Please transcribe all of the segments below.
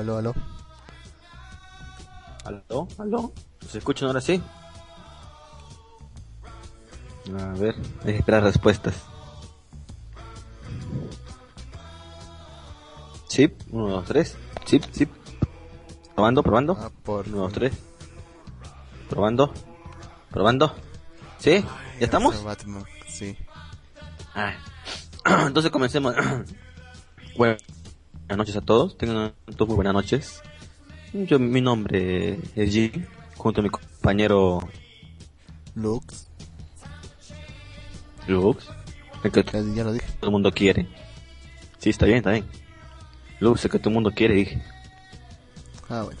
Aló, aló, aló. ¿Aló? ¿Aló? ¿Se escuchan ahora sí? A ver, hay que esperar respuestas. Sí, uno, dos, tres. Sí, sí. Probando, probando. Ah, por Uno, dos, tres. Probando. Probando. ¿Sí? ¿Ya estamos? Batman, Sí. Ah. Entonces comencemos. Buenas noches a todos. Tengan todos muy buenas noches. Yo, mi nombre es Jim, junto a mi compañero Lux. Lux, el que todo Ya, lo dije. el mundo quiere. Sí, está bien, está bien. Lux, el que todo el mundo quiere, dije. Ah, bueno.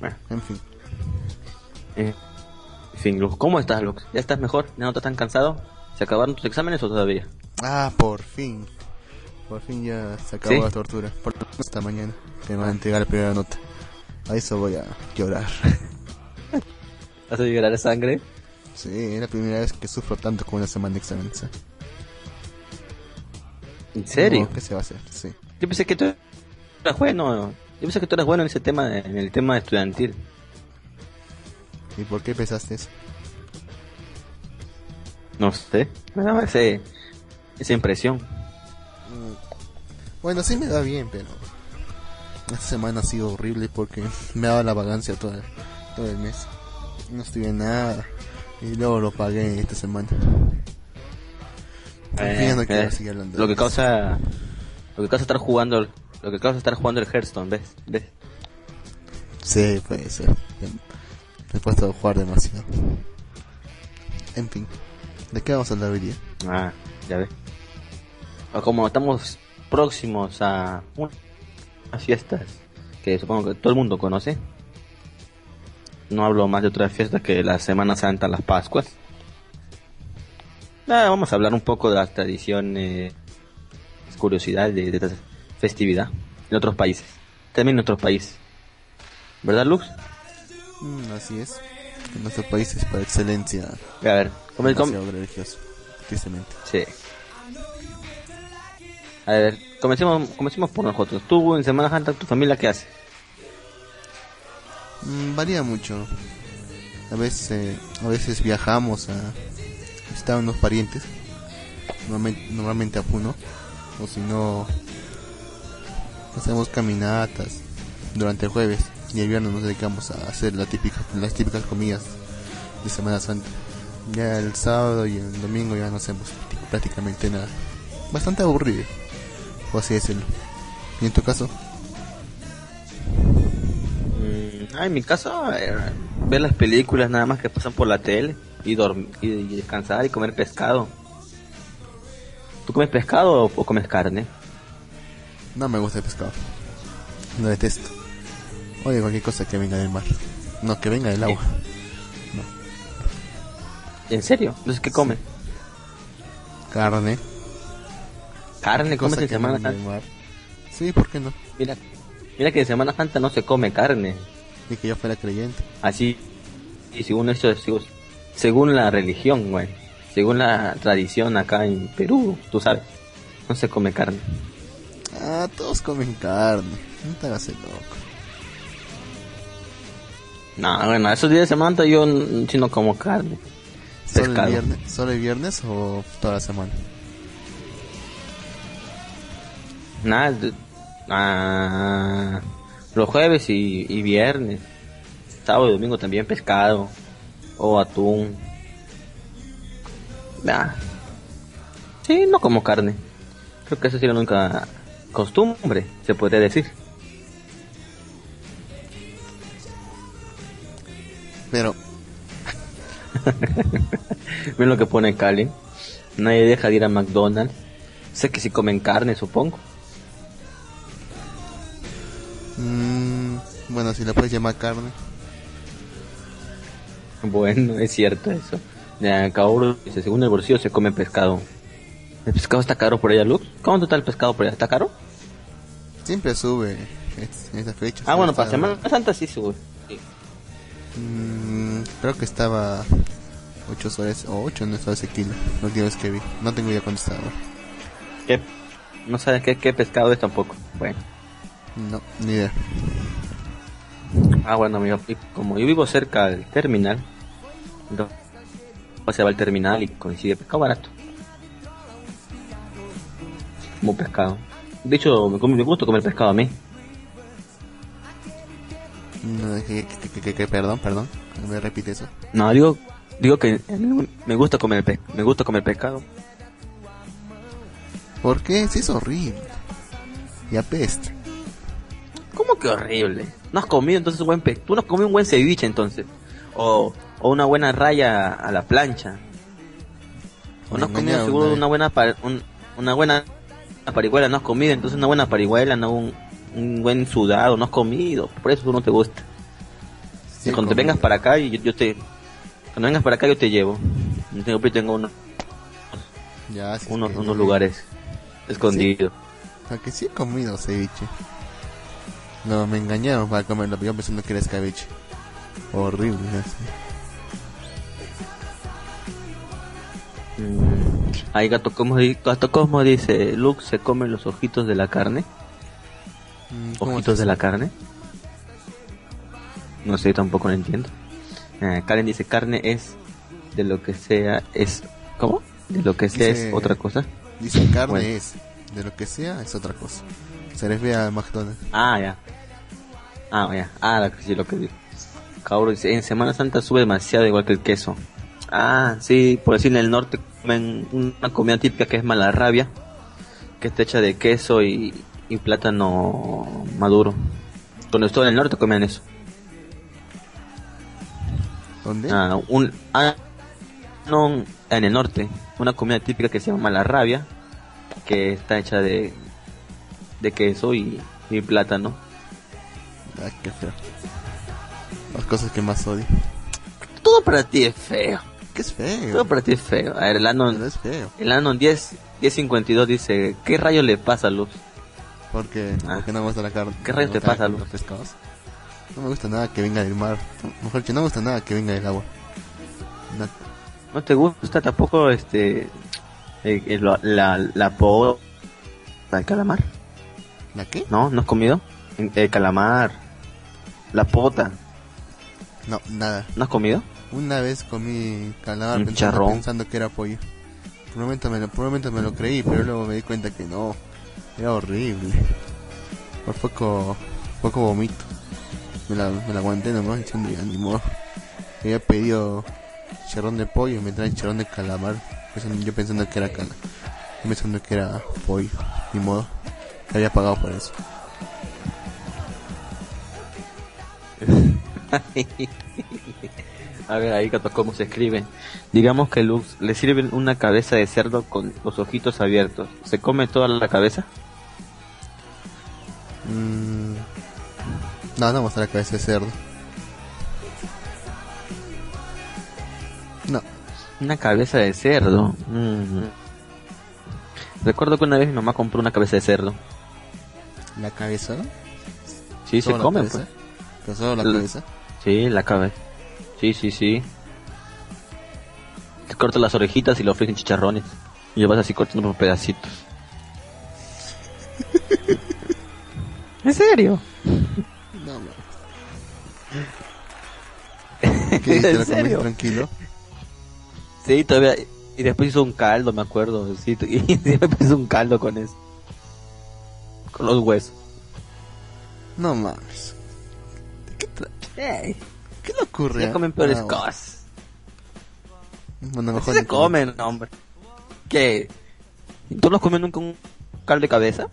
Bueno, En fin. eh, en fin, Lux, ¿cómo estás, Lux? ¿Ya estás mejor? ¿Ya no estás tan cansado? ¿Se acabaron tus exámenes o todavía? Ah, por fin. Por fin ya se acabó ¿Sí? la tortura. Por lo menos esta mañana. Me van a entregar la primera nota. A eso voy a llorar. ¿Vas a llorar de sangre? Sí, es la primera vez que sufro tanto como una semana de exámenes. ¿eh? ¿En serio? ¿Qué se va a hacer? Sí. Yo pensé que tú eras bueno. Yo pensé que tú eras bueno en ese tema, en el tema estudiantil. ¿Y por qué pensaste eso? No sé, me daba ese, esa impresión. Mm, Bueno, sí me da bien, pero esta semana ha sido horrible porque me ha dado la vagancia todo, todo el mes. No estudié nada y luego lo pagué esta semana. En no Eh, eh, seguir hablando lo que eso. causa, lo que causa estar jugando, el- lo que causa estar jugando el Hearthstone, ¿ves? ¿Ves? Sí, puede ser. Me he puesto a jugar demasiado. En fin, ¿de qué vamos a hablar hoy día? Ah, ya ves. Como estamos próximos a unas fiestas que supongo que todo el mundo conoce. No hablo más de otras fiestas que la Semana Santa, las Pascuas. Ah, vamos a hablar un poco de las tradiciones, curiosidades de, de esta festividad en otros países. También en otros países. ¿Verdad, Lux? Mm, así es. En nuestro país es por excelencia A ver, come- come- demasiado religioso, tristemente. Sí. A ver, comencemos, comencemos por nosotros. Tú en Semana Santa, tu familia, ¿qué hace? Mm, varía mucho. A veces, eh, a veces viajamos a visitar a unos parientes. Normalmente, a Puno. O si no, hacemos caminatas durante el jueves. Y el viernes nos dedicamos a hacer la típica, las típicas comidas de Semana Santa. Ya el sábado y el domingo ya no hacemos prácticamente nada. Bastante aburrido, por así decirlo. ¿Y en tu caso? Mm, ah, en mi caso, eh, ver las películas nada más que pasan por la tele y, dormir, y, y descansar y comer pescado. ¿Tú comes pescado o, o comes carne? No me gusta el pescado. Lo detesto. Oye, cualquier cosa que venga del mar. No, que venga del agua. ¿En serio? Entonces, ¿qué comes? Carne. ¿Carne en que Semana Santa? Sí, ¿por qué no? Mira, mira que en Semana Santa no se come carne. Ni que yo fuera creyente. Así, y según esto, según, según la religión, güey. Según la tradición acá en Perú, tú sabes, no se come carne. Ah, todos comen carne. No te hagas el loco. No, bueno, esos días de Semana yo mm, sí no como carne. ¿Solo el, viernes, ¿Solo el viernes o toda la semana? Nada, ah, los jueves y, y viernes. Sábado y domingo también pescado o atún. Nah. Sí, no como carne. Creo que esa sería única costumbre, se podría decir. Pero, Ven lo que pone Cali. Nadie deja de ir a McDonald's. Sé que si comen carne, supongo. Mm, bueno, si la puedes llamar carne. Bueno, es cierto eso. Ya, Kaoru dice, según el bolsillo se come pescado. ¿El pescado está caro por allá, Lux? ¿Cómo está el pescado por allá? ¿Está caro? Siempre sube es- en esta fecha. Ah, bueno, para Semana Santa sí sube. Sí. Mm, creo que estaba 8 soles o 8 no soles el kilo. Última vez que vi. No tengo idea cuánto estaba. ¿Qué? No sabes qué, qué pescado es tampoco. Bueno. No, ni idea. Ah, bueno, amigo, como yo vivo cerca del terminal, entonces se va al terminal y coincide pescado barato. Como pescado. De hecho, me, me gusta comer pescado a mí. No, que, que- que- perdón, perdón. ¿Me repite eso? No, digo, digo que me gusta comer pe- me gusta comer pescado. ¿Por qué? Sí, es horrible. Y apesta. ¿Cómo que horrible? ¿No has comido entonces un buen pe Tú no has comido un buen ceviche entonces. O, o una buena raya a la plancha. O no has comido seguro una una buena un- una buena parihuela, no has comido entonces una buena parihuela, no un, un buen sudado, no has comido, por eso no te gusta. Sí, cuando te vengas para acá yo, yo te cuando vengas para acá yo te llevo. Yo tengo, tengo uno- Ya, sí, unos, unos lugares escondidos. O sea, que sí he comido ceviche. No, me engañaron para comerlo, yo pensando que era escabeche. Horrible, así. Mm, Ahí Gato Cosmo, Gato Cosmo dice, Luke se come los ojitos de la carne. Mm, ¿cómo ¿Ojitos de la carne? No sé, tampoco lo entiendo. Eh, Karen dice, carne es de lo que sea, es... ¿Cómo? De lo que sea Dice- es otra cosa. Dice carne Bueno. es. De lo que sea, es otra cosa. Se refiere a McDonald's. Ah, ya. Ah, ya. Ah, la- sí, lo que digo. Cabrón dice, en Semana Santa sube demasiado igual que el queso. Ah, sí, por decir en el norte comen una comida típica que es malarrabia, que está hecha de queso y, y plátano maduro. Cuando estuve en el norte comían eso. ¿Dónde? Ah, un, ah, no, en el norte, una comida típica que se llama la rabia, que está hecha de, de queso y, y plátano. Ay, qué feo. Las cosas que más odio. Todo para ti es feo. ¿Qué es feo? Todo para ti es feo. A ver, el Anon, Pero es feo. el Anon 10, 1052 dice, ¿qué rayo le pasa a Luz? Porque, Ah. porque no me gusta la carne. ¿Qué no me te pasa, los Luz? pescados. No me gusta nada que venga del mar. Mejor dicho, no me gusta nada que venga del agua. Na- ¿No te gusta tampoco este eh, eh, lo- la, la po el calamar? ¿La qué? ¿No? ¿No has comido? El calamar. La pota. No, nada. ¿No has comido? Una vez comí calamar pensando, pensando que era pollo. Por un, momento me lo, por un momento me lo creí, pero luego me di cuenta que no. Era horrible. Por poco, poco vomito. Me la, me la aguanté nomás diciendo ya ni modo. Había pedido charrón de pollo y me traen charrón de calamar. Pensando- Yo pensando que era cala. Yo pensando que era pollo. Ni modo. Había pagado por eso. A ver, ahí cómo se escribe. Digamos que Lux le sirven una cabeza de cerdo con los ojitos abiertos. ¿Se come toda la cabeza? Mm. No, no a la cabeza de cerdo. No. Una cabeza de cerdo. Mm. Recuerdo que una vez mi mamá compró una cabeza de cerdo. ¿La cabeza? Sí, se ¿Solo la come, pues. ¿Pero solo la cabeza? Sí, la cabeza. Sí, sí, sí. Te cortas las orejitas y lo ofrecen chicharrones. Y lo vas así cortando por pedacitos. ¿En serio? No, no. ¿Qué dices? ¿Te ¿En serio? tranquilo? Sí, todavía. Y después hizo un caldo, me acuerdo. Sí, y después hizo un caldo con eso. Con los huesos. No mames. ¿De qué, le ocurre? ya comen peores bueno. cosas. Bueno, mejor se comen, hombre. ¿Qué? ¿Tú no has comido nunca un caldo de cabeza?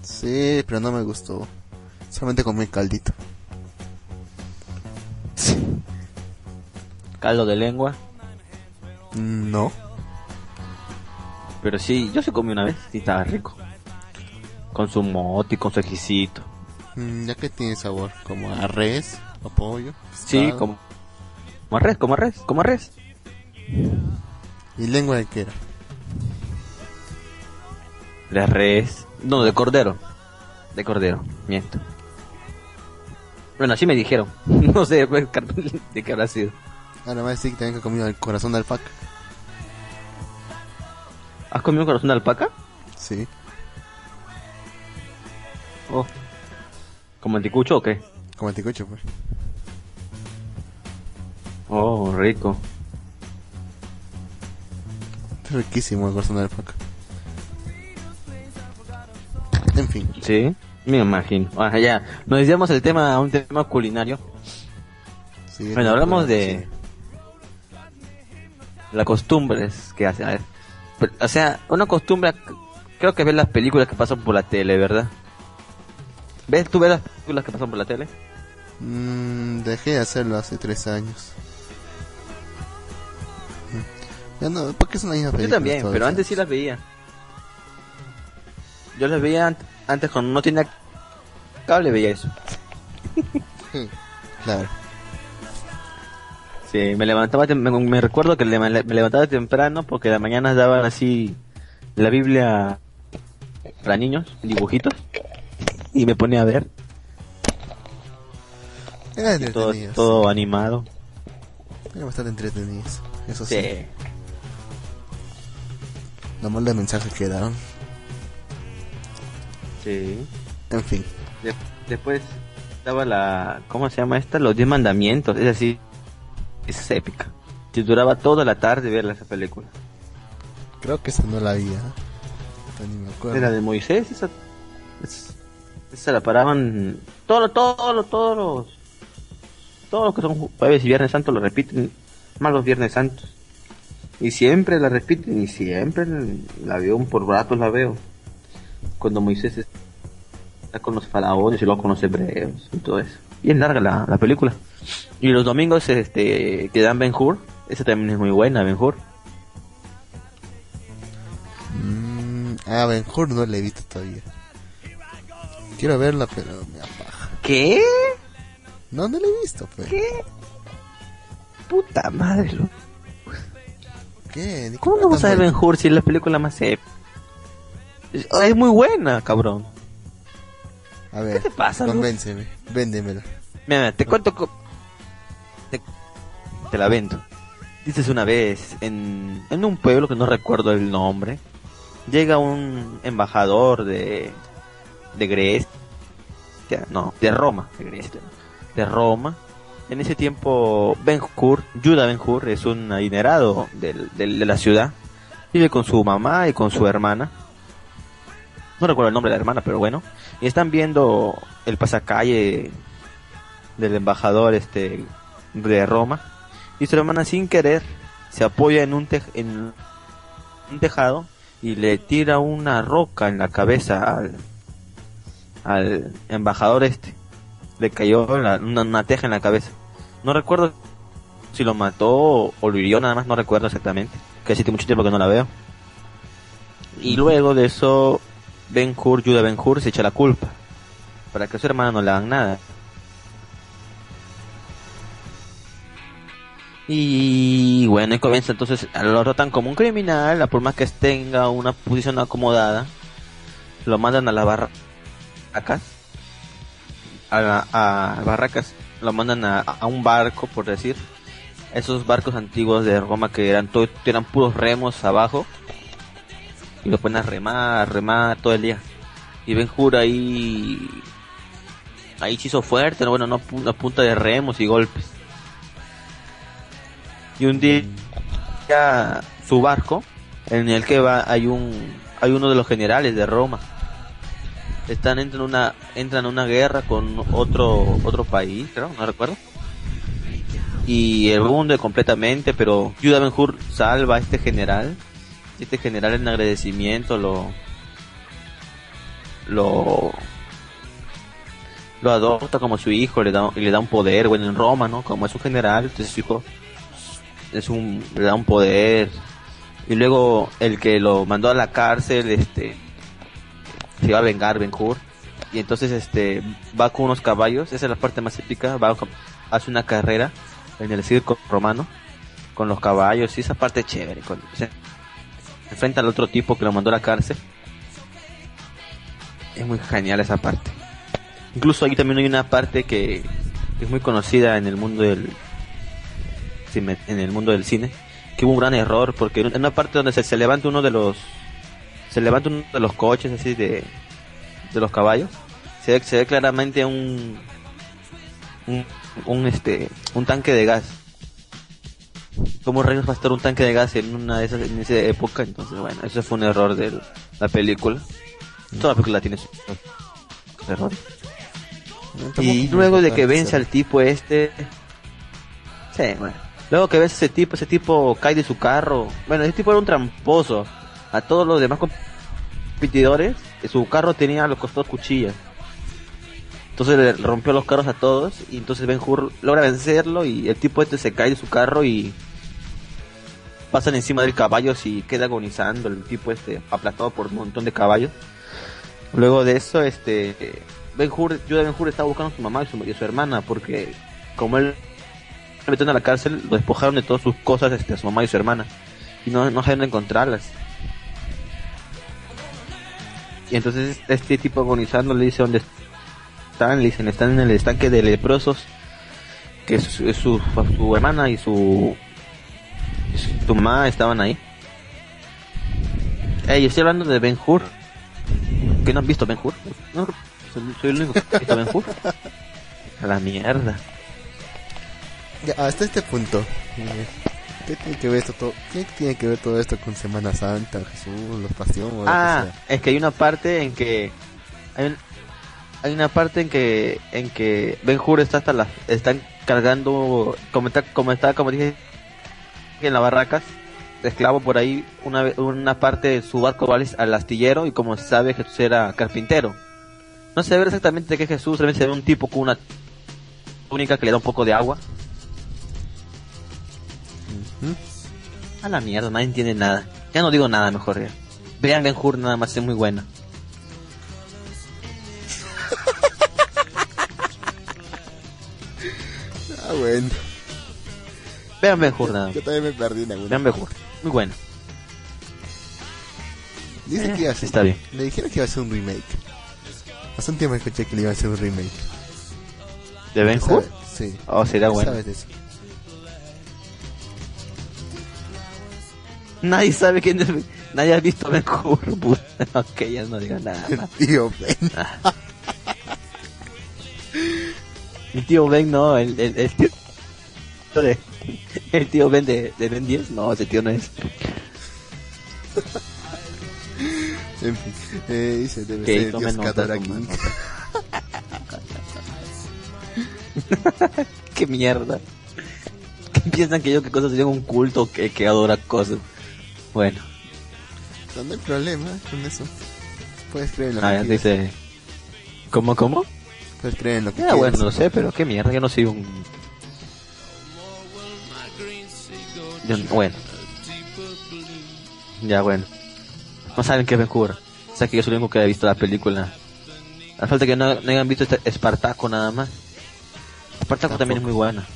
Sí, pero no me gustó. Solamente comí caldito. Caldo de lengua. No. Pero sí, yo se comí una vez y estaba rico. Con su mote y con su ejicito. Mm, ya que tiene sabor, como a res, a pollo. Sí, pescado. como, como a res, como a res, como a res. ¿Y lengua de qué era? De res. No, de cordero. De cordero, miento. Bueno, así me dijeron. no sé pues, de qué habrá sido. Ahora decir que también que comido el corazón de alpaca. ¿Has comido un corazón de alpaca? Sí. Oh, ¿Como anticucho o qué? Como anticucho, pues. Oh, rico. Es riquísimo el corazón de alpaca. En fin. Sí, me imagino. Ah, ya, nos decíamos el tema, un tema culinario. Sí, Bueno, hablamos sí. de las costumbres que hace. a ver, pero, O sea, una costumbre, creo que ves las películas que pasan por la tele, ¿verdad? ¿Ves, tú ves las películas que pasan por la tele? Mm, dejé de hacerlo hace tres años. Ya no, porque son las mismas Yo también, pero antes sí las veía. Yo las veía ant- antes cuando no tenía cable, veía eso. Claro. Sí, me levantaba, me, recuerdo que me levantaba temprano porque las mañanas daban así la Biblia para niños, dibujitos, y me ponía a ver Eran todo, todo animado. Eran bastante entretenidos. Eso sí. Sí. Lo malo de mensajes que daban. Sí. En fin. De- después estaba la, ¿cómo se llama esta? Los Diez Mandamientos, es así, es épica. Te duraba toda la tarde ver esa película. Creo que esa no la había. Ni me acuerdo. Era de Moisés, esa, es- esa la paraban, todo, todo, todos los, todos los que son jueves y viernes santos lo repiten, más los viernes santos. Y siempre la repiten y siempre la veo, por ratos la veo. Cuando Moisés está con los faraones y luego con los hebreos y todo eso. Bien larga la, la película. Y los domingos este, que dan Ben Hur, esa también es muy buena, Ben Hur. Mm, ah, Ben Hur no la he visto todavía. Quiero verla, pero me apaga. ¿Qué? No, no la he visto, pues. ¿Qué? Puta madre. ¿Qué? ¿De qué ¿Cómo no vas a ver? Ben Hur si es la película más épica? Es, muy buena, cabrón. A ver, ¿Qué te pasa, Luz? convénceme, véndemela. Mira, mira, te cuento. co- Te, te la vendo. Dices una vez, en, en un pueblo que no recuerdo el nombre, llega un embajador de, de Grecia, no, de Roma, de Grecia, de Roma. En ese tiempo, Ben Hur, Judah Ben Hur, es un adinerado del- de la ciudad. Vive con su mamá y con su hermana. No recuerdo el nombre de la hermana, pero bueno. Y están viendo el pasacalle del embajador este de Roma y su hermana sin querer se apoya en un tej- en un tejado y le tira una roca en la cabeza al, al embajador este le cayó la- una, teja en la cabeza. No recuerdo si lo mató o lo hirió nada más no recuerdo exactamente que hace mucho tiempo que no la veo. Y luego de eso Ben Hur, Judah Ben Hur se echa la culpa para que a su hermana no le hagan nada. Y bueno, y comienza entonces, lo tratan como un criminal, a por más que tenga una posición acomodada, lo mandan a las barracas, a, a barracas, lo mandan a, a un barco, por decir, esos barcos antiguos de Roma que eran todo, eran puros remos abajo, y lo ponen a remar, a remar todo el día. Y Ben Hur ahí, ahí se hizo fuerte, ¿no? bueno, no a punta de remos y golpes. Y un día su barco en el que va hay un hay uno de los generales de Roma. Están entran una entran una guerra con otro otro país, creo, no recuerdo. Y el hunde completamente, pero Judah Ben Hur salva a este general. Este general en agradecimiento lo lo lo adopta como su hijo, le da, le da un poder, bueno, en Roma, ¿no? Como es un general, entonces su hijo es un le da un poder y luego el que lo mandó a la cárcel este se iba a vengar Ben Hur. Y entonces este va con unos caballos. Esa es la parte más épica. Va hace una carrera en el circo romano con los caballos. Y esa parte chévere con, enfrenta al otro tipo que lo mandó a la cárcel. Es muy genial esa parte. Incluso ahí también hay una parte que es muy conocida en el mundo del en el mundo del cine que hubo un gran error porque en una parte donde se levanta uno de los se levanta uno de los coches así de de los caballos se ve, se ve claramente un, un, un, este, un tanque de gas. ¿Cómo rayos va a estar un tanque de gas en una de esas, en esa época? Entonces, bueno, eso fue un error de la película. Toda la película tiene sus errores. Y luego de que vence al tipo este... Sí, bueno. Luego que ves ese tipo, ese tipo cae de su carro. Bueno, ese tipo era un tramposo. A todos los demás competidores, su carro tenía a los costados cuchillas. Entonces le rompió los carros a todos y entonces Ben Hur logra vencerlo y el tipo este se cae de su carro y pasan encima del caballo y queda agonizando el tipo este aplastado por un montón de caballos. Luego de eso, este Ben Hur, Judah Ben Hur estaba buscando a su mamá y su, y su hermana porque como él lo metieron a la cárcel, lo despojaron de todas sus cosas este, a su mamá y su hermana y no, no sabían encontrarlas. Y entonces este tipo agonizando le dice dónde están, le dicen están en el estanque de leprosos, que su, su, su hermana y su, su mamá estaban ahí. Ey, estoy hablando de Ben Hur. ¿Que no han visto Ben Hur? No, soy, soy el único que ha visto Ben Hur. A la mierda. Ya, hasta este punto. ¿Qué tiene que ver esto todo? ¿Qué tiene que ver todo esto con Semana Santa, Jesús, los pasión o lo Ah, que sea? es que hay una parte en que hay, un- hay una parte en que en que Ben Hur está hasta la están cargando como está como está como dije en las barracas esclavo por ahí una una parte de su barco va al astillero y como se sabe Jesús era carpintero. No se ve exactamente que Jesús realmente se ve un tipo con una túnica que le da un poco de agua. Ujú. A la mierda, nadie entiende nada. Ya no digo nada mejor ya. Vean Ben Hur nada más, es muy buena. Ah, bueno. Vean Ben Hur nada más. Yo también me perdí en alguna. Vean Ben Hur. Muy buena. Dice que iba a ser, Está bien. Me dijeron que iba a ser un remake. Hace un tiempo escuché que le iba a hacer un remake. ¿De Ben. Hur? Sí. Oh, ¿Qué bueno. sabes de eso? Nadie sabe quién es. Nadie ha visto Ben Hur. puta. ok, ya no digan nada más. Tío, Ben. Mi tío Ben, no, el, el, el tío. El tío Ben de, de Ben 10, no, ese tío no es. En fin. Eh, dice, debe Ok, ser el dios nota, nota. Qué mierda. ¿Qué piensan que yo que cosas serían un culto que, que adora cosas? Bueno, No, no hay problema con eso. Puedes creer en lo a que dice. ¿Cómo, cómo? Puedes creer en lo que Ya, quieras. bueno, no sé, pero qué mierda, yo no soy un. Yo- bueno. Ya, bueno. No saben qué Ben Hur. O sea que yo soy el único que ha visto la película. A falta que no, no hayan visto este Espartaco nada más. Espartaco también es muy buena.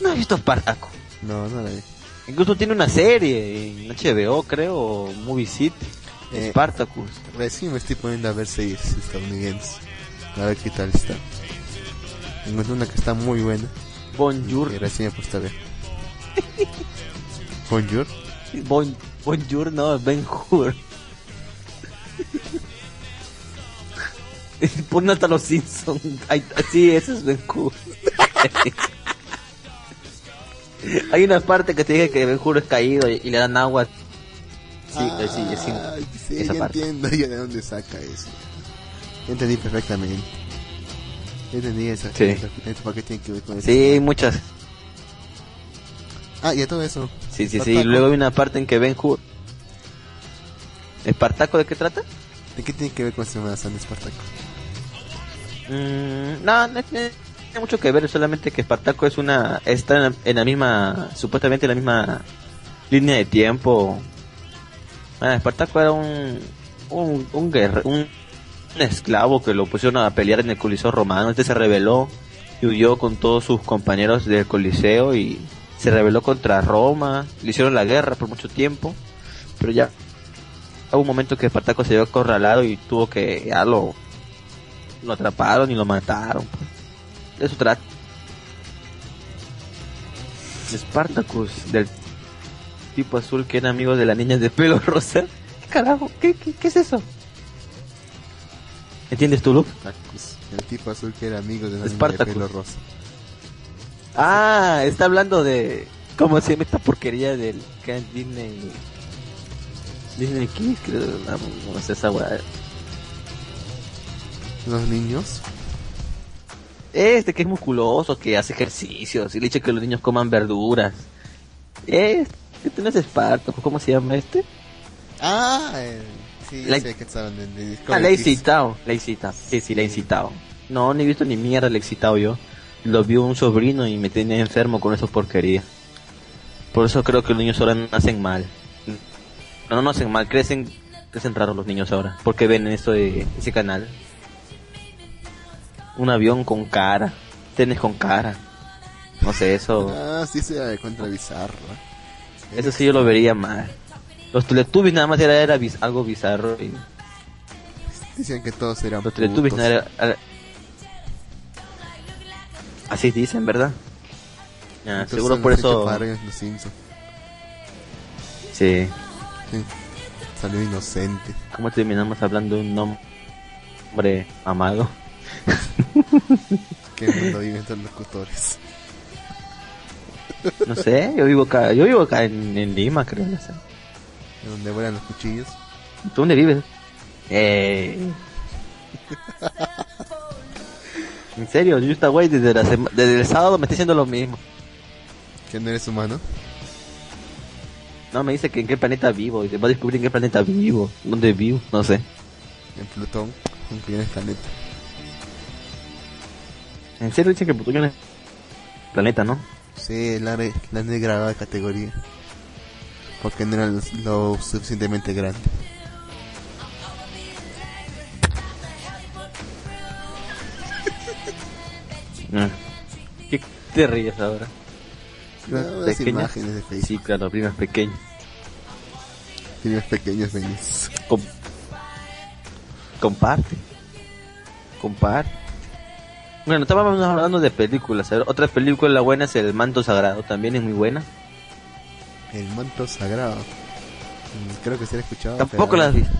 No he visto Espartaco. No, no la vi. Incluso tiene una serie en HBO, creo, Movie City. Eh, Spartacus. Recién me estoy poniendo a ver series estadounidenses. A ver qué tal está. Encontré una que está muy buena. Bonjour. Y recién me he puesto a ver. Bonjour. Bon, bonjour, no, Ben Hur. Pon hasta los Simpsons. Ay, Sí, ese es Ben Hur. Hay una parte que te dije que Hur es caído y, y le dan agua. Sí, sí, sí, Ah, sí, esa ya parte. entiendo ya de dónde saca eso. Entendí perfectamente. Entendí esa. Sí. esa- esa- ¿Para qué tiene que ver con eso? Sí, muchas. Ah, y a todo eso. Sí, sí, sí. Espartaco. Luego hay una parte en que Ben Hur. ¿Espartaco de qué trata? ¿De qué tiene que ver con Semana Santa Espartaco? Mm, no, no, no tiene mucho que ver, solamente que Espartaco es una está en la, en la misma, supuestamente en la misma línea de tiempo. Ah, Espartaco era un un un, un esclavo que lo pusieron a pelear en el Coliseo romano. Este se rebeló y huyó con todos sus compañeros del Coliseo y se rebeló contra Roma. Le hicieron la guerra por mucho tiempo, pero ya hubo un momento que Espartaco se vio acorralado y tuvo que ya lo lo atraparon y lo mataron. pues. De eso trata. Spartacus, del tipo azul que era amigo de la niña de pelo rosa. ¿Qué carajo? ¿Qué, qué, qué es eso? ¿Entiendes tú, Luke? Spartacus, el tipo azul que era amigo de la niña de pelo rosa. Ah, está hablando de cómo se llama esta porquería del que es Disney Disney Kids, creo, no, no sé esa weá. Los niños. Este que es musculoso, que hace ejercicios y le dice que los niños coman verduras. Este, este no es Espartaco, ¿cómo se llama este? Ah, eh, sí, La- sé que estaban en Ah, le he incitado, le he incitado. Sí, sí, le he incitado. No, ni he visto ni mierda, le he excitado yo. Lo vio un sobrino y me tenía enfermo con esa porquería. Por eso creo que los niños ahora nacen mal. No, no nacen mal, crecen, crecen raros los niños ahora. Porque ven eso de ese canal. Un avión con cara, tenis con cara. No sé, eso, Ah, sí se contra bizarro. eso sí yo lo vería mal. Los Teletubbies nada más era, era biz- algo bizarro y Dicen que todos eran Los Teletubbies putos. no era... era- Así dicen, ¿verdad? Ah, seguro por eso... chaparros, los Simpsons. Sí. Sí. Salió inocente. ¿Cómo terminamos hablando de un nombre amado? Que mundo viven estos locutores. No sé, yo vivo acá, yo vivo acá en, en Lima, creo. No sé. De donde vuelan los cuchillos. ¿Tú dónde vives? Eh... En serio, yo está güey desde, la desde el sábado me está diciendo lo mismo. Que no eres humano. No, me dice que en qué planeta vivo y se va a descubrir en qué planeta vivo, dónde vivo, no sé. En Plutón. En primer planeta. En serio dicen que no es planeta, ¿no? Sí, la, la negra de categoría. Porque no era lo, lo suficientemente grande. Ah. ¿Qué te ríes ahora? No, las imágenes de Facebook. Sí, claro, primas pequeños. Tienes pequeños venis. Com- comparte. Comparte. Bueno, estábamos hablando de películas. a ver, Otra película buena es El Manto Sagrado. También es muy buena. El manto sagrado. Mm, Creo que se ha escuchado. Tampoco la has visto.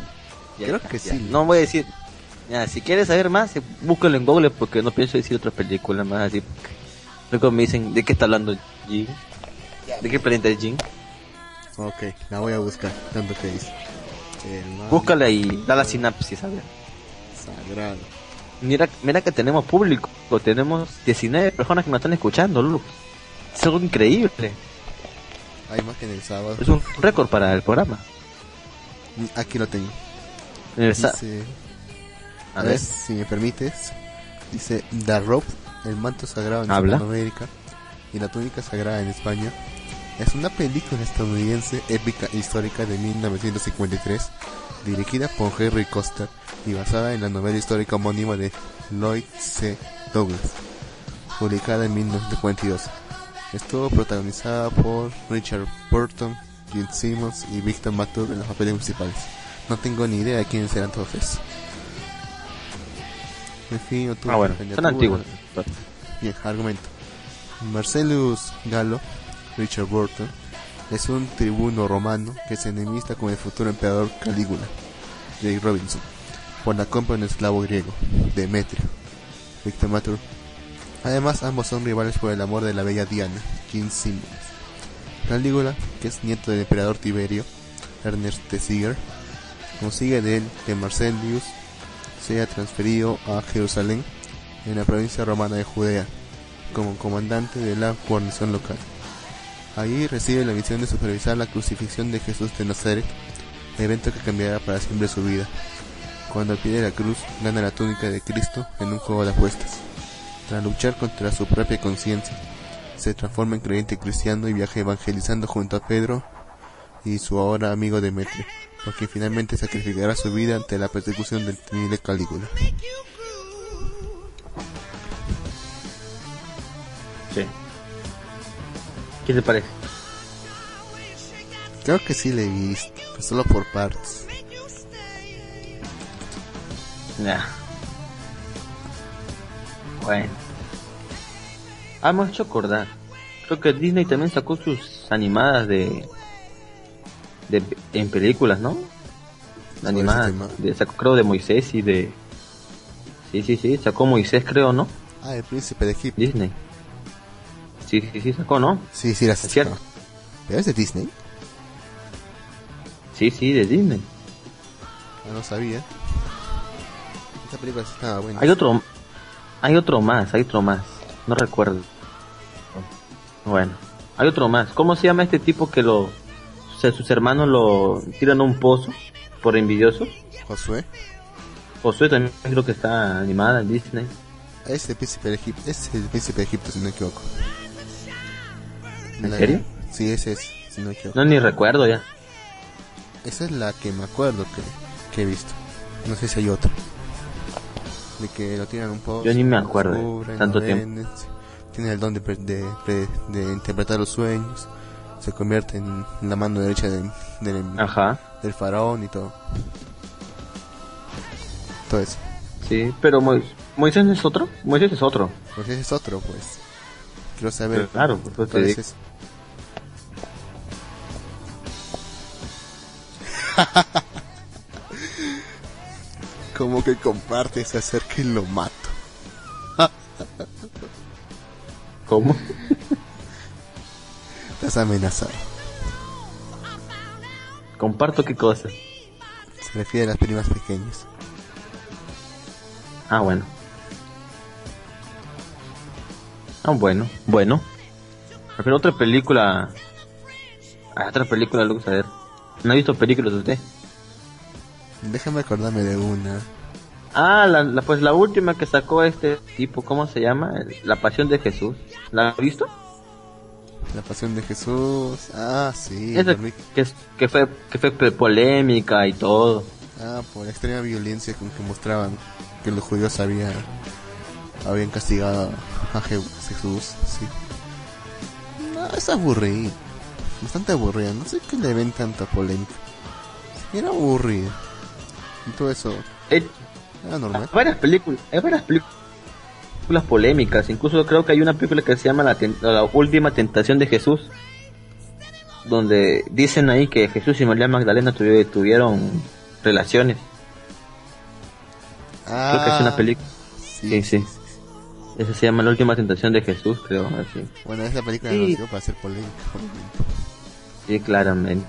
Creo que sí. No voy a decir. Ya, si quieres saber más, eh, búscalo en Google porque no pienso decir otra película más así. porque Luego me dicen, ¿de qué está hablando Jin? ¿De qué planeta es Jin? Ok, la voy a buscar. Tanto que dice. El manto Búscala y da la sinapsis, a ver. sagrado. Mira, mira que tenemos público, tenemos 19 personas que nos están escuchando, Lulu. Es algo increíble, Hay más que en el sábado. es un récord para el programa. Aquí lo tengo. En el Dice, a a ver, ver, si me permites. Dice The Rope, el manto sagrado en Habla. América y la túnica sagrada en España. Es una película estadounidense épica e histórica de 1953, dirigida por Henry Costa y basada en la novela histórica homónima de Lloyd C. Douglas, publicada en 1942. Estuvo protagonizada por Richard Burton, Gene Simmons y Victor Mature en los papeles principales. No tengo ni idea de quiénes eran todos esos. En fin, ah bueno, son antiguos. Bien, argumento. Marcellus Gallo, Richard Burton, es un tribuno romano que se enemista con el futuro emperador Calígula, Jake Robinson, por la compra de un esclavo griego, Demetrio, Victor Mature. Además, ambos son rivales por el amor de la bella Diana, Jean Simmons. Calígula, que es nieto del emperador Tiberio, Ernest de consigue de él que Marcellus sea transferido a Jerusalén, en la provincia romana de Judea, como comandante de la guarnición local. Allí recibe la misión de supervisar la crucifixión de Jesús de Nazaret, evento que cambiará para siempre su vida. Cuando al pie de la cruz gana la túnica de Cristo en un juego de apuestas. Tras luchar contra su propia conciencia, se transforma en creyente cristiano y viaja evangelizando junto a Pedro y su ahora amigo Demetrio, por quien finalmente sacrificará su vida ante la persecución del temible Calígula. Sí. ¿Qué te parece? Creo que sí le he visto, pero solo por partes. Nah. Bueno. Ah, me has hecho acordar. Creo que Disney también sacó sus animadas de... de en películas, ¿no? Animadas. ese tema. De, sacó creo de Moisés y de... Sí, sí, sí, sacó Moisés, creo, ¿no? Ah, el príncipe de Egipto. Disney. Sí, sí, sí, sacó, ¿no? Sí, sí, la cierto. ¿Pero es de Disney? Sí, sí, de Disney. No sabía. Esta película estaba buena. Hay otro, hay otro más, hay otro más. No recuerdo. Bueno, hay otro más. ¿Cómo se llama este tipo que lo, o sea, sus hermanos lo tiran a un pozo por envidiosos? Josué. Josué también creo que está animada en Disney. Es el príncipe de Egipto. Es el príncipe de Egipto, si no me equivoco. ¿En La- serio? Sí, ese es, si no ni recuerdo ya. Esa es la que me acuerdo que, que he visto. No sé si hay otra. De que lo tiran un poco. Yo ni me acuerdo, tanto tiempo. Tiene el don de, de, pre- de interpretar los sueños. Se convierte en la mano derecha del, del, Ajá, del faraón y todo. Todo eso. sí, pero Mois- Moisés es otro. Moisés es otro. Ese es otro, pues. Quiero saber. Claro, pues, te digo. Como que comparte, se acerca y lo mato. ¿Cómo? Estás amenazado. Comparto qué cosa. Se refiere a las primas pequeñas. Ah, bueno. Ah, bueno, bueno. Pero otra película. Ah, otra película, luego saber. ¿No ha visto películas usted? Déjame acordarme de una. Ah, la, la- pues la última que sacó este tipo, ¿cómo se llama? La Pasión de Jesús. ¿La ha visto? La pasión de Jesús. Ah, sí. Esa que, fue que fue polémica y todo. Ah, por la extrema violencia con que mostraban que los judíos habían, habían castigado a Je- Jesús. Sí. No, es aburrido. Bastante aburrida. No sé qué le ven tanta polémica. Era aburrida. Y todo eso Eh, era hay normal. varias películas, hay varias películas polémicas. Incluso creo que hay una película que se llama La, Última Tentación de Jesús. Donde dicen ahí que Jesús y María Magdalena tuvi- tuvieron relaciones. Ah, Creo que es una película. Sí, Sí, sí. Esa se llama La Última Tentación de Jesús, creo. Así. Bueno, esa película Sí. nació para ser polémica. Sí, claramente.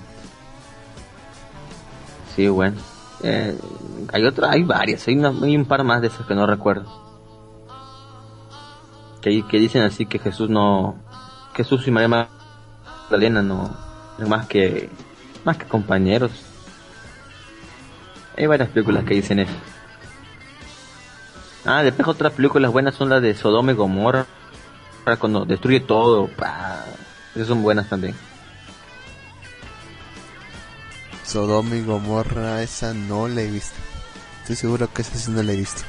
Sí, bueno. Eh, hay otra, hay varias, hay, una- hay un par más de esas que no recuerdo. Que, que dicen así que Jesús no, Jesús y María Magdalena no, no más que, más que compañeros. Hay varias películas que dicen eso. Ah, después otras películas buenas son las de Sodoma y Gomorra, para cuando destruye todo, pa. Esas son buenas también. Sodoma y Gomorra, esa no la he visto. Estoy seguro que esa sí no la he visto.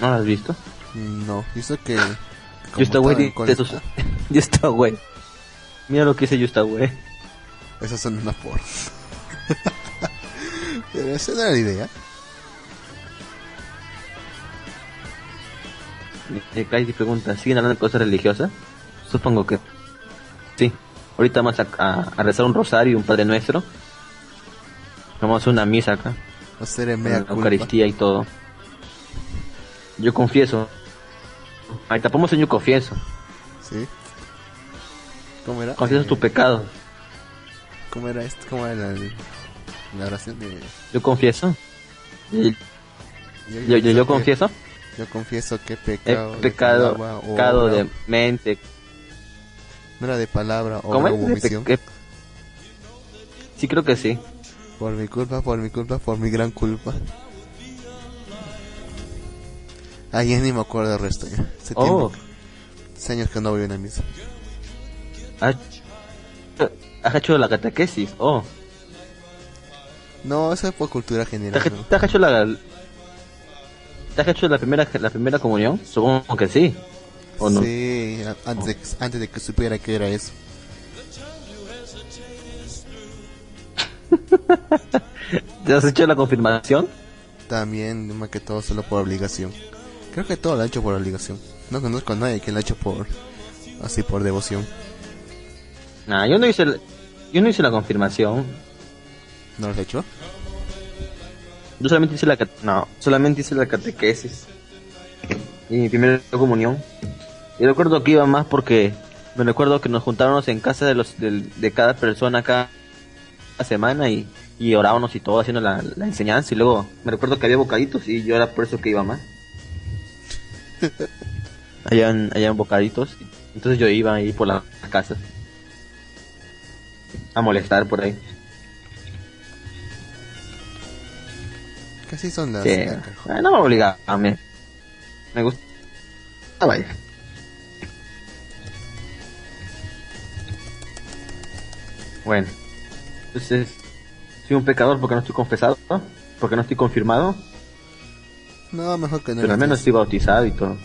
¿No la has visto? No, visto que. Yo está güey, Yo está güey. Mira lo que dice yo está güey. Esas son una por. Pero esa era la idea. Kaidi pregunta, ¿siguen hablando de cosas religiosas? Supongo que sí. Ahorita vamos a, a- a rezar un rosario y un Padre Nuestro. Vamos a hacer una misa acá. Con mea la. Eucaristía y todo. Yo confieso. Ahí tapamos en yo confieso. ¿Sí? ¿Cómo era? Confieso Eh, tu pecado. ¿Cómo era esto? ¿Cómo era la, la oración de... Yo confieso. Y- Yo, Yo, yo, confieso. Yo confieso que he He pecado. de pecado, palabra pecado obra. de mente. No era de palabra o omisión. pe- Sí, creo que sí. Por mi culpa, por mi culpa, por mi gran culpa. Ah, ya ni me acuerdo del resto ya. Hace Oh, años que no voy a una misa. has has hecho la catequesis. Oh, No, eso es por cultura ¿te general. has, ¿no? te has hecho la ¿Te has hecho la primera la primera comunión? Supongo que sí. ¿O no? Sí, antes, de, antes de que supiera que era eso. ¿Te has hecho la confirmación? También, más que todo, solo por obligación. Creo que todo lo ha hecho por obligación. No conozco a nadie que lo ha hecho por. Así por devoción. Nah, yo no hice la- yo no hice la confirmación. ¿No lo has hecho? Yo solamente hice la no, solamente hice la catequesis y mi primera comunión. Y recuerdo que iba más porque me recuerdo que nos juntábamos en casa de los del- de, cada persona cada semana y, y orábamos y todo haciendo la, la enseñanza y luego me recuerdo que había bocaditos y yo era por eso que iba más. Habían, habían bocaditos, entonces yo iba ahí por las casas a molestar por ahí. Casi son las. Sí. ah. Ah, no me obligaba, me, me gusta. Ah, vaya. Bueno, entonces, soy un pecador porque no estoy confesado, ¿no? porque no estoy confirmado, No, mejor que no. pero al menos estoy bautizado y todo.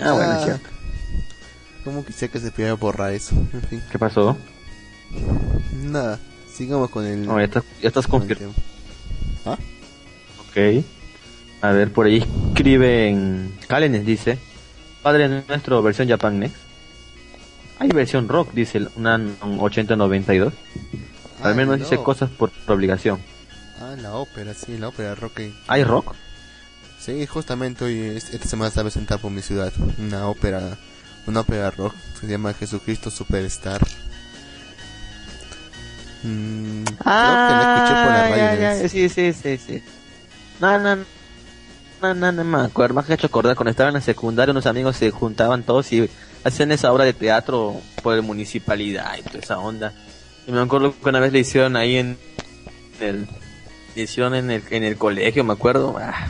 Ah, bueno, es cierto. ¿Cómo quisiera que se pudiera borrar eso? En fin, ¿Qué pasó? nada. Sigamos con el. No, ya estás, ya estás confirmado. ¿Ah? Ok. A ver, por ahí escriben. Kalenes dice: Padre nuestro, versión Japan Next. Hay versión rock, dice una 8092. Al Ah, menos no. dice cosas por obligación. Ah, la ópera, sí, la ópera rock. ¿Hay rock? Sí, justamente hoy, es- esta semana estaba presentada por mi ciudad una ópera, una ópera rock, se llama Jesucristo Superstar. Mm, creo que la escuché por la radio Ah, ya, una ya, sí, sí, sí, sí. No, no, no, no, no me acuerdo. Me has hecho acordar cuando estaba en la secundaria, unos amigos se juntaban todos y hacían esa obra de teatro por la municipalidad y toda esa onda. Y me acuerdo que una vez le hicieron ahí en el, le hicieron en el, en el colegio, me acuerdo. Ah.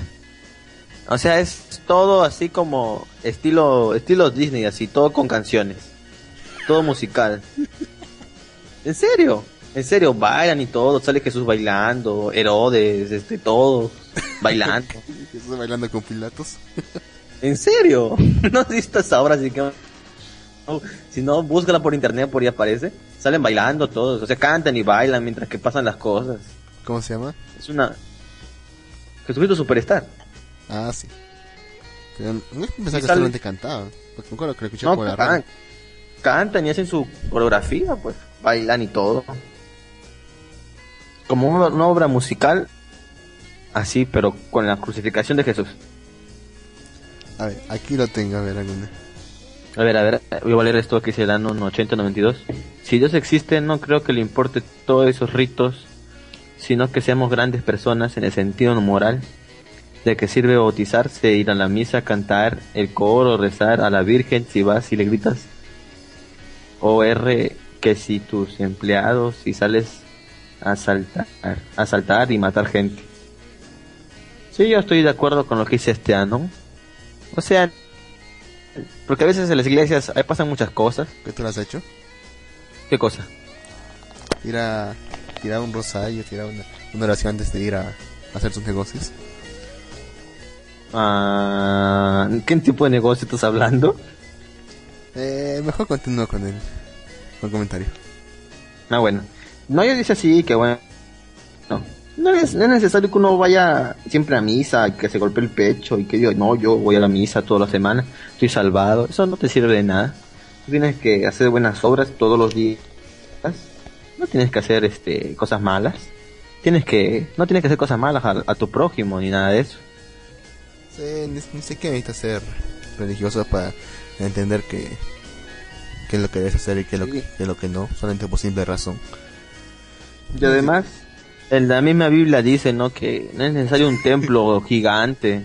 O sea, es todo así como estilo, estilo Disney, así, todo con canciones. Todo musical. ¿En serio? En serio, bailan y todo, sale Jesús bailando, Herodes, este, todos bailando. Jesús bailando con Pilatos. ¿En serio? ¿No has visto esa obra? Así que... no, si no, búscala por internet, por ahí aparece. Salen bailando todos, o sea, cantan y bailan mientras que pasan las cosas. ¿Cómo se llama? Es una... Jesucristo Superstar. Ah, sí. Pero no pensaba que solamente. Porque acuerdo que lo escuché No, por la can- radio. cantan y hacen su coreografía, pues, bailan y todo. Como una, una obra musical, así, pero con la crucificación de Jesús. A ver, aquí lo tengo, a ver, alguna. A ver, a ver, eh, voy a leer esto que dice el año 8092. Si Dios existe, no creo que le importe todos esos ritos, sino que seamos grandes personas en el sentido moral de que sirve bautizarse, ir a la misa, cantar el coro, rezar a la Virgen, si vas y le gritas, o R, que si tus empleados, si sales asaltar, asaltar y matar gente. Sí, yo estoy de acuerdo con lo que dice este ano. O sea, porque a veces en las iglesias ahí pasan muchas cosas. ¿Qué tú lo has hecho? ¿Qué cosa? Tira, tirar un rosario, tirar una, una oración antes de ir a, a hacer tus negocios. Ah, ¿Qué tipo de negocio estás hablando? Eh, mejor continúo con el, con el comentario. Ah, bueno. No, yo dice así, que bueno. No. No es, no es necesario que uno vaya siempre a misa, que se golpee el pecho y que diga, no, yo voy a la misa toda la semana, estoy salvado. Eso no te sirve de nada. Tú tienes que hacer buenas obras todos los días. No tienes que hacer este cosas malas. Tienes que, no tienes que hacer cosas malas a, a tu prójimo ni nada de eso. Sí, ni, ni siquiera necesitas ser religioso para entender que qué es lo que debes hacer y qué es lo, que, qué es lo que no, solamente por simple razón. Y además, en la misma Biblia dice, ¿no? Que no es necesario un templo gigante.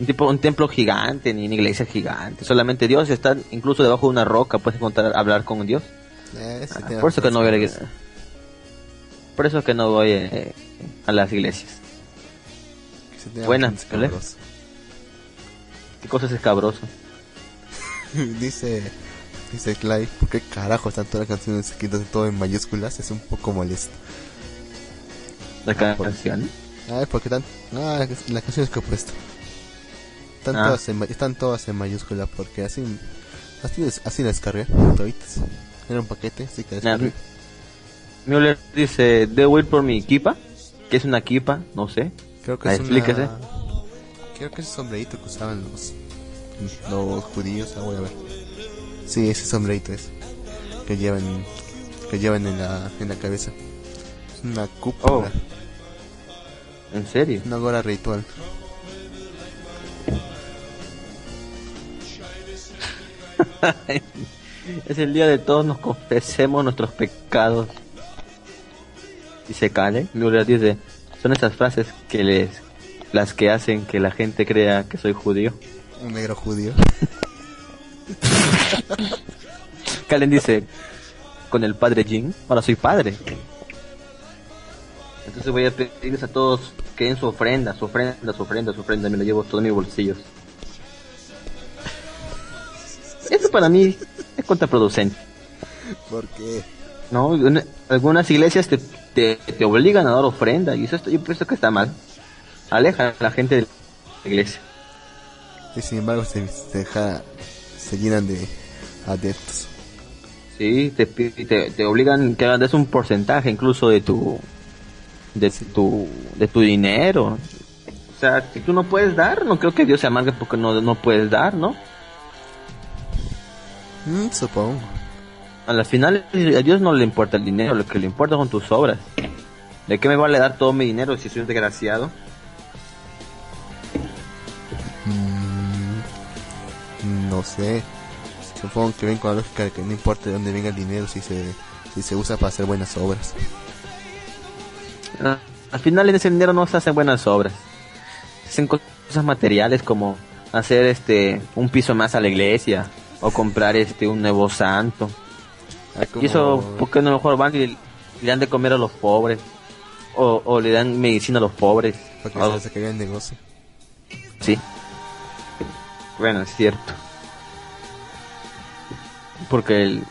Un, tipo, un templo gigante, ni una iglesia gigante. Solamente Dios está incluso debajo de una roca, puedes encontrar, hablar con Dios. Eh, sí Ah, por eso que no voy a la razón. iglesia. Por eso que no voy eh, a las iglesias. Sí tiene Buena, bastante ¿vale? ¿Qué cosa es escabroso? dice, dice Clive, ¿por qué carajo están todas las canciones escritas todo en mayúsculas? Es un poco molesto. La canción. Ah, porque están, ah, las canciones que he puesto. Están, Ah. todas en, están todas en mayúscula porque así, así, así las descargué, toditas. Era un paquete, así que Nah. Müller dice, debo ir por mi kipa. ¿Qué es una kipa? No sé. Creo que Ah, es explíquese. una... Creo que es el sombrerito que usaban los, los judíos, ah, voy a ver. Sí, ese sombrerito es. Que llevan, que llevan en la, en la cabeza. Una cúpula. Oh. ¿En serio? Una gora ritual. es el día de todos nos confesemos nuestros pecados. Y se cae. Müller dice, son esas frases que les las que hacen que la gente crea que soy judío. Un negro judío. Kalen dice, con el padre Jin, ahora soy padre. Entonces voy a pedirles a todos que den su ofrenda, su ofrenda, su ofrenda, su ofrenda, me lo llevo todo en mis bolsillos. Eso para mí es contraproducente. ¿Por qué? No, una- algunas iglesias te, te, te obligan a dar ofrenda y eso está- yo pienso que está mal. Aleja a la gente de la iglesia. Y sin embargo se, se deja, se llenan de adeptos. Sí, te, te, te obligan que des un porcentaje incluso de tu de tu de tu dinero. O sea, si tú no puedes dar, no creo que Dios se amargue porque no, no puedes dar, ¿no? Mm, supongo. A la final a Dios no le importa el dinero, lo que le importa son tus obras. ¿De qué me vale dar todo mi dinero si soy un desgraciado? Mm, no sé. Supongo que ven con la lógica de que no importa de dónde venga el dinero si se, si se usa para hacer buenas obras. Ah, Al final en ese dinero no se hacen buenas obras. Se hacen co- cosas materiales como hacer este un piso más a la iglesia o comprar este un nuevo santo. Ah, Y eso, como- ¿por qué no mejor van y le dan de comer a los pobres? O, o le dan medicina a los pobres. Para que Algo- se el negocio. Sí. Bueno, es cierto. Porque el-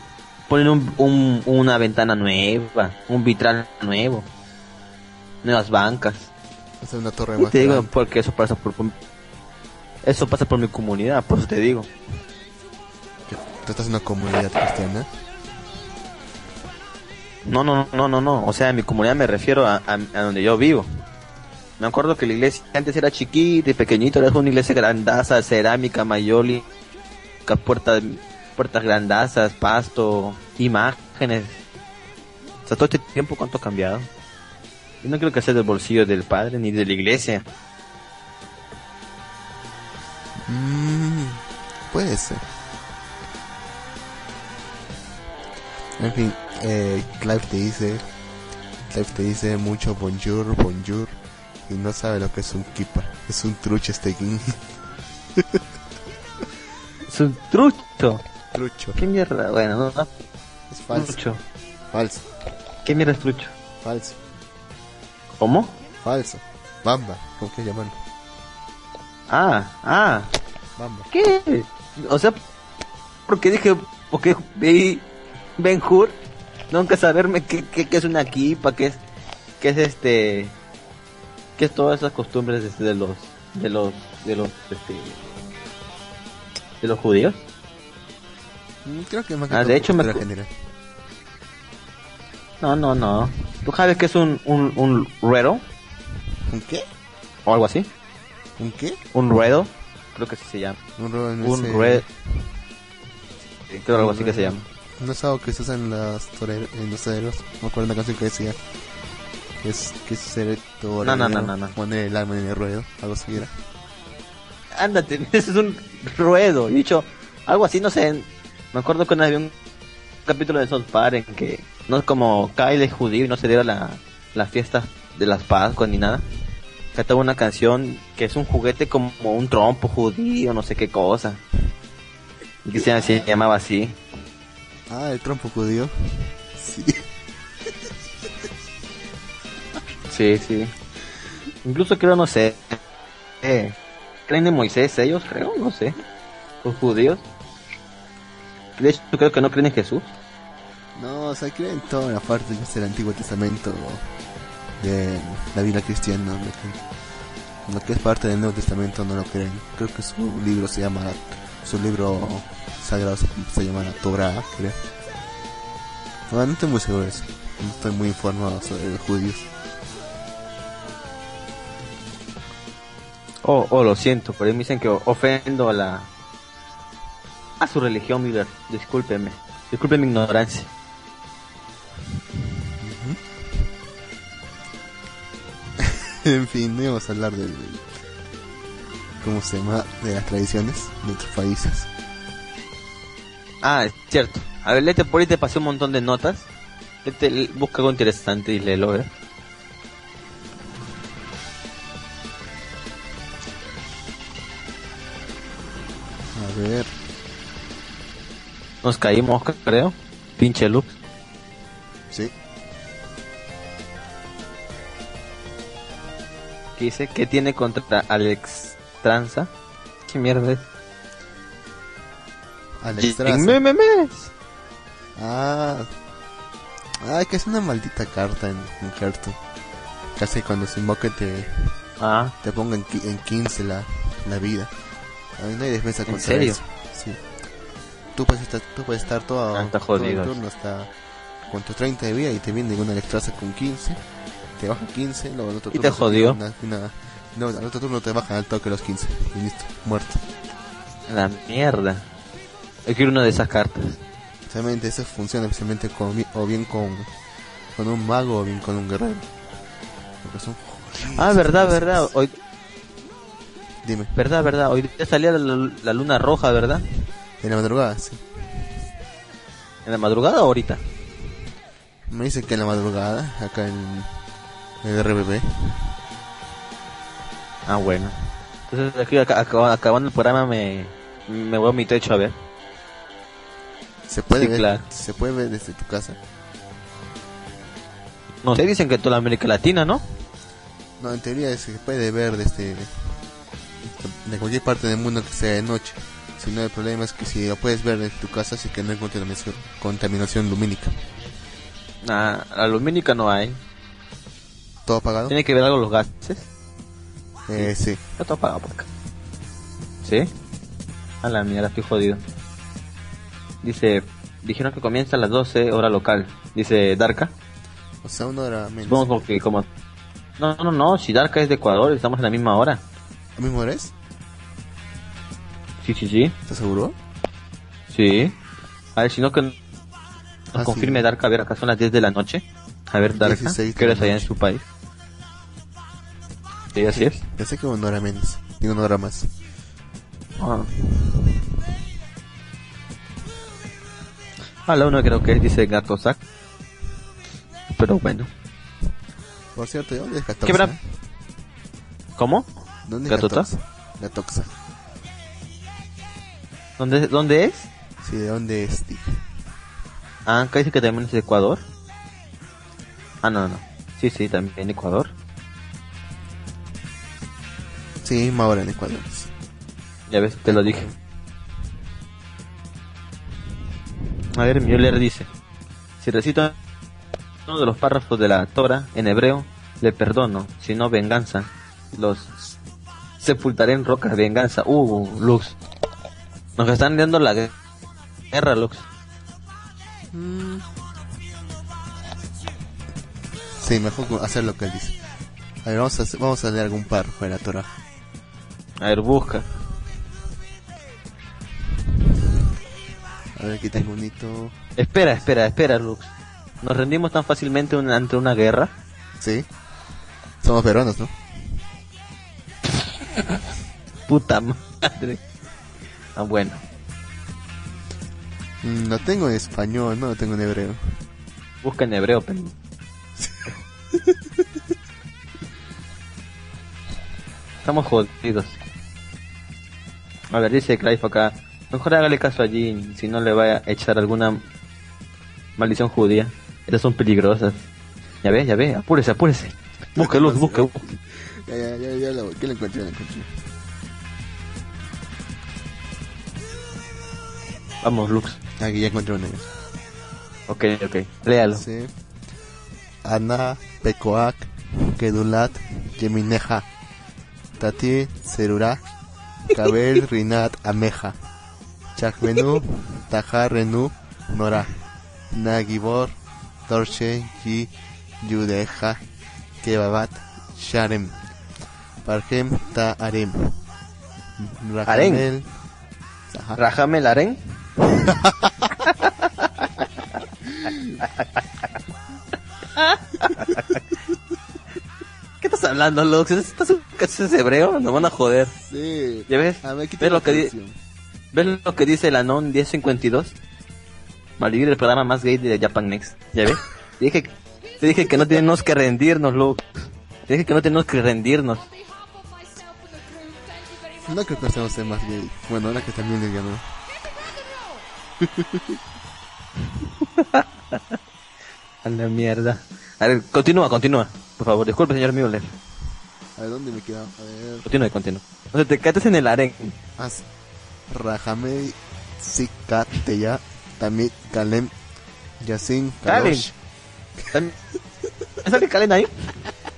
ponen un, un- una ventana nueva, un vitral nuevo, nuevas bancas. Hacer una torre Y más te digo, grande. porque eso pasa por, por- eso pasa por mi comunidad, por eso te digo. Tú estás en una comunidad cristiana. No, no, no, no, no. O sea, en mi comunidad me refiero a, a- a donde yo vivo. Me acuerdo que la iglesia antes era chiquita y pequeñita, es una iglesia grandaza, cerámica, mayoli, ca- puertas, grandazas, pasto, imágenes. O sea, todo este tiempo cuánto ha cambiado. Yo no creo que sea del bolsillo del padre ni de la iglesia. Mm, puede ser. En fin, eh, Clive te dice, Clive te dice mucho bonjour, bonjour, y no sabe lo que es un kipa, es un trucho este king. Es un trucho. Trucho, ¿Qué mierda? Bueno, no, no. es falso, Trucho. falso, ¿Qué mierda es trucho? falso, ¿Cómo? falso. Bamba, ¿cómo que llamarlo? Ah, ah. Bamba. ¿Qué? O sea, porque dije, porque vi Ben Hur, nunca saberme qué, qué, qué es una kipa, qué es, qué es este, qué es todas esas costumbres este, de los, de los, de los, este, de los judíos. Mm, Creo que más que Ah, de hecho me general. No, no, no. ¿Tú sabes qué es un, un, un ruedo? ¿Un qué? O algo así. ¿Un qué? Un ruedo. Creo que así se llama. Un ruedo en Un ruedo. Creo algo así que se llama. No es algo que se usa en, las en los toreros. Me acuerdo una canción que decía que es que es ser torero, No, no, no, no, no. poner el alma en el ruedo, algo así era. Ándate, ese es un ruedo. Y dicho, algo así, no sé. Me acuerdo que una vez vi un capítulo de South Park en que no es como Kyle es judío y no se diera la, la fiesta de las Pascuas ni nada. Cantaba una canción que es un juguete como un trompo judío, no sé qué cosa. Y que se, se llamaba así. Ah, el trompo judío. Sí. Sí, sí. Incluso creo, no sé. eh, ¿Creen en Moisés ellos? Creo, no sé. Los judíos. De hecho, creo que no creen en Jesús. No, o sea, creen toda la parte que es el Antiguo Testamento de la Biblia cristiana. Lo que, lo que es parte del Nuevo Testamento no lo creen. Creo que su libro se llama, su libro sagrado se, se llama la Torah, creo. Bueno, no estoy muy seguro de eso. No estoy muy informado sobre los judíos. Oh, oh, lo siento, pero me dicen que ofendo a la... A su religión, Miller. Discúlpeme. Disculpe mi ignorancia. en fin, no íbamos a hablar del... ¿Cómo se llama? De las tradiciones de otros países. Ah, es cierto. A ver, léete por ahí, te pasé un montón de notas. Busca algo interesante y léelo, ¿eh? A ver. Nos caímos, creo. Pinche Lux. Sí. ¿Qué dice? ¿Qué tiene contra Alex Tranza? ¿Qué mierda es? Alex Traza. Memes. Ah. Ah, que es una maldita carta en, en Hearthstone. Casi cuando se invoque te, Ah, te ponga en, en 15 la, la vida. Ahí no hay defensa ¿En contra serio? eso. Tú puedes estar, tú puedes estar todo, Ah, todo el turno hasta con tus 30 de vida y te viene una Electraza con 15. Te baja 15, luego al otro ¿Y turno te se jodió? Una, una- no, al otro turno te bajan al toque los 15. Y listo, muerto. la mierda. Hay que ir una de esas cartas. Especialmente eso funciona especialmente con, o bien con, con un mago o bien con un guerrero. Porque son Ah, verdad, verdad. Hoy, Dime, verdad, verdad. Hoy salía la, la luna roja, ¿verdad? En la madrugada, sí. ¿En la madrugada o ahorita? Me dicen que en la madrugada, acá en el RBB. Ah, bueno. Entonces aquí acaba- acabando el programa me, me voy a mi techo a ver. Se puede Sí, ver, claro. se puede ver desde tu casa. No sé, dicen que toda la América Latina, ¿no? No, en teoría se puede ver desde de cualquier parte del mundo que sea de noche. Si no, el problema es que si lo puedes ver desde tu casa, sí que no hay contaminación, lumínica. Ah, la lumínica no hay. ¿Todo apagado? Tiene que ver algo los gases. Eh, sí. Está todo apagado por acá. ¿Sí? A la mierda, estoy jodido. Dice, dijeron que comienza a las 12 hora local. Dice Darka. O sea, una hora menos. Supongo porque como... No, no, no, si Darka es de Ecuador, estamos en la misma hora. ¿A mismo eres? Sí, sí, sí. ¿Estás seguro? Sí. A ver, si no que nos Ah, confirme sí. Darka, a ver, acá son las 10 de la noche. A ver, Darka, 16 de ¿qué hora la es allá en su país? Sí, así es. Pensé que una hora menos. Digo una hora más. Ah. A la 1 creo que es, dice Gato Sack. Pero bueno. Por cierto, ¿de dónde es Gatoxa? ¿Cómo? ¿Dónde es. Gatoxa? Gatoxa. ¿Dónde, ¿Dónde es? Sí, ¿de dónde es? Dije. Ah, acá dice que también es de Ecuador. Ah, no, no. Sí, sí, también Ecuador. Sí, misma hora en Ecuador. Ya ves, te lo dije. A ver, Müller dice: Si recito uno de los párrafos de la Torah en hebreo, le perdono, si no venganza. Los sepultaré en rocas, venganza. Uh, Lux. Nos están dando la gue- guerra, Lux. Mm. Sí, mejor hacer lo que él dice. A ver, vamos a, hacer- vamos a leer algún párrafo de la Torah. A ver, busca. A ver, aquí tengo un hito. Espera, espera, espera, Lux. ¿Nos rendimos tan fácilmente un- ante una guerra? Sí. Somos peruanos, ¿no? Puta madre. Ah, bueno. Mm, lo tengo en español, no lo tengo en hebreo. Busca en hebreo, pero... Estamos jodidos. A ver, dice Clive acá. Mejor hágale caso allí, si no le va a echar alguna maldición judía. Estas son peligrosas. Ya ve, ya ve, apúrese, apúrese. Busque luz, busque, busque. Ya, ya, ya, ya lo, ¿qué lo encontré? Lo encontré. Vamos, Lux. Aquí ya encontré uno. Ok, ok. Léalo. Sí. Ana, Pecoac, Kedulat, Yemineja, Tati, Serura, Kabel, Rinat, Ameja, Chakvenu, Tajar, Renu, Nora, Nagibor, Torche, Yi, Yudeja, Kebabat, Sharem, Parjem, Ta Arem, Rahamel, Ajá. ¿Qué estás hablando? Lux? ¿Estás es hebreo? Nos van a joder. Sí. ¿Ya ves? A ver, ¿Ves lo, que. ¿Ves lo que dice el Anon 1052? Malvivir el programa más gay de Japan Next. ¿Ya ves? Te dije, te dije que no tenemos que rendirnos, Lux. Te dije que no tenemos que rendirnos. No creo que estemos ser más gay. Bueno, ahora que también le ganó. A la mierda. A ver, continúa, continúa. Por favor, disculpe, señor Müller. A ver, ¿dónde me queda? A ver. Continúa, continúa. O sea, te quedaste en el aren. As Rahamei Sikateya Tamit Kalem Yasin Kalem. Kalosh ¿Me sale Kalen ahí?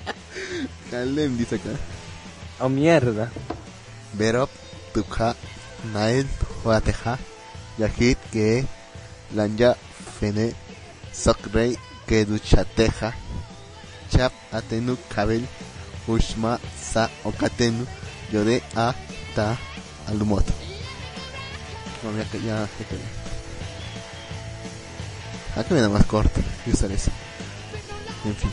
Kalem dice acá Oh, mierda. Berop Tukha Nael Huateja Yahid Ke Lanya Fene Sokrei Keduchateja Chap Atenu Kabel Ushma Sa Okatenu Yode A Ta Alumoto No, ya que ya, ya que Acá viene más corto, a usar eso. En fin.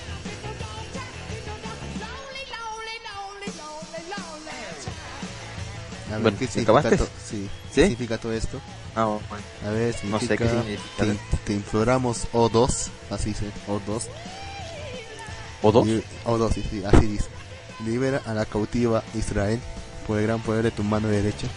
A ver, Bueno, ¿qué ¿te significa, acabaste? sí, ¿Sí? ¿qué significa todo esto? Ah, bueno. A ver, No sé qué significa significa. te, te imploramos O2, así dice, O2. ¿O dos? Li- O2, sí, sí, así dice. Libera a la cautiva Israel por el gran poder de tu mano derecha.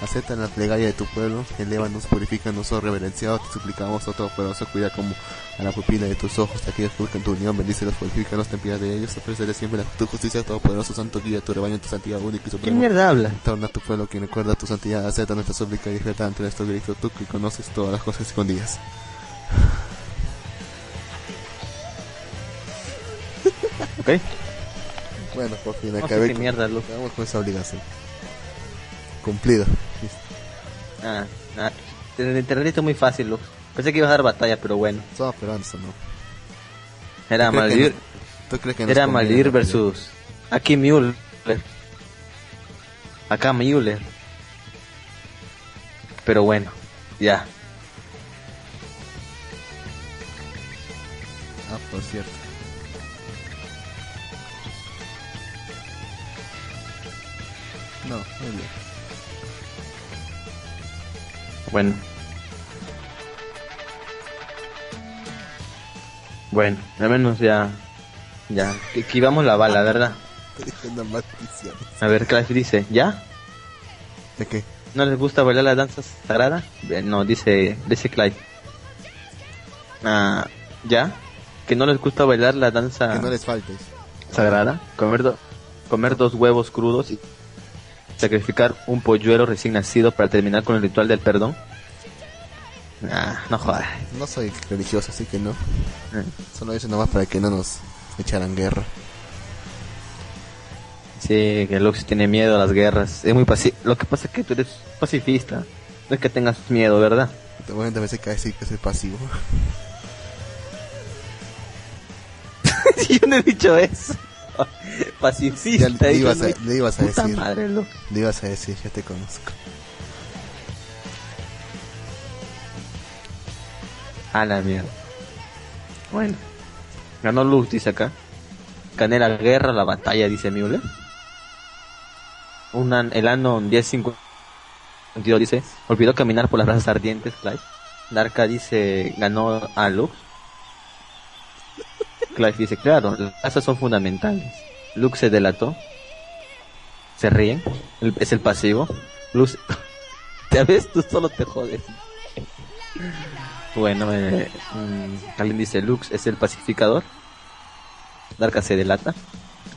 Acepta la plegaria de tu pueblo, elévanos, purifícanos, oh reverenciados, te suplicamos, oh todopoderoso, cuida como a la pupila de tus ojos, a aquellos que buscan tu unión, bendícelos, purifícanos, ten piedad de ellos, ofrecerles siempre la- tu justicia, todopoderoso, santo guía, tu rebaño, tu santidad única y ¿Qué suprema. mierda habla? Torna a tu pueblo quien recuerda tu santidad, acepta nuestra súplica y despierta ante nuestro grito, tú que conoces todas las cosas escondidas. ¿Ok? Bueno, por fin No sé acabé qué con, mierda, acabamos con esa obligación. Cumplido. Ah, ah. Te, te rendiste muy fácil, Lux. Pensé que ibas a dar batalla, pero bueno. Peruanos, ¿o ¿no? Era ¿Tú crees que Malvivir, nos- ¿Tú crees que era pelea? versus aquí Müller. Acá Müller. Pero bueno, ya. Ah, por cierto. No, muy bien. Bueno. Bueno, al menos ya. Ya. Que esquivamos la bala, ¿verdad? A ver, Clive dice, ¿ya? ¿De qué? ¿No les gusta bailar la danza sagrada? Eh, No, dice, dice Clive. Ah, ¿ya? ¿Que no les gusta bailar la danza Que no les faltes. sagrada? Comer, do- comer dos huevos crudos y sacrificar un polluelo recién nacido para terminar con el ritual del perdón. Ah, no jodas. No soy religioso, así que no. Eh, Solo eso nomás para que no nos echaran guerra. Sí, que Lux tiene miedo a las guerras. Es muy paci Lo que pasa es que tú eres pacifista. No es que tengas miedo, ¿verdad? Momento me sé que decir que soy pasivo. Yo no he dicho eso. Pacifista. Ya le ibas a, "Ay, le ibas a puta decir. madre. Le ibas a decir, ya te conozco. A la mierda. Bueno. Ganó Lux, dice acá. Gané la guerra, la batalla, dice Müller. Un an- el Anon 1052 dice, olvidó caminar por las brasas ardientes, Clive. Darka dice, ganó a Lux. Clive dice, claro, las brasas son fundamentales. Lux se delató. Se ríen. Es el pasivo. Lux, ¿te ves? Tú solo te jodes. Bueno, eh, mm, dice Lux es el pacificador. Darka se delata.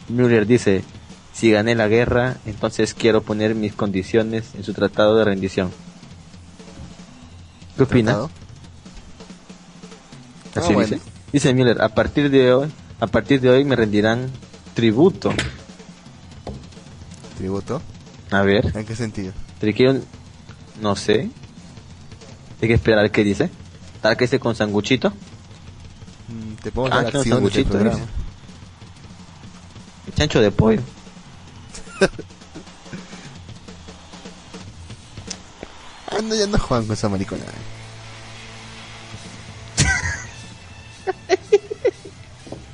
Müller dice, si gané la guerra, entonces quiero poner mis condiciones en su tratado de rendición. ¿Qué opina? ¿Tratado? Así Ah, bueno. dice. Dice Müller, a partir de hoy, a partir de hoy me rendirán tributo. ¿Tributo? A ver, ¿En qué sentido? te quiero, no sé. Hay que esperar qué dice. Darka dice con sanguchito. Mm, Te pongo Ah, la que no, del sanguchito, dice. Chancho de pollo. No, ya no juegan con esa maricona.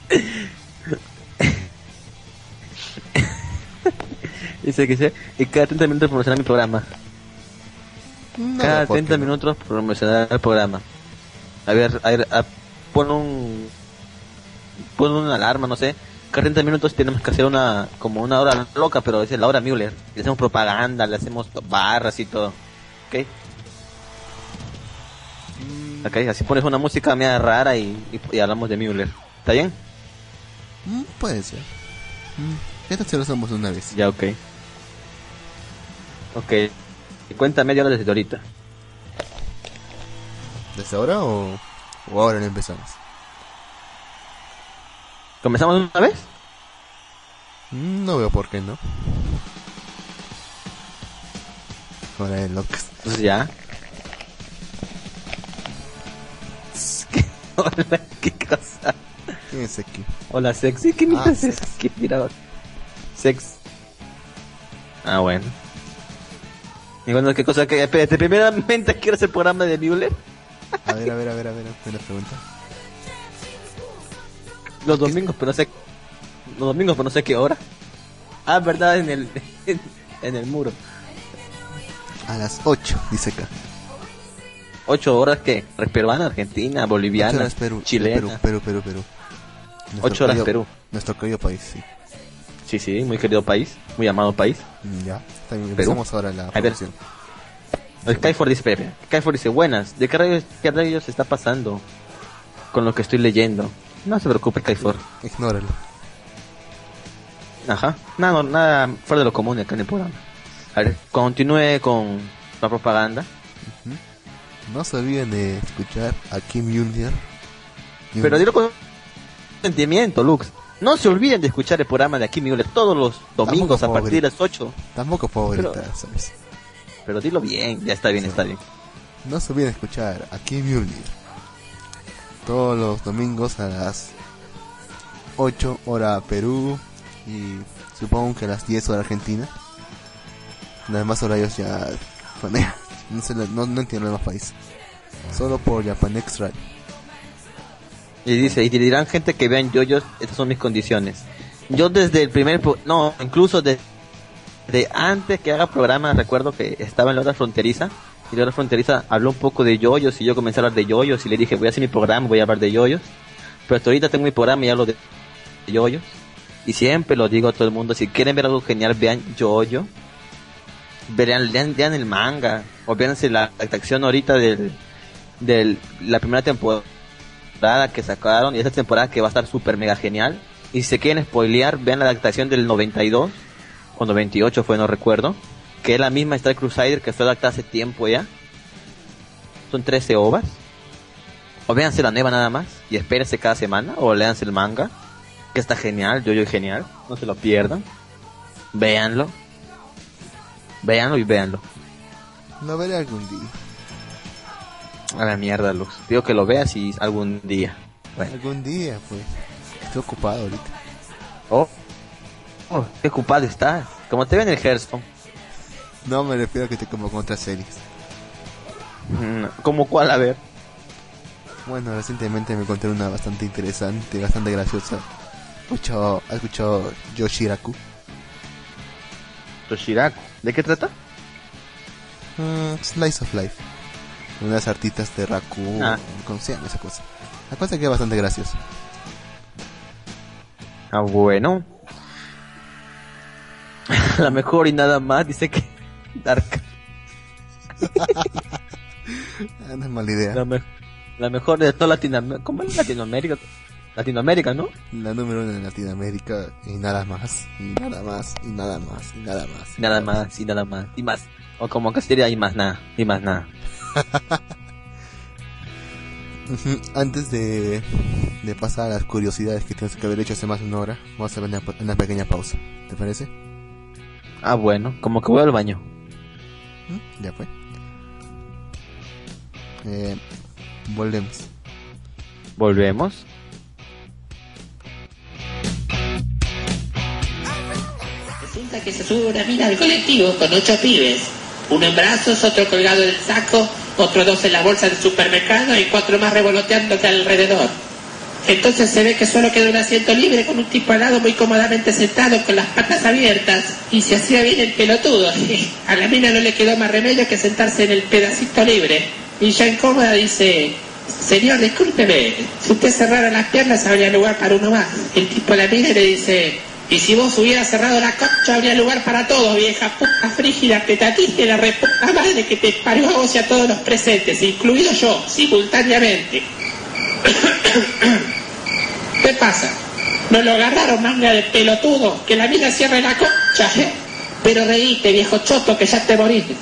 qué sé. Y cada 30 minutos promocionar mi programa. No, cada ¿por qué 30 no? minutos promocionar el programa. A ver, a ver, a- pon un... Pon una alarma, no sé. Cada 30 minutos tenemos que hacer una... Como una hora loca, pero es la hora Müller. Le hacemos propaganda, le hacemos barras y todo. ¿Ok? Ok, así pones una música media rara y, y- y hablamos de Müller. ¿Está bien? Mm, puede ser. Mm, ¿Qué tal si lo hacemos una vez? Ya, ok. Ok. Y cuéntame ya desde ahorita. ¿Desde ahora o, o ahora no empezamos? ¿Comenzamos una vez? Mm, No veo por qué no. Ahora de locas. Entonces ya. Hola, ¿qué cosa? ¿Quién es aquí? Hola, sexy. ¿Qué Ah, mira es sex. ¿Qué mira? Sex. Ah, bueno. Y bueno, ¿qué cosa? que Espérate, primeramente quiero hacer programa de Müller. A ver, a ver, a ver, a ver, una pregunta. Los domingos, pero no sé. Los domingos, pero no sé qué hora. Ah, verdad, en el. En el muro. A las 8, dice acá. ¿Ocho horas qué? ¿Peruana, argentina, boliviana, horas Perú, chilena? Perú, Perú, Perú, Perú. Nuestro Ocho horas querido- Perú. Nuestro querido país, sí. Sí, sí, muy querido país, muy amado país. Mm, Ya, empezamos ahora la producción. Skyford dice, Pepe, Skyford dice, buenas, ¿de qué rayos, qué rayos está pasando con lo que estoy leyendo? No se preocupe, Skyford. Ignóralo. Ajá, nada, nada fuera de lo común acá en el programa. A ver, continúe con la propaganda. No se olviden de escuchar a Kim Junior. Pero dilo con sentimiento, Lux. No se olviden de escuchar el programa de aquí, Miguel, todos los domingos a partir de las 8. Tampoco puedo Pero- gritar, ¿sabes? Pero dilo bien, ya está bien, está bien. No se olviden de escuchar a Kim Junior. Todos los domingos a las 8 hora Perú y supongo que a las 10 hora Argentina. Los demás horarios ya... bueno, no, sé, no, no entiendo demás países. Solo por Japanex Radio. Y dice, y dirán gente que vean yoyos, estas son mis condiciones. Yo desde el primer, no, incluso de, de antes que haga programa, recuerdo que estaba en la hora fronteriza, y la hora fronteriza habló un poco de yoyos, y yo comencé a hablar de yoyos, y le dije, voy a hacer mi programa, voy a hablar de yoyos. Pero hasta ahorita tengo mi programa y hablo de yoyos. Y siempre lo digo a todo el mundo, si quieren ver algo genial, vean yoyo. Vean, lean, lean el manga, o véanse la, la atracción ahorita del, del, la primera temporada temporada que sacaron y esta temporada que va a estar súper mega genial. Y si se quieren spoilear, vean la adaptación del 92 o 98 fue, no recuerdo, que es la misma Star Crusader que fue adaptada hace tiempo ya. Son 13 ovas. O véanse la nueva nada más y espérense cada semana o leanse el manga, que está genial, yo yo genial, no se lo pierdan. Véanlo. Véanlo y véanlo. Lo veré algún día. A la mierda, Lux. Digo que lo veas y algún día. Bueno. Algún día, pues. Estoy ocupado ahorita. Oh, oh, qué ocupado estás. Como te ven en el Hearthstone. No me refiero a que te como con otras series. Mm, ¿Cómo cuál? A ver. Bueno, recientemente me encontré una bastante interesante, bastante graciosa. Escuchado, ¿Has escuchado Yoshiraku? Toshiraku. ¿De qué trata? Mm, Slice of Life. Unas artistas de Raku. Ah. ¿Cómo se llama esa cosa? La cosa que es bastante graciosa. Ah, bueno. La mejor y nada más dice que Dark. Ah, no es mala idea. La, me- la mejor de toda Latinoamérica. ¿Cómo es Latinoamérica? Latinoamérica, ¿no? La número uno en Latinoamérica y nada más, y nada más, y nada más, y nada más. Y nada más, y nada más. Y más. O como que sería y más nada. Y más nada. Antes de, de pasar a las curiosidades que tienes que haber hecho hace más de una hora, vamos a hacer una, una pequeña pausa. ¿Te parece? Ah, bueno. Como que voy al baño. ¿Mm? Ya fue. Eh, volvemos. Volvemos. Que se sube una mina al colectivo con ocho pibes. Uno en brazos, otro colgado del saco, otros dos en la bolsa del supermercado y cuatro más revoloteando alrededor. Entonces se ve que solo queda un asiento libre con un tipo al lado muy cómodamente sentado con las patas abiertas y se hacía bien el pelotudo. A la mina no le quedó más remedio que sentarse en el pedacito libre. Y ya incómoda dice, señor, discúlpeme, si usted cerrara las piernas habría lugar para uno más. El tipo la mira y le dice, y si vos hubieras cerrado la concha habría lugar para todos, vieja puta frígida petatiste la reputa madre que te parió a vos y a todos los presentes, incluido yo, simultáneamente. ¿Qué pasa? ¿No lo agarraron manga de pelotudo? Que la mina cierre la concha, ¿eh? Pero reíste, viejo choto, que ya te moriste.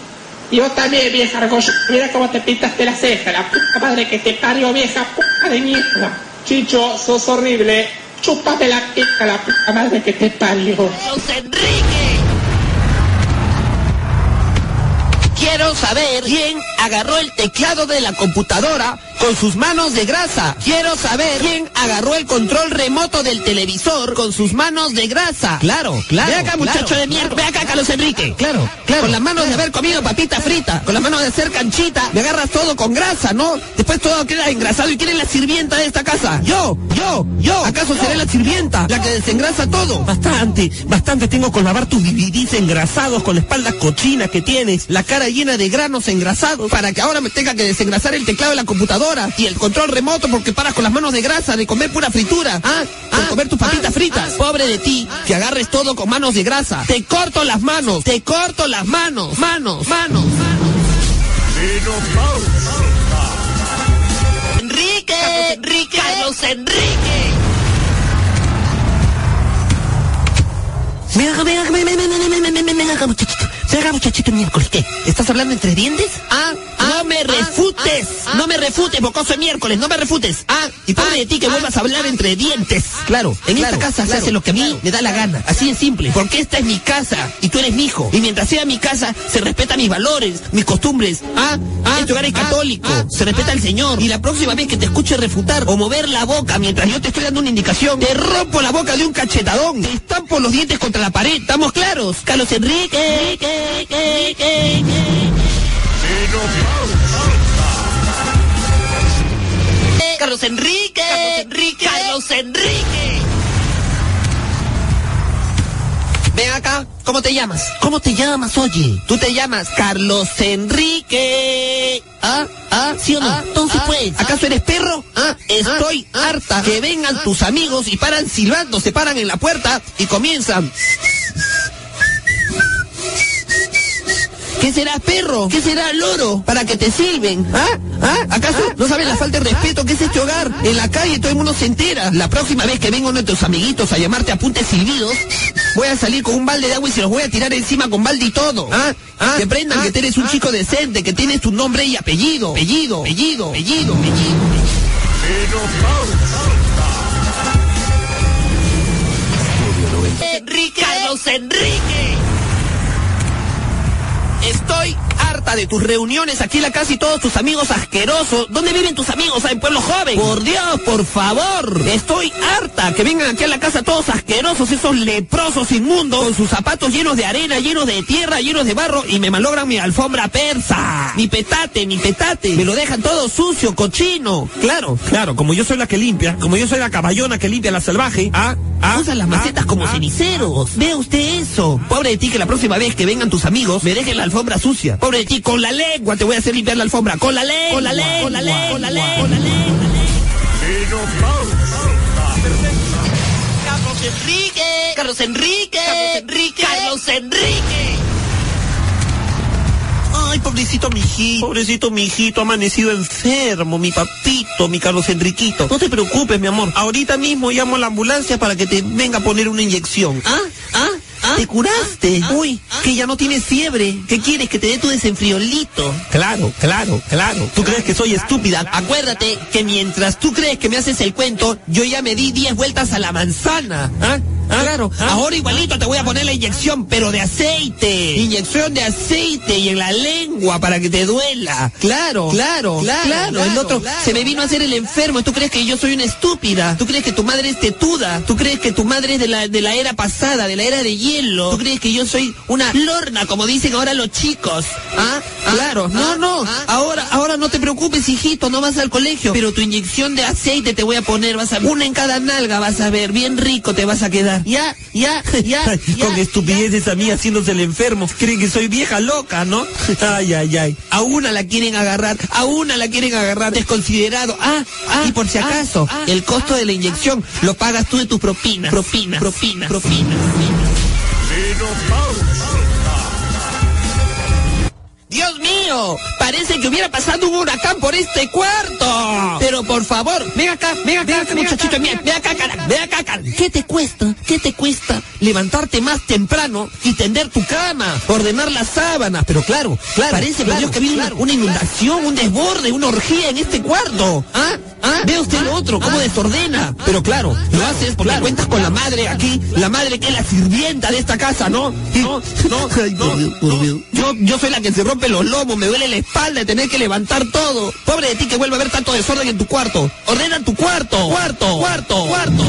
Y vos también, vieja argolla, mira cómo te pintaste la ceja, la puta madre que te parió, vieja puta de mierda. Chicho, sos horrible. Chúpate la pica, la puta madre que te parió. Carlos Enrique. Quiero saber quién agarró el teclado de la computadora con sus manos de grasa. Quiero saber quién agarró el control remoto del televisor con sus manos de grasa. Claro, claro. Ve acá, muchacho claro, de mierda. Ve acá, Carlos Enrique. Claro, claro. Con las manos de haber comido papita frita, con las manos de hacer canchita, me agarras todo con grasa, ¿no? Después todo queda engrasado y quién es la sirvienta de esta casa. Yo, yo, yo. ¿Acaso seré la sirvienta, la que desengrasa todo? Bastante, bastante tengo con lavar tus DVDs engrasados con la espalda cochina que tienes, la cara llena de granos engrasados. Para que ahora me tenga que desengrasar el teclado de la computadora y el control remoto porque paras con las manos de grasa de comer pura fritura. ¿Ah? De comer tus papitas fritas. Pobre de ti, que agarres todo con manos de grasa. Te corto las manos, te corto las manos, manos, manos, manos. Enrique, Enrique, Carlos Enrique. Muchachito. Venga, muchachito miércoles. ¿Qué? ¿Estás hablando entre dientes? Ah, no me refutes, no me refutes, bocoso de miércoles, no me refutes. Ah, y pobre de ti que vuelvas a hablar entre dientes. Claro, En claro, esta casa se hace lo que a mí claro. me da la gana, así de simple. Porque esta es mi casa y tú eres mi hijo. Y mientras sea mi casa, se respeta mis valores, mis costumbres. Ah, ah este hogar es católico, se respeta al Señor. Y la próxima vez que te escuche refutar o mover la boca mientras yo te estoy dando una indicación, te rompo la boca de un cachetadón. Te estampo los dientes contra la pared. ¿Estamos claros? Carlos Enrique. Carlos Enrique. Carlos Enrique. Carlos Enrique. Ven acá, ¿cómo te llamas? ¿Cómo te llamas, oye? Tú te llamas Carlos Enrique. ¿Ah? ¿Ah? ¿Sí o no? ¿Ah? Entonces, ¿Ah? pues. ¿Acaso eres perro? ¿Ah? Estoy harta que vengan tus amigos y paran silbando, se paran en la puerta y comienzan. ¿Qué será perro? ¿Qué será loro? Para que te silben. ¿Ah? ¿Ah? ¿Acaso no sabes la falta de respeto que es este hogar? En la calle todo el mundo se entera. La próxima vez que venga uno de tus amiguitos a llamarte a apuntes silbidos, voy a salir con un balde de agua y se los voy a tirar encima con balde y todo. ¿Ah? ¿Ah? Que aprendan que tú eres un chico decente, que tienes tu nombre y apellido. Apellido, apellido, apellido, apellido. Enrique. Carlos Enrique. Estoy harta de tus reuniones aquí en la casa y todos tus amigos asquerosos. ¿Dónde viven tus amigos? Ah, En Pueblo Joven. Por Dios, por favor. Estoy harta que vengan aquí a la casa todos asquerosos, esos leprosos inmundos, con sus zapatos llenos de arena, llenos de tierra, llenos de barro y me malogran mi alfombra persa. Mi petate, mi petate. Me lo dejan todo sucio, cochino. Claro, claro, como yo soy la que limpia, como yo soy la caballona que limpia la salvaje, ah, ah. Usan las macetas ah, como ah. ceniceros. Vea usted eso. Pobre de ti que la próxima vez que vengan tus amigos me dejen la alfombra sucia. Pobre de ti, con la lengua te voy a hacer limpiar la alfombra. Con la lengua. Con la lengua. Con la lengua. Con la lengua. Con la lengua. Carlos Enrique. Carlos Enrique. Carlos Enrique. Carlos Enrique. Ay, pobrecito mi hijito, pobrecito mi hijito, amanecido enfermo, mi papito, mi Carlos Enriquito. No te preocupes, mi amor. Ahorita mismo llamo a la ambulancia para que te venga a poner una inyección. ¿Ah? ¿Ah? ¿Ah? ¿Te curaste? ¿Ah? Uy, ¿Ah? que ya no tienes fiebre. ¿Qué quieres? Que te dé tu desenfriolito. Claro, claro, claro. ¿Tú crees que soy estúpida? Acuérdate que mientras tú crees que me haces el cuento, yo ya me di 10 vueltas a la manzana. ¿Ah? ¿Ah? Claro, ahora igualito te voy a poner la inyección, pero de aceite. Inyección de aceite y en la lengua para que te duela. Claro, claro, claro. el otro se me vino a hacer el enfermo. ¿Tú crees que yo soy una estúpida? ¿Tú crees que tu madre es tetuda? ¿Tú crees que tu madre es de la, de la era pasada, de la era de hielo? ¿Tú crees que yo soy una lorna, como dicen ahora los chicos? ¿Ah? Claro, no, no. Ahora, ahora no te preocupes, hijito, no vas al colegio. Pero tu inyección de aceite te voy a poner, vas a una en cada nalga, vas a ver, bien rico te vas a quedar. Ya, ya, ya. Con estupideces a mí haciéndose el enfermo. Creen que soy vieja loca, ¿no? Ay, ay, ay. A una la quieren agarrar, a una la quieren agarrar desconsiderado. Ah, ah, y por si acaso, el costo de la inyección lo pagas tú de tus propinas. Propinas, propinas, propinas. Dios mío, parece que hubiera pasado un huracán por este cuarto. Pero por favor, ven acá, ven acá, muchachito, ven, ven acá, cara, ven acá, cara. ¿Qué te cuesta? ¿Qué te cuesta levantarte más temprano y tender tu cama, ordenar las sábanas? Pero claro, claro, parece por Dios que ha habido una, una inundación, un desborde, una orgía en este cuarto. ¿Ah? ¿Ah? Ve usted lo otro, cómo desordena. Pero claro, lo haces porque cuentas con la madre aquí, la madre que es la sirvienta de esta casa, ¿no? No, no, no, Yo, yo soy la que se rompe los lomos, me duele la espalda de tener que levantar todo. Pobre de ti que vuelve a haber tanto desorden en tu cuarto. Ordena tu cuarto, cuarto, cuarto, cuarto.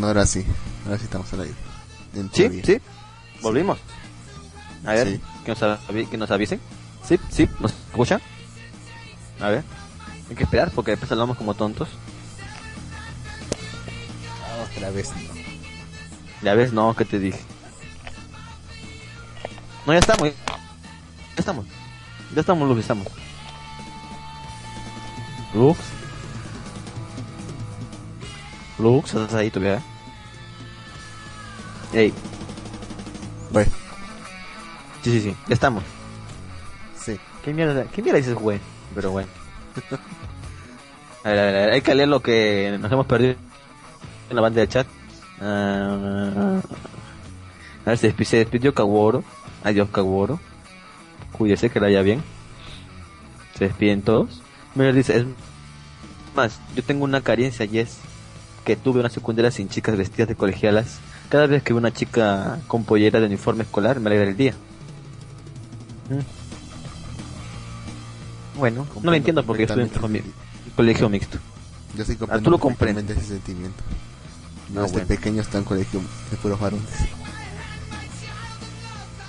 Bueno, ahora sí. Ahora sí estamos al aire. En ¿Sí? ¿Sí? ¿Volvimos? A ver, Sí. que, nos avi- que nos avisen. ¿Sí? ¿Sí? ¿Nos escuchan? A ver. Hay que esperar porque después hablamos como tontos. Otra vez. no. Ya ves, no, ¿qué te dije? No, ya estamos. Ya estamos. Ya estamos, Lux, estamos. Lux. Lux, ¿estás ahí todavía? Ey, Bueno, sí, sí, sí, ya estamos. sí. ¿Qué mierda, qué mierda dices, güey? Pero bueno. a ver, a ver, a ver, hay que leer lo que nos hemos perdido en la banda de chat. Ah, a ver, se despidió, se despidió Kagoro. Adiós, Kagoro. Cuídese, que la haya bien. Se despiden todos. Mira, dice, es más, yo tengo una carencia y es que tuve una secundaria sin chicas vestidas de colegialas. Cada vez que veo una chica con pollera de uniforme escolar, me alegra el día. Mm. Bueno, no lo entiendo porque estoy en colegio mixto. Yo sí Ah, comprendo tú lo perfectamente ese sentimiento. Yo Ah, desde bueno. pequeño está en colegio de puros varones.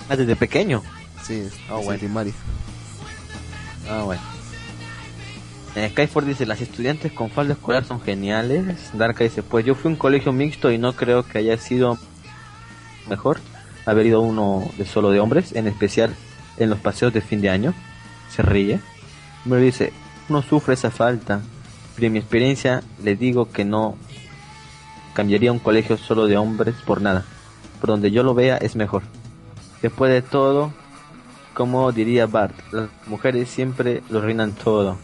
Ah, desde pequeño. Sí, es, Ah, es bueno. primaria. Ah, bueno. Eh, Skyford dice, las estudiantes con falda escolar son geniales. Darka dice, pues yo fui a un colegio mixto y no creo que haya sido mejor haber ido uno de solo de hombres, en especial en los paseos de fin de año. Se ríe. Me dice, no sufre esa falta, pero en mi experiencia le digo que no cambiaría un colegio solo de hombres por nada. Por donde yo lo vea es mejor. Después de todo, como diría Bart, las mujeres siempre lo reinan todo.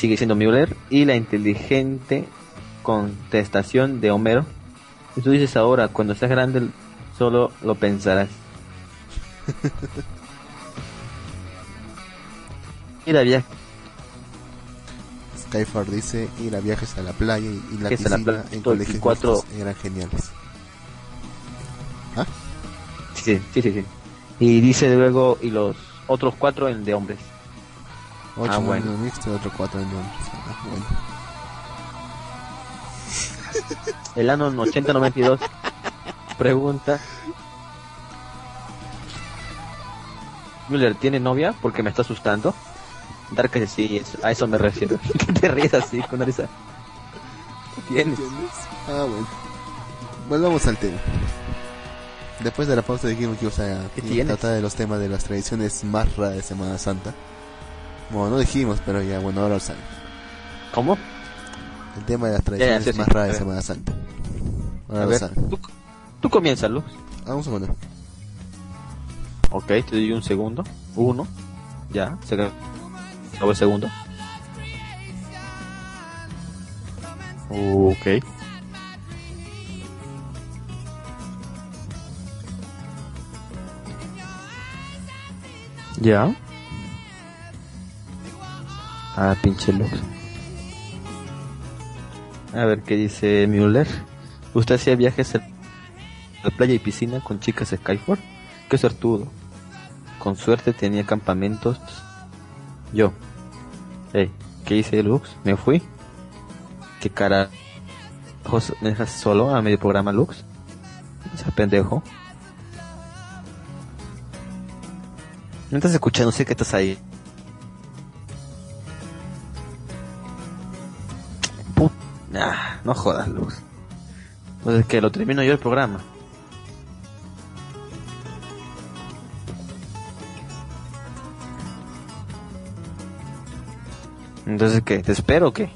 Sigue siendo Müller y la inteligente contestación de Homero. Y tú dices ahora, cuando seas grande, solo lo pensarás. Mira, viaje. Skyfar dice ir a viajes a la playa y, y la la piscina playa, en colegios cuatro- eran geniales. ¿Ah? Sí, sí, sí, sí. Y dice luego, y los otros cuatro en de hombres. Ocho Ah, en bueno. el mixto y otro cuatro en hombres. Ah, bueno. El año 8092 pregunta. Müller, ¿tiene novia? Porque me está asustando. Dark sí, es- a eso me refiero. ¿Qué te ríes así con risa? ¿Tienes? Ah, bueno. Volvamos al tema. Después de la pausa dijimos que íbamos a tratar de los temas de las tradiciones más raras de Semana Santa. Bueno, no dijimos, pero ya, bueno, ahora lo saben. ¿Cómo? El tema de las tradiciones sí, sí. más raras A de. Semana Santa. Ahora A lo ver, tú, tú comienza, Luz. Ah, un segundo. Ok, te doy un segundo. Uno. Ya, se acabó el segundo. Ok. Ya. Ah, pinche Lux. A ver qué dice Müller. ¿Usted hacía viajes a la playa y piscina con chicas Skyford? Qué suertudo. Con suerte tenía campamentos. Yo. Ey, ¿qué hice Lux? ¿Me fui? ¿Qué cara? ¿Me dejas solo a medio programa Lux? Ese pendejo. No estás escuchando, sé que estás ahí. Nah, no jodas, Lux. Pues es que lo termino yo el programa. Entonces, ¿qué? ¿Te espero o qué?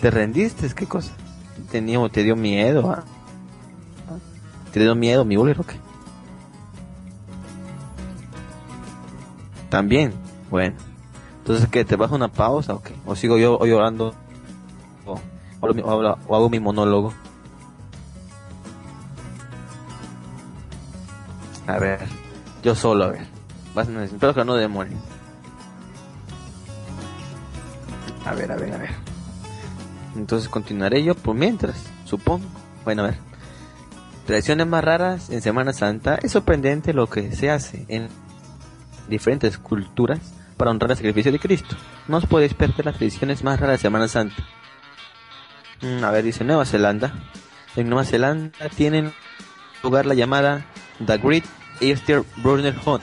¿Te rendiste? ¿Qué cosa? ¿Tenía, ¿Te dio miedo? ah? ¿Te dio miedo mi o qué? También, bueno. Entonces, ¿qué? ¿Te bajo una pausa o qué? ¿O sigo yo o llorando? ¿O, o hablo mi- o hablo- o hago mi monólogo? A ver, yo solo, a ver. Vas a- Espero que no demore. A ver, a ver, a ver. Entonces continuaré yo por mientras, supongo. Bueno, a ver. Tradiciones más raras en Semana Santa. Es sorprendente lo que se hace en diferentes culturas para honrar el sacrificio de Cristo. No os podéis perder las tradiciones más raras de Semana Santa. Mm, a ver, dice Nueva Zelanda. En Nueva Zelanda tienen lugar la llamada The Great Easter Brunner Hunt.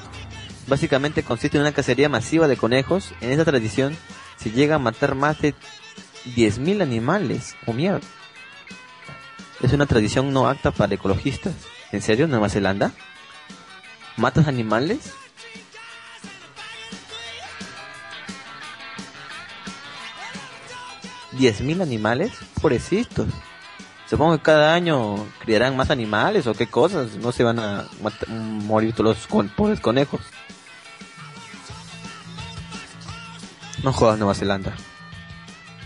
Básicamente consiste en una cacería masiva de conejos. En esta tradición se llega a matar más de 10.000 animales. ¡Oh mierda! Es una tradición no apta para ecologistas. ¿En serio, Nueva Zelanda? ¿Matas animales? ¿10.000 animales? Pobrecitos. Supongo que cada año criarán más animales o qué cosas. No se van a morir todos los con- pobres conejos. No jodas Nueva Zelanda.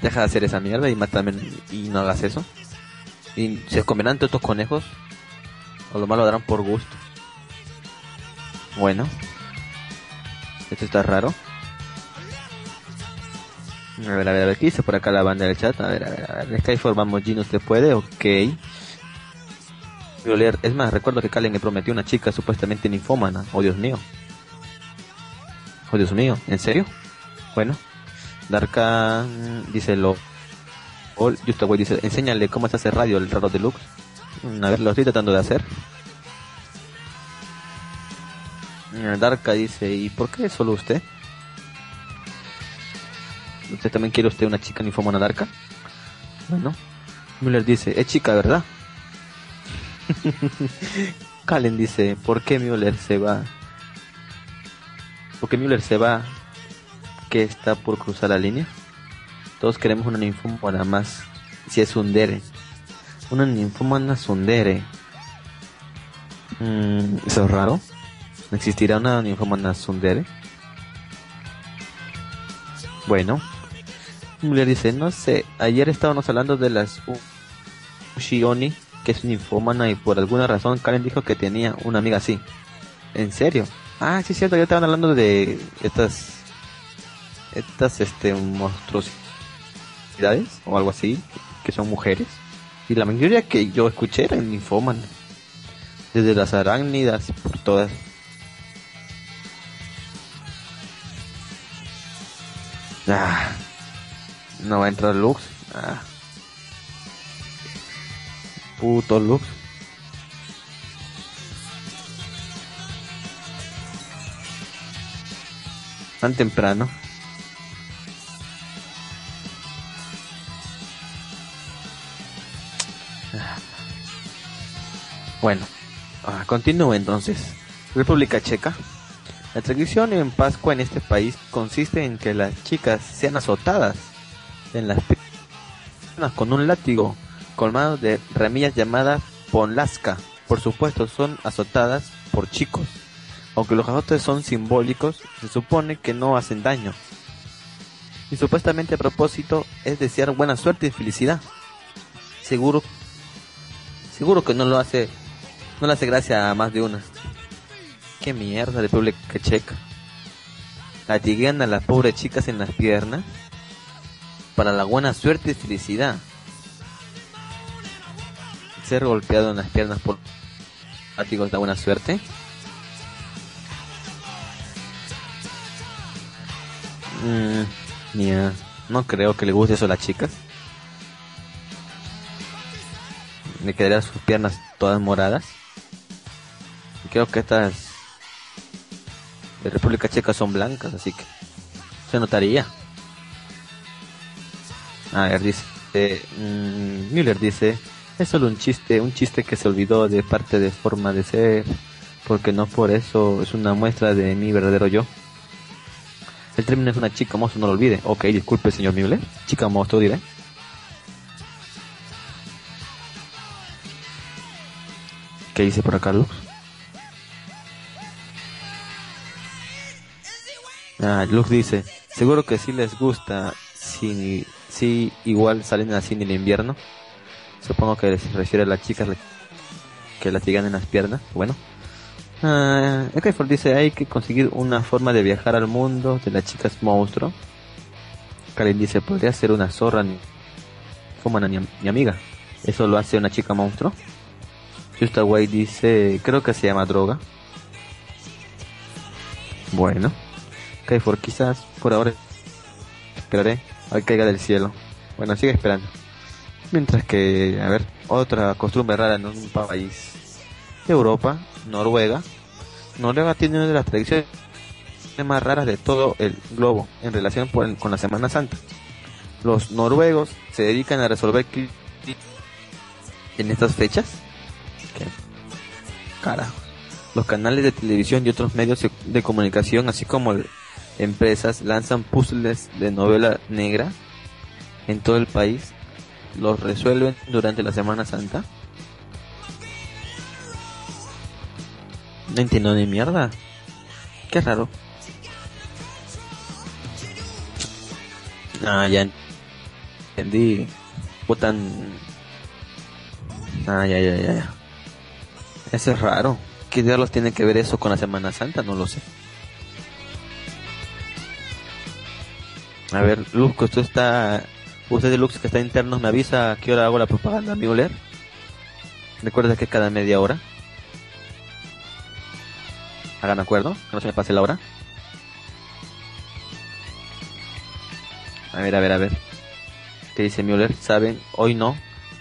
Deja de hacer esa mierda y mátame y no hagas eso. Y se comerán todos estos conejos. O lo malo darán por gusto. Bueno. Esto está raro. A ver, a ver, a ver, ¿qué dice por acá la banda del chat? A ver, a ver, a ver. Skyfall, vamos, Gino, ¿usted puede? Ok. Quiero leer. Es más, recuerdo que Kalen me prometió una chica supuestamente ninfómana. Oh, Dios mío. Oh, Dios mío. ¿En serio? Bueno. Darka dice lo... Oh, Justo Boy dice, enséñale cómo se hace radio el raro deluxe. Mm, A ver, lo estoy tratando de hacer. Mm, Darka dice, ¿y por qué solo usted? ¿Usted también quiere usted una chica ninfómana Darka? Bueno. Müller dice, es chica, ¿verdad? Kalen dice, ¿por qué Müller se va? ¿Por qué Müller se va? ¿Que está por cruzar la línea? Todos queremos una ninfómana más. Si es Sundere. Una ninfómana Sundere. Mm, Eso es raro. ¿No existirá una ninfómana Sundere? Bueno. Muller dice, no sé, ayer estábamos hablando de las Ushioni, que es una infómana y por alguna razón Karen dijo que tenía una amiga así. ¿En serio? Ah, sí cierto, ya estaban hablando de estas estas este monstruosidades o algo así, que son mujeres. Y la mayoría que yo escuché eran infómanas. Desde las arácnidas por todas. Ah, no va a entrar Lux. Ah. Puto Lux. Tan temprano. Ah. Bueno, ah, continúo entonces. República Checa. La tradición en Pascua en este país consiste en que las chicas sean azotadas en las piernas con un látigo colmado de ramillas llamadas ponlasca. Por supuesto, son azotadas por chicos. Aunque los azotes son simbólicos, se supone que no hacen daño. Y supuestamente a propósito es desear buena suerte y felicidad. Seguro, seguro que no lo hace, no le hace gracia a más de una. Qué mierda, República Checa. Latiguean a las pobres chicas en las piernas para la buena suerte y felicidad. Ser golpeado en las piernas por látigos da buena suerte. Mm, ya, no creo que le guste eso a las chicas. Le quedarían sus piernas todas moradas. Creo que estas de República Checa son blancas, así que se notaría. A ver, dice, eh, Müller dice, es solo un chiste, un chiste que se olvidó de parte de forma de ser, porque no por eso es una muestra de mi verdadero yo. El término es una chica monstruo, no lo olvide. Ok, disculpe, señor Müller. Chica monstruo, diré. ¿Qué dice por acá, Lux? Ah, Lux dice, seguro que sí les gusta, si, si igual salen así en el invierno. Supongo que se refiere a las chicas que las llegan en las piernas. Bueno. Skyfall dice, hay que conseguir una forma de viajar al mundo de las chicas monstruo. Karen dice, podría ser una zorra ni como una ni amiga. Eso lo hace una chica monstruo. Justa Way dice, creo que se llama droga. Bueno. Skyfall quizás por ahora esperaré a que caiga del cielo. Bueno, sigue esperando. Mientras que, a ver, otra costumbre rara en un país de Europa, Noruega. Noruega tiene una de las tradiciones más raras de todo el globo en relación con la Semana Santa. Los noruegos se dedican a resolver en estas fechas. Carajo. Los canales de televisión y otros medios de comunicación, así como el- empresas, lanzan puzzles de novela negra en todo el país. Los resuelven durante la Semana Santa. No entiendo ni mierda. Qué raro. Ah, ya entendí. Botan. Ah, ya, ya, ya, ya. Eso es raro. ¿Qué diablos tiene que ver eso con la Semana Santa? No lo sé. A ver, Lux, usted está. Usted de Lux que está interno, me avisa a qué hora hago la propaganda, amigo. Recuerda que cada media hora. Hagan acuerdo, que no se me pase la hora. A ver, a ver, a ver. ¿Qué dice Müller? Saben, hoy no,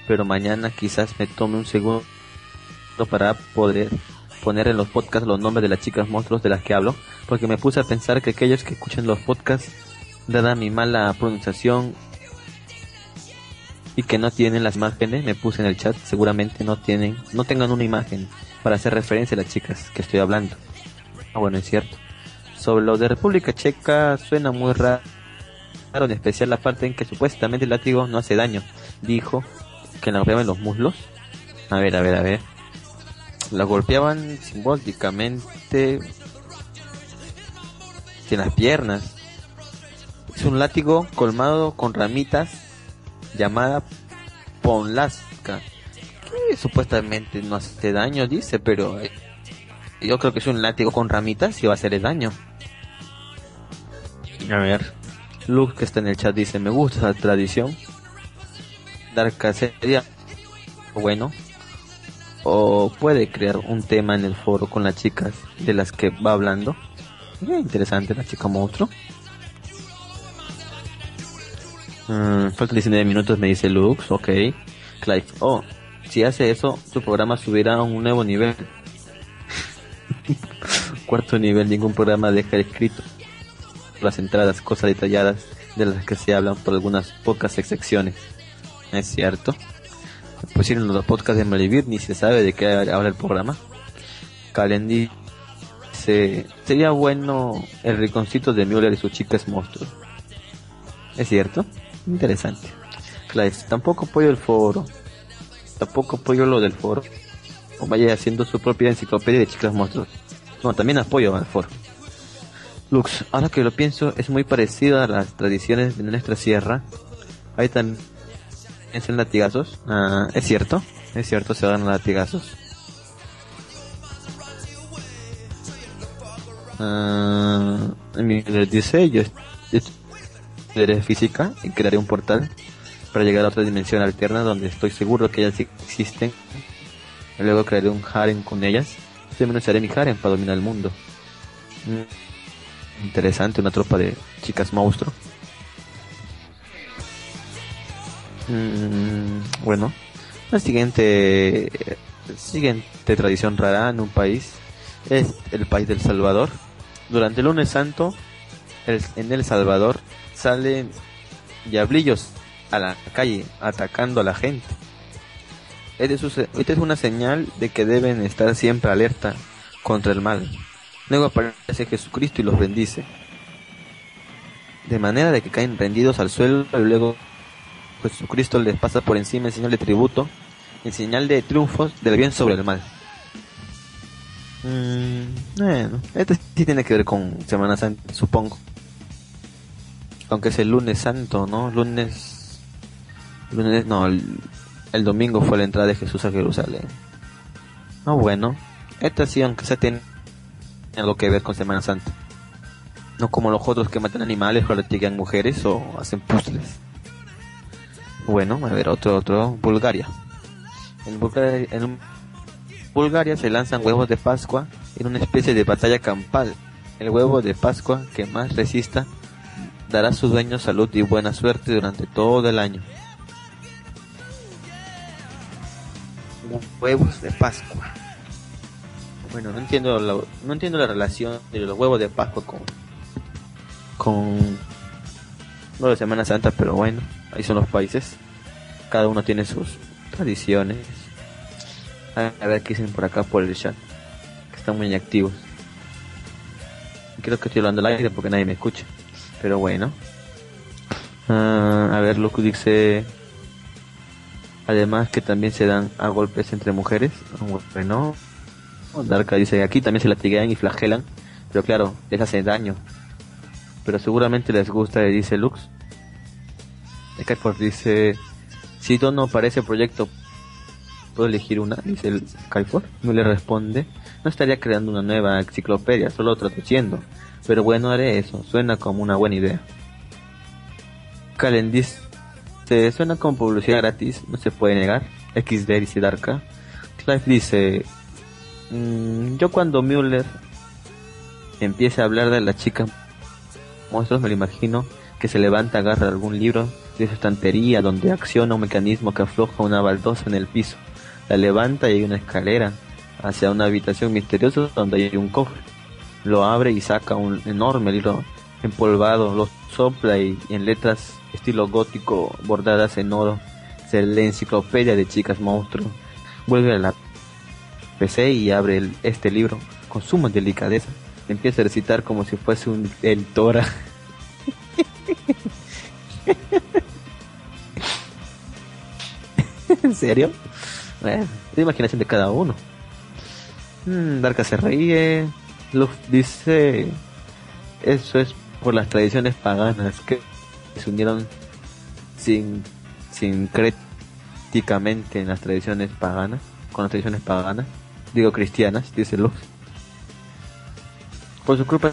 pero mañana quizás me tome un segundo para poder poner en los podcasts los nombres de las chicas monstruos de las que hablo, porque me puse a pensar que aquellos que escuchen los podcasts, dada mi mala pronunciación y que no tienen las imágenes, me puse en el chat, seguramente no tienen, no tengan una imagen para hacer referencia a las chicas que estoy hablando. Ah, bueno, es cierto. Sobre lo de República Checa suena muy raro, en especial la parte en que supuestamente el látigo no hace daño. Dijo que la golpeaban los muslos. A ver, a ver, a ver. La golpeaban simbólicamente en las piernas. Es un látigo colmado con ramitas llamada Ponlasca. Que supuestamente no hace daño, dice, pero eh, yo creo que es un látigo con ramitas y va a hacerle daño. A ver, Luke que está en el chat dice, me gusta esa tradición. Darka sería bueno. O puede crear un tema en el foro con las chicas de las que va hablando. Sería interesante la chica monstruo. Mm, faltan 19 minutos, me dice Lux, ok. Clive, oh, si hace eso, su programa subirá a un nuevo nivel. Cuarto nivel, ningún programa deja escrito las entradas, cosas detalladas de las que se hablan por algunas pocas secciones. Es cierto. Pues en los podcasts de Malivir ni se sabe de qué habla el programa. Calendi dice, sería bueno el rinconcito de Müller y sus chicas monstruos. Es cierto, interesante. Clive, tampoco apoyo el foro. Tampoco apoyo lo del foro. O vaya haciendo su propia enciclopedia de chicas monstruos. No, también apoyo al foro. Lux, ahora que lo pienso, es muy parecido a las tradiciones de nuestra sierra. Ahí también hacen latigazos. Ah, es cierto, es cierto, se dan latigazos. Ah, mi líder dice, yo est- estudiaré física y crearé un portal para llegar a otra dimensión alterna donde estoy seguro que ellas existen. Y luego crearé un harem con ellas. También usaré mi harem para dominar el mundo. Mm, Interesante, una tropa de chicas monstruo. Mm, bueno, la siguiente, siguiente tradición rara en un país es el país del Salvador. Durante el lunes santo, el- en El Salvador salen diablillos a la calle atacando a la gente. Esta es, una señal de que deben estar siempre alerta contra el mal. Luego aparece Jesucristo y los bendice. De manera de que caen rendidos al suelo y luego Jesucristo les pasa por encima en señal de tributo, en señal de triunfos del bien sobre el mal. Mm, bueno, esto sí tiene que ver con Semana Santa, supongo. Aunque es el lunes santo, ¿no? Lunes... Lunes, no, el, domingo fue la entrada de Jesús a Jerusalén. No, bueno. Esta sí, aunque sea tiene algo que ver con Semana Santa. No como los otros que matan animales latiguean mujeres o hacen puzzles. Bueno, a ver, otro, otro, Bulgaria. En Bulgaria, en Bulgaria se lanzan huevos de Pascua en una especie de batalla campal. El huevo de Pascua que más resista dará a su dueño salud y buena suerte durante todo el año. Huevos de Pascua. Bueno, no entiendo la, no entiendo la relación de los huevos de Pascua con con lo de Semana Santa, pero bueno, ahí son los países. Cada uno tiene sus tradiciones. A, ver qué dicen por acá por el chat, que están muy activos. Creo que estoy hablando al aire porque nadie me escucha, pero bueno. Ah, a ver, Luku dice Además que también se dan a golpes entre mujeres. Bueno, Darka dice aquí también se latiguean y flagelan, pero claro, les hace daño. Pero seguramente les gusta, dice Lux. Skyford dice, si no parece proyecto, ¿puedo elegir una? Dice el. No le responde, no estaría creando una nueva enciclopedia, solo traduciendo. Pero bueno, haré eso, suena como una buena idea. Kalen dice, se suena como publicidad gratis, no se puede negar. XD dice Darka. Clive dice, "Mm, yo cuando Müller empiece a hablar de la chica monstruos me lo imagino que se levanta, agarra algún libro de su estantería donde acciona un mecanismo que afloja una baldosa en el piso. La levanta y hay una escalera hacia una habitación misteriosa donde hay un cofre. Lo abre y saca un enorme libro empolvado, lo sopla y en letras estilo gótico bordadas en oro se lee enciclopedia de chicas monstruos. Vuelve a la PC y abre el- este libro con suma delicadeza. Empieza a recitar como si fuese un editora. ¿En serio? Es la imaginación de cada uno. Mm, Darka se ríe. Luff dice: Eso es por las tradiciones paganas que se unieron sin sincréticamente en las tradiciones paganas, con las tradiciones paganas, digo cristianas, dice Lux. Por su culpa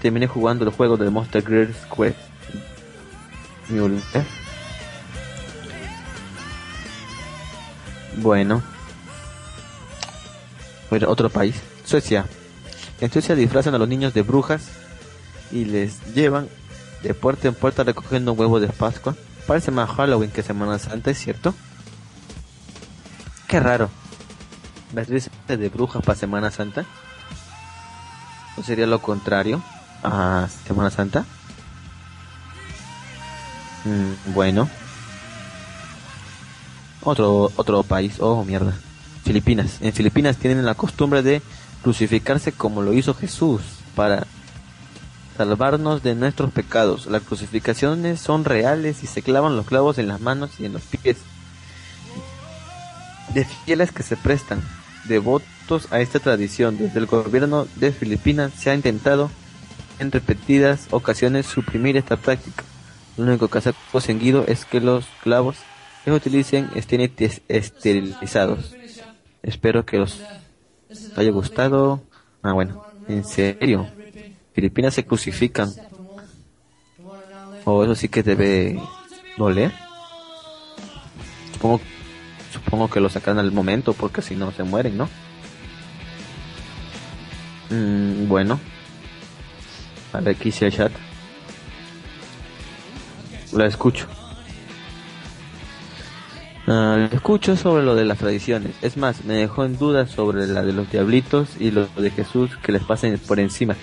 terminé jugando el juego de Monster Girls Quest. Mule. Bueno. Bueno, otro país. Suecia. En Suecia disfrazan a los niños de brujas y les llevan de puerta en puerta recogiendo huevos de Pascua. Parece más Halloween que Semana Santa, ¿es cierto? Qué raro. ¿Vestirse de brujas para Semana Santa? ¿O sería lo contrario a Semana Santa? Mm, bueno. Otro, otro país. Oh, mierda. Filipinas. En Filipinas tienen la costumbre de crucificarse como lo hizo Jesús para salvarnos de nuestros pecados. Las crucificaciones son reales y se clavan los clavos en las manos y en los pies de fieles que se prestan devotos a esta tradición. Desde el gobierno de Filipinas se ha intentado en repetidas ocasiones suprimir esta práctica. Lo único que se ha conseguido es que los clavos que utilicen estén esterilizados. Espero que los haya gustado. Ah, bueno, en serio. Filipinas se crucifican. O eso sí que debe doler. Supongo, supongo que lo sacan al momento porque si no se mueren, ¿no? Mm, bueno. A ver, aquí el chat. Lo escucho. Lo escucho sobre lo de las tradiciones. Es más, me dejó en duda sobre la de los diablitos y lo de Jesús que les pasen por encima.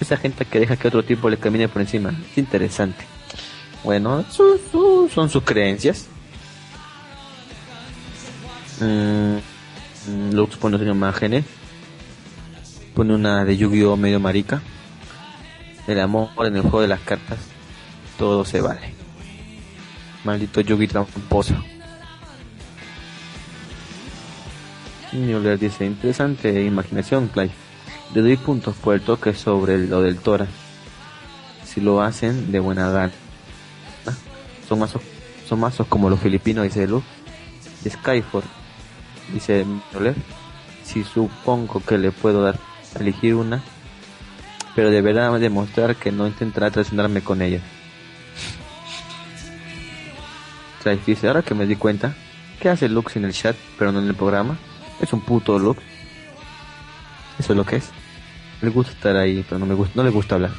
Esa gente que deja que otro tipo le camine por encima. Es interesante. Bueno, son sus creencias. Mm, mm, Lux pone otras imágenes. Pone una de Yu-Gi-Oh medio marica. El amor en el juego de las cartas. Todo se vale. Maldito Yugi tramposo. Müller dice, interesante imaginación, Clive. Le doy puntos por el toque sobre lo del Tora. Si lo hacen de buena gana. Son mazos, son mazos como los filipinos, dice Luz. Skyford, dice Müller. Si supongo que le puedo dar elegir una, pero deberá demostrar que no intentará traicionarme con ella. Clive dice, ahora que me di cuenta, ¿qué hace Lux en el chat, pero no en el programa? Es un puto Lux. Eso es lo que es. Le gusta estar ahí, pero no me gusta, no le gusta hablar.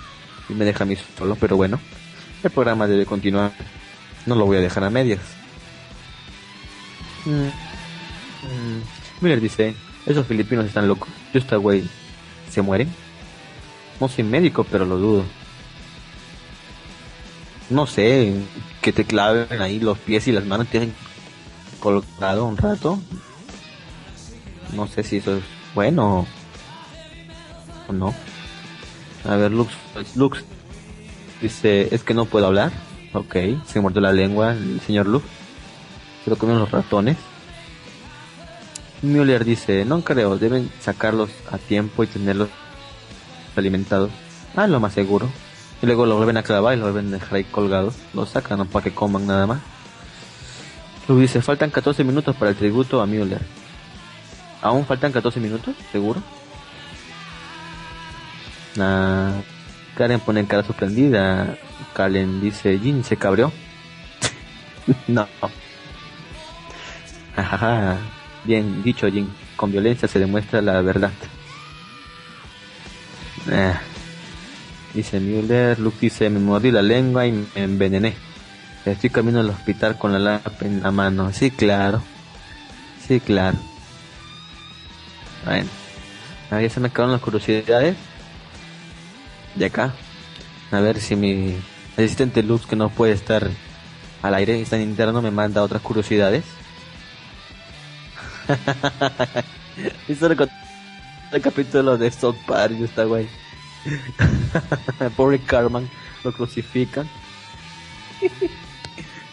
Y me deja a mí solo, pero bueno. El programa debe continuar. No lo voy a dejar a medias. Mm. Mm. Miller dice, esos filipinos están locos. Yo esta güey, ¿se mueren? No soy médico, pero lo dudo. No sé, que te claven ahí los pies y las manos, te dejen colgado un rato. No sé si eso es bueno o no. A ver, Lux, Lux dice, es que no puedo hablar. Ok, se mordió la lengua el señor Lux. Se lo comieron los ratones. Müller dice, no creo, deben sacarlos a tiempo y tenerlos alimentados. Ah, lo más seguro. Y luego lo vuelven a clavar y lo vuelven a dejar ahí colgados. Los sacan para que coman nada más. Lux dice, faltan 14 minutos para el tributo a Müller. ¿Aún faltan 14 minutos? ¿Seguro? Karen pone cara sorprendida. Karen dice, Jin se cabreó. no. Bien dicho, Jin. Con violencia se demuestra la verdad. Ah. Dice Müller, Luke dice, me mordí la lengua y me envenené. Estoy camino al hospital con la lápiz en la mano. Sí, claro. Sí, claro. Bueno. A ver, se me acabaron las curiosidades. De acá. A ver si mi asistente Lux, que no puede estar al aire, está en interno, me manda otras curiosidades. con el capítulo de South Park, está guay. Pobre Carman, lo crucifican.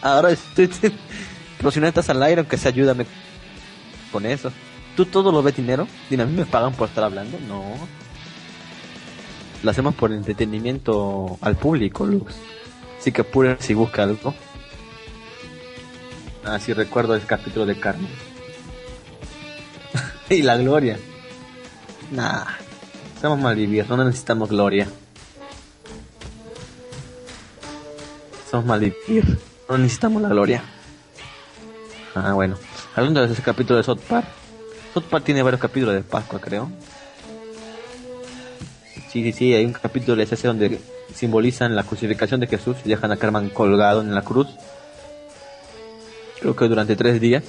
Ahora estoy. Pero si al aire, aunque sea ayúdame con eso. ¿Tú todo lo ves dinero? Dime, ¿a mí me pagan por estar hablando? No. lo hacemos por entretenimiento al público, Lux. Así que apúrense si busca algo. Ah, sí recuerdo el capítulo de Carmen. y la gloria. Nah, estamos mal vividos, no necesitamos gloria. Somos mal vividos, no necesitamos la gloria. Ah, bueno. Hablando de ese capítulo de South Park. South Park tiene varios capítulos de Pascua, creo. Sí, sí, sí, hay un capítulo de ese donde simbolizan la crucificación de Jesús y dejan a Carmen colgado en la cruz. Creo que durante tres días.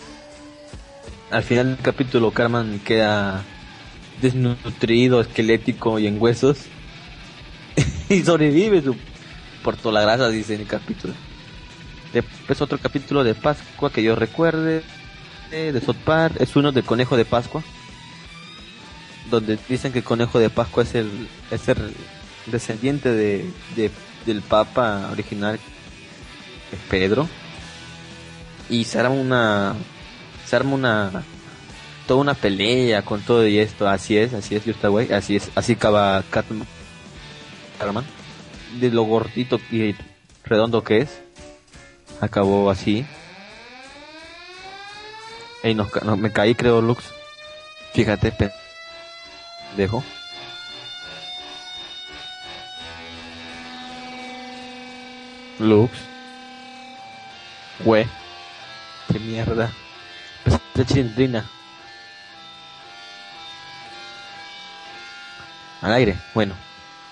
Al final del capítulo Carmen queda desnutrido, esquelético y en huesos. y sobrevive su- por toda la grasa, dice en el capítulo. Después otro capítulo de Pascua que yo recuerde de South Park es uno de Conejo de Pascua donde dicen que el Conejo de Pascua es el es el descendiente de, de- del Papa original Pedro y se arma una se arma una toda una pelea con todo y esto. Así es así es güey así es así acaba Catman de lo gordito y redondo que es acabó así. Ey, no, me caí creo Lux. Fíjate pe- dejo Lux. Güey qué mierda. De chilindrina al aire bueno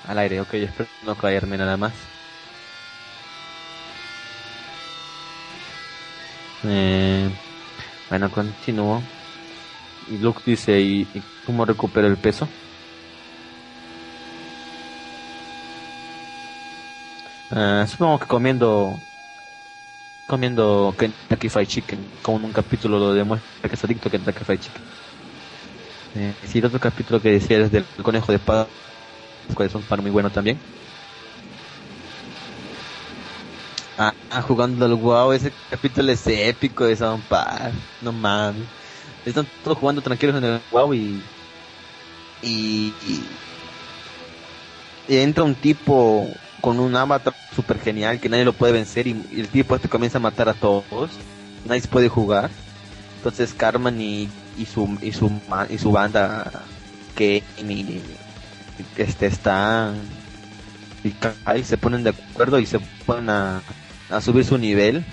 al aire ok espero no caerme nada más Eh, bueno, continúo. Y Luke dice, ¿y, y cómo recupero el peso? Ah, supongo que comiendo comiendo Kentucky Fried Chicken, como en un capítulo lo demuestra que es adicto a Kentucky Fried Chicken. Eh, sí, el otro capítulo que decía es del conejo de Pascua, es un pan muy bueno también. Ah, ah, jugando al wow, ese capítulo es épico de South Park. No mames. Están todos jugando tranquilos en el wow y. Y. y- entra un tipo con un avatar super genial que nadie lo puede vencer y, y el tipo este comienza a matar a todos. Nadie puede jugar. Entonces Carmen y, y su y su y su banda que este están y Kai se ponen de acuerdo y se ponen a, a subir su nivel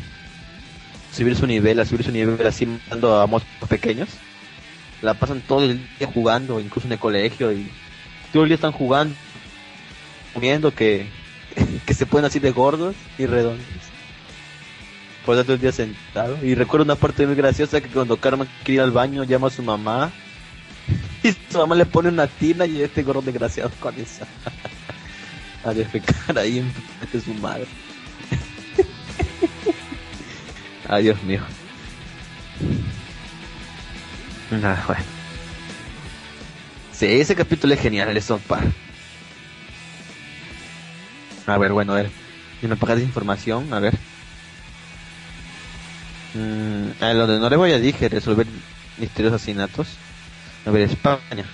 subir su nivel a subir su nivel así matando a pequeños. La pasan todo el día jugando incluso en el colegio y todo el día están jugando comiendo que que se ponen así de gordos y redondos el día sentado y recuerdo una parte muy graciosa que cuando Carmen quiere ir al baño llama a su mamá y su mamá le pone una tina y este gordo desgraciado con esa a defecar ahí en frente de su madre. Ay, Dios mío. Ah, bueno. Sí, ese capítulo es genial, el de Park. A ver, bueno, a ver. Y me pagas información, a ver. Mm, a donde no le voy a dije resolver misteriosos asesinatos. A ver, España.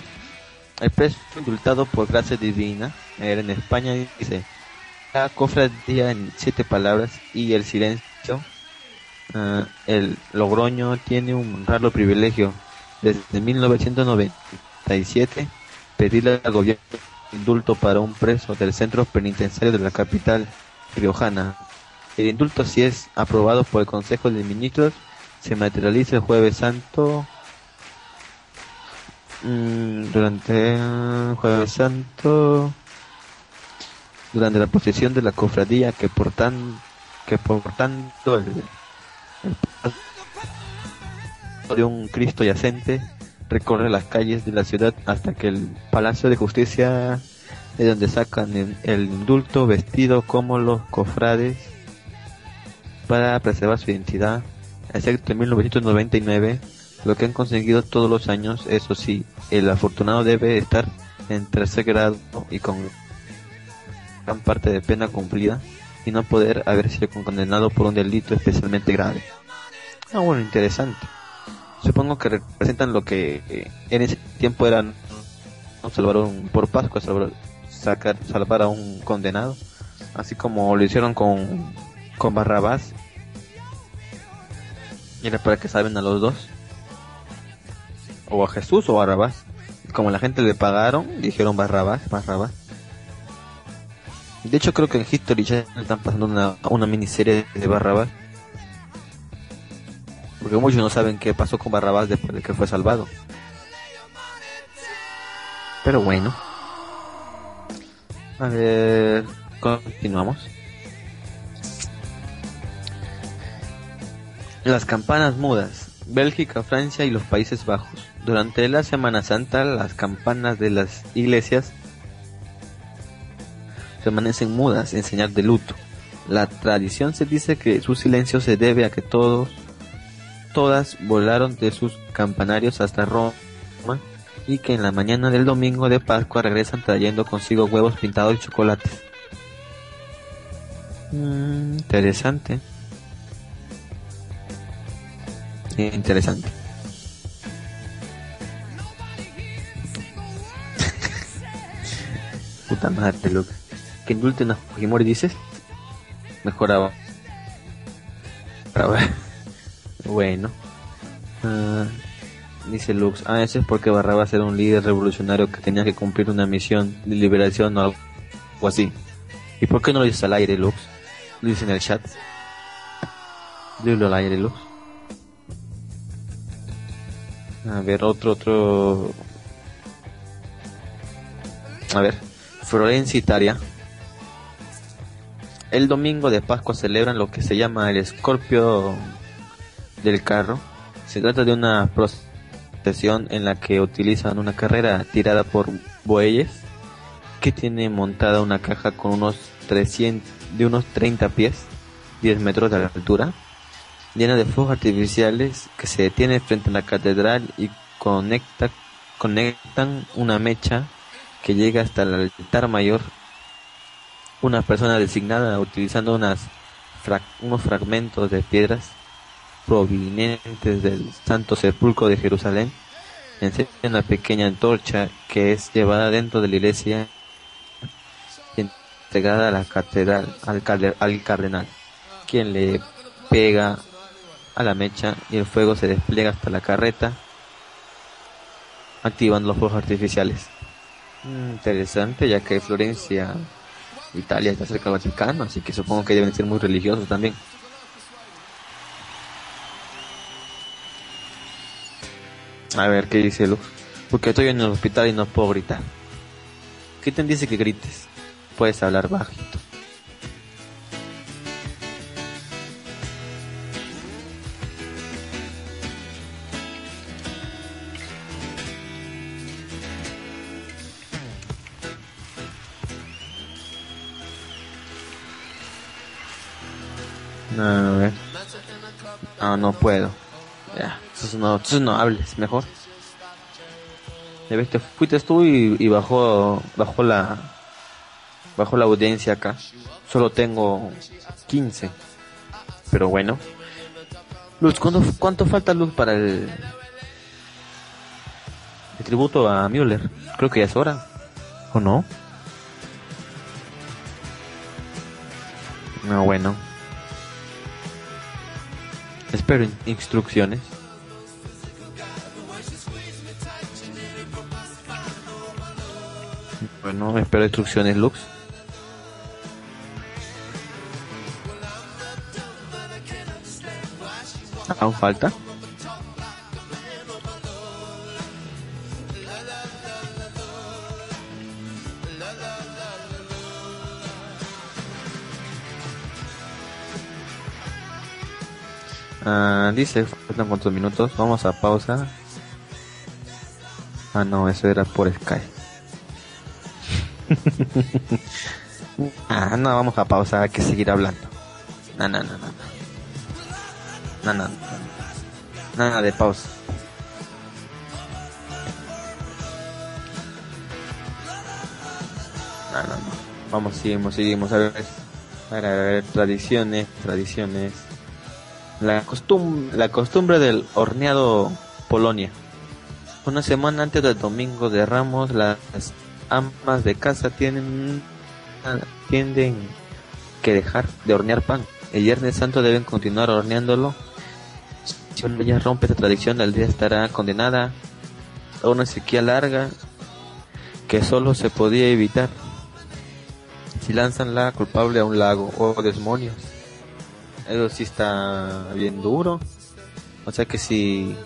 El preso indultado por gracia divina. Era en España dice la cofradía en siete palabras y el silencio. Ah, el Logroño tiene un raro privilegio. Desde 1997 pedirle al gobierno indulto para un preso del centro penitenciario de la capital riojana. El indulto si es aprobado por el Consejo de Ministros se materializa el jueves santo Mm, durante el jueves santo durante la procesión de la cofradía que por que por tanto el, de un Cristo yacente recorre las calles de la ciudad hasta que el Palacio de Justicia de donde sacan el, el indulto vestido como los cofrades para preservar su identidad excepto en 1999 lo que han conseguido todos los años, eso sí, el afortunado debe estar en tercer grado y con gran parte de pena cumplida y no poder haber sido condenado por un delito especialmente grave. Ah, bueno, interesante. Supongo que representan lo que eh, en ese tiempo eran ¿no? Salvador por Pascua, Salvador, sacar, salvar a un condenado, así como lo hicieron con, con Barrabás. Era para que salven a los dos, o a Jesús o a Barrabás. Como la gente le pagaron, dijeron Barrabás, Barrabás. De hecho, creo que en History Channel están pasando una, una miniserie de Barrabás. Porque muchos no saben qué pasó con Barrabás después de que fue salvado. Pero bueno. A ver, continuamos. Las campanas mudas. Bélgica, Francia y los Países Bajos. Durante la Semana Santa, las campanas de las iglesias permanecen mudas en señal de luto. La tradición se dice que su silencio se debe a que todos, todas volaron de sus campanarios hasta Roma y que en la mañana del domingo de Pascua regresan trayendo consigo huevos pintados y chocolates. Mm, interesante. Interesante. Puta madre, Luke. Que indulten a Fujimori dices. Mejoraba. Bueno. Ah, dice Lux. Ah, eso es porque Barrabás era un líder revolucionario que tenía que cumplir una misión de liberación o algo así. ¿Y por qué no lo dices al aire, Lux? Lo dice en el chat. Dilo al aire, Lux. A ver, otro, otro. A ver, Florencia, Italia. El domingo de Pascua celebran lo que se llama el Escorpio del Carro. Se trata de una procesión en la que utilizan una carrera tirada por bueyes que tiene montada una caja con unos 300, de unos 30 pies, 10 metros de altura, llena de fuegos artificiales que se detiene frente a la catedral y conecta, conectan una mecha que llega hasta el altar mayor. Una persona designada utilizando unas fra- unos fragmentos de piedras provenientes del Santo Sepulcro de Jerusalén enciende una pequeña antorcha que es llevada dentro de la iglesia y entregada a la catedral al, carde- al cardenal, quien le pega a la mecha y el fuego se despliega hasta la carreta, activando los fuegos artificiales. Mm, interesante, ya que Florencia, Italia, está cerca del Vaticano, así que supongo que deben ser muy religiosos también. A ver, ¿qué dice Luz? Porque estoy en el hospital y no puedo gritar. ¿Qué te dice que grites? Puedes hablar bajito. A ver. Ah, no puedo. Ya, entonces no, entonces no hables, mejor. Ya ves, te fuiste tú y, y bajó la, bajó la audiencia acá. Solo tengo 15. Pero bueno. Luz, ¿cuánto, cuánto falta Luz para el, el tributo a Müller? Creo que ya es hora. ¿O no? No, bueno. Espero in- instrucciones. Bueno, espero instrucciones, Lux. Aún falta. Ah, dice, faltan cuántos minutos. Vamos a pausa. Ah, no, eso era por Sky. ah, no, vamos a pausa, hay que seguir hablando. No, no, no, no. No, no, no. Nada de pausa. No, no, no. Vamos, seguimos, seguimos. A ver, a ver, a ver, tradiciones, tradiciones. La, costum la costumbre del horneado Polonia. Una semana antes del domingo de Ramos, las amas de casa tienen tienden que dejar de hornear pan. El Viernes Santo deben continuar horneándolo. Si una ya rompe esta tradición, la aldea estará condenada a una sequía larga que solo se podía evitar si lanzan la culpable a un lago o demonios. Eso sí está bien duro. O sea que si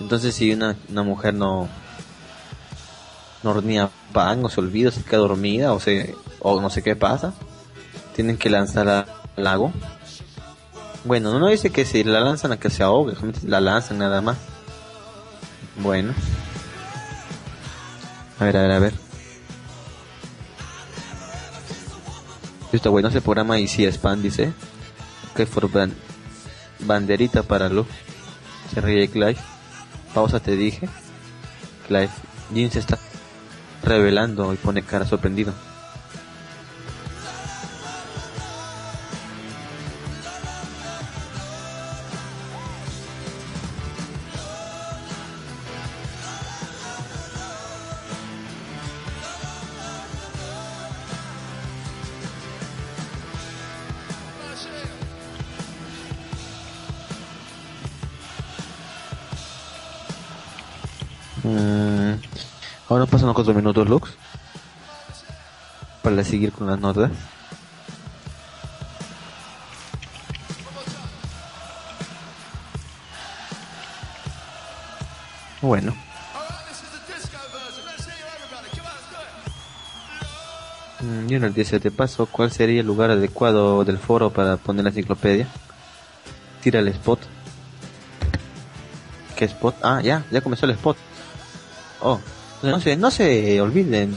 entonces si una, una mujer no no hornea pan o se olvida, se queda dormida o se o no sé qué pasa, tienen que lanzar al lago. Bueno, no dice que si la lanzan a que se ahogue, la lanzan nada más. Bueno. A ver, a ver, a ver. Está bueno ese programa y si Span dice que for ban- banderita para Lu. Se ríe Clive. Pausa te dije. Clive. Jin se está revelando y pone cara sorprendido. Ahora pasan los cuatro minutos, Lux. Para seguir con las notas. Bueno. Y en el 17 paso, ¿cuál sería el lugar adecuado del foro para poner la enciclopedia? Tira el spot. ¿Qué spot? Ah, ya, ya comenzó el spot. Oh, no se, no se olviden,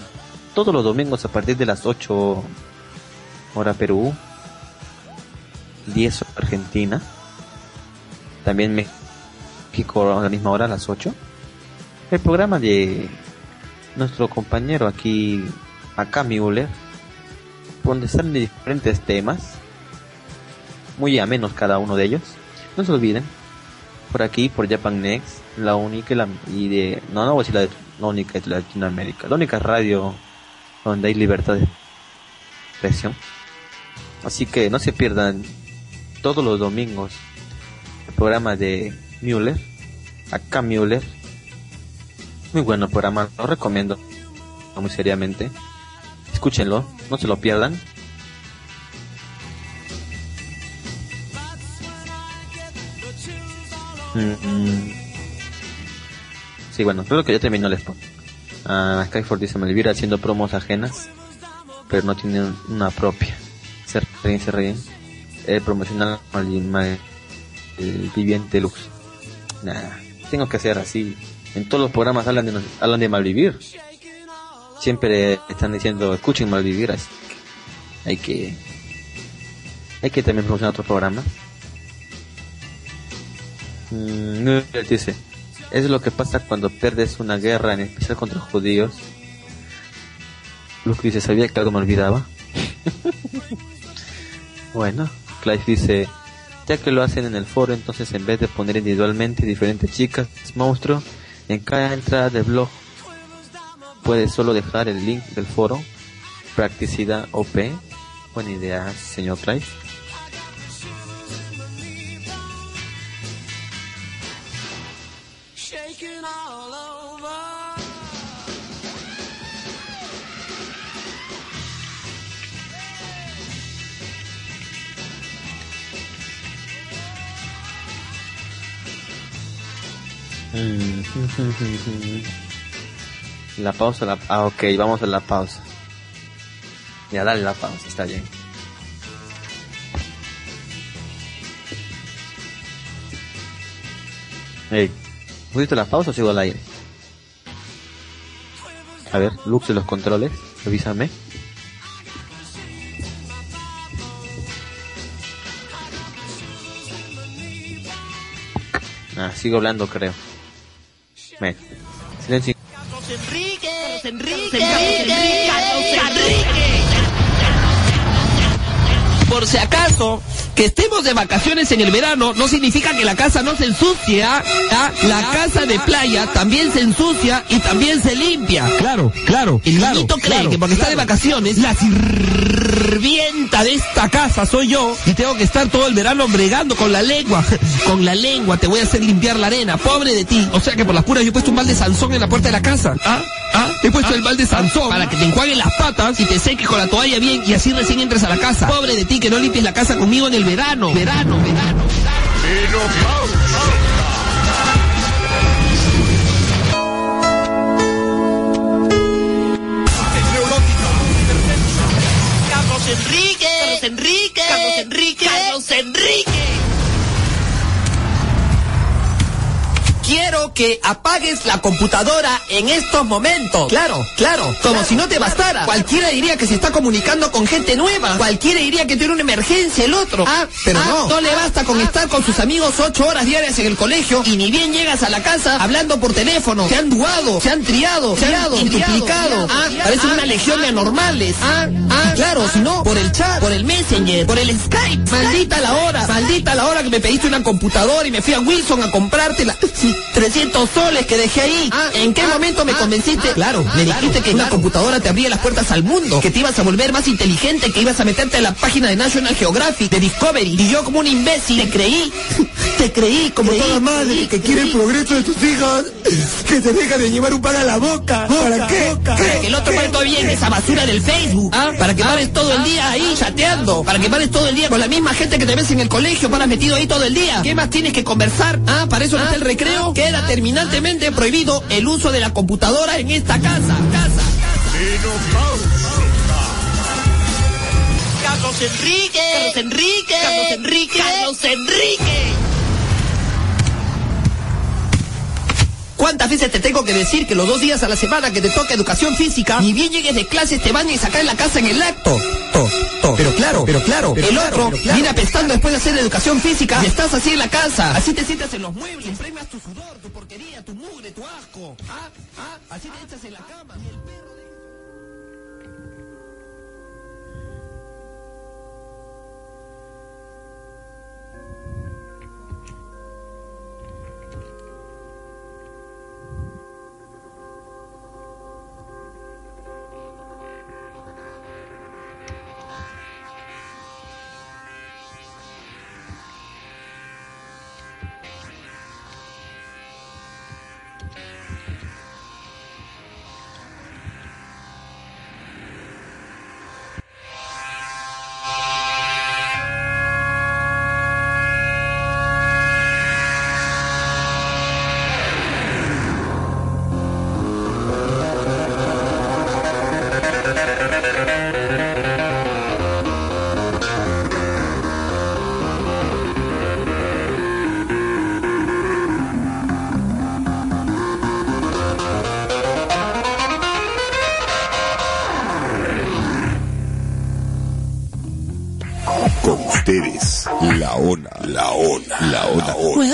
todos los domingos a partir de las 8 hora Perú, 10 Argentina, también México a la misma hora a las 8. El programa de nuestro compañero aquí, acá Müller, donde de diferentes temas, muy amenos cada uno de ellos. No se olviden, por aquí, por Japan Next, la única y, la, y de, no, no voy a decir la, la única de Latinoamérica, la única radio donde hay libertad de expresión. Así que no se pierdan todos los domingos el programa de Müller, acá Müller. Muy bueno programa, lo recomiendo muy seriamente. Escúchenlo, no se lo pierdan. Mm, Sí, bueno, creo que ya terminó el spot. Ah, Skyford dice Melvira haciendo promos ajenas, pero no tiene una propia. Se ríen, se ríen. El promocional al mal- el viviente lux. Nah, tengo que hacer así. En todos los programas hablan de, hablan de malvivir. Siempre están diciendo, escuchen malvivir, hay que, hay que también promocionar otros programas. Mm, dice, es lo que pasa cuando pierdes una guerra, en especial contra judíos. Luke dice, sabía que algo me olvidaba. bueno, Clive dice, ya que lo hacen en el foro, entonces en vez de poner individualmente diferentes chicas, monstruo, en cada entrada del blog, puedes solo dejar el link del foro, practicidad OP. Buena idea, señor Clive. La pausa, la... Ah, ok, vamos a la pausa. Ya, dale la pausa, está bien. Hey, ¿pusiste la pausa o sigo al aire? A ver, Lux de los controles, avísame. Ah, sigo hablando, creo. Ven. Silencio. Enrique, Enrique, Enrique, Por si acaso, Que estemos de vacaciones en el verano no significa que la casa no se ensucie, ¿ah? ¿Ah? La casa de playa también se ensucia y también se limpia. Claro, claro, El claro, niñito cree claro, que porque está de vacaciones, la sirvienta de esta casa soy yo y tengo que estar todo el verano bregando con la lengua. Con la lengua te voy a hacer limpiar la arena. Pobre de ti. O sea que por las puras yo he puesto un balde Sansón en la puerta de la casa. ¿Ah? ¿Ah? He puesto el balde Sansón para que te enjuaguen las patas y te seques con la toalla bien y así recién entres a la casa. Pobre de ti que no limpies la casa conmigo en el verano. Verano, verano. Carlos Enrique. Carlos Enrique. Carlos Enrique. Carlos Enrique. Quiero que apagues la computadora en estos momentos. Claro, claro. Como si no te bastara. Cualquiera diría que se está comunicando con gente nueva. Cualquiera diría que tiene una emergencia el otro. Ah, pero no. No le basta con estar con sus amigos ocho horas diarias en el colegio y ni bien llegas a la casa hablando por teléfono. Se han duado, se han triado, se han multiplicado. Ah, parecen una legión de anormales. Ah, ah, claro, si no, por el chat, por el messenger, por el Skype. Maldita la hora, maldita la hora que me pediste una computadora y me fui a Wilson a comprártela. 300 soles que dejé ahí. ¿En qué momento me convenciste? Claro, me dijiste que una computadora te abría las puertas al mundo, que te ibas a volver más inteligente, que ibas a meterte en la página de National Geographic, de Discovery. Y yo como un imbécil te creí. Te creí como toda madre que quiere el progreso de tus hijos, que te deja de llevar un pan a la boca. ¿Para qué? Para que el otro pare todavía en esa basura del Facebook. ¿ah? Para que pares todo el día ahí chateando. Para que pares todo el día con la misma gente que te ves en el colegio. Paras metido ahí todo el día. ¿Qué más tienes que conversar? ¿Ah? ¿Para eso no está el recreo? Queda terminantemente prohibido el uso de la computadora en esta casa. Casa. Carlos Enrique. Carlos Enrique. Carlos Enrique. Carlos Enrique. ¿Cuántas veces te tengo que decir que los dos días a la semana que te toca educación física, ni bien llegues de clases te van a sacar en la casa en el acto? To, to. Pero claro, pero claro. el otro viene apestando después de hacer educación física y estás así en la casa. Así te sientas en los muebles, impregnas tu sudor, tu porquería, tu mugre, tu asco. Ah, ah, así te echas en la cama. y el perro ustedes, la ONA, la ONA, la ONA. ¡Huevona!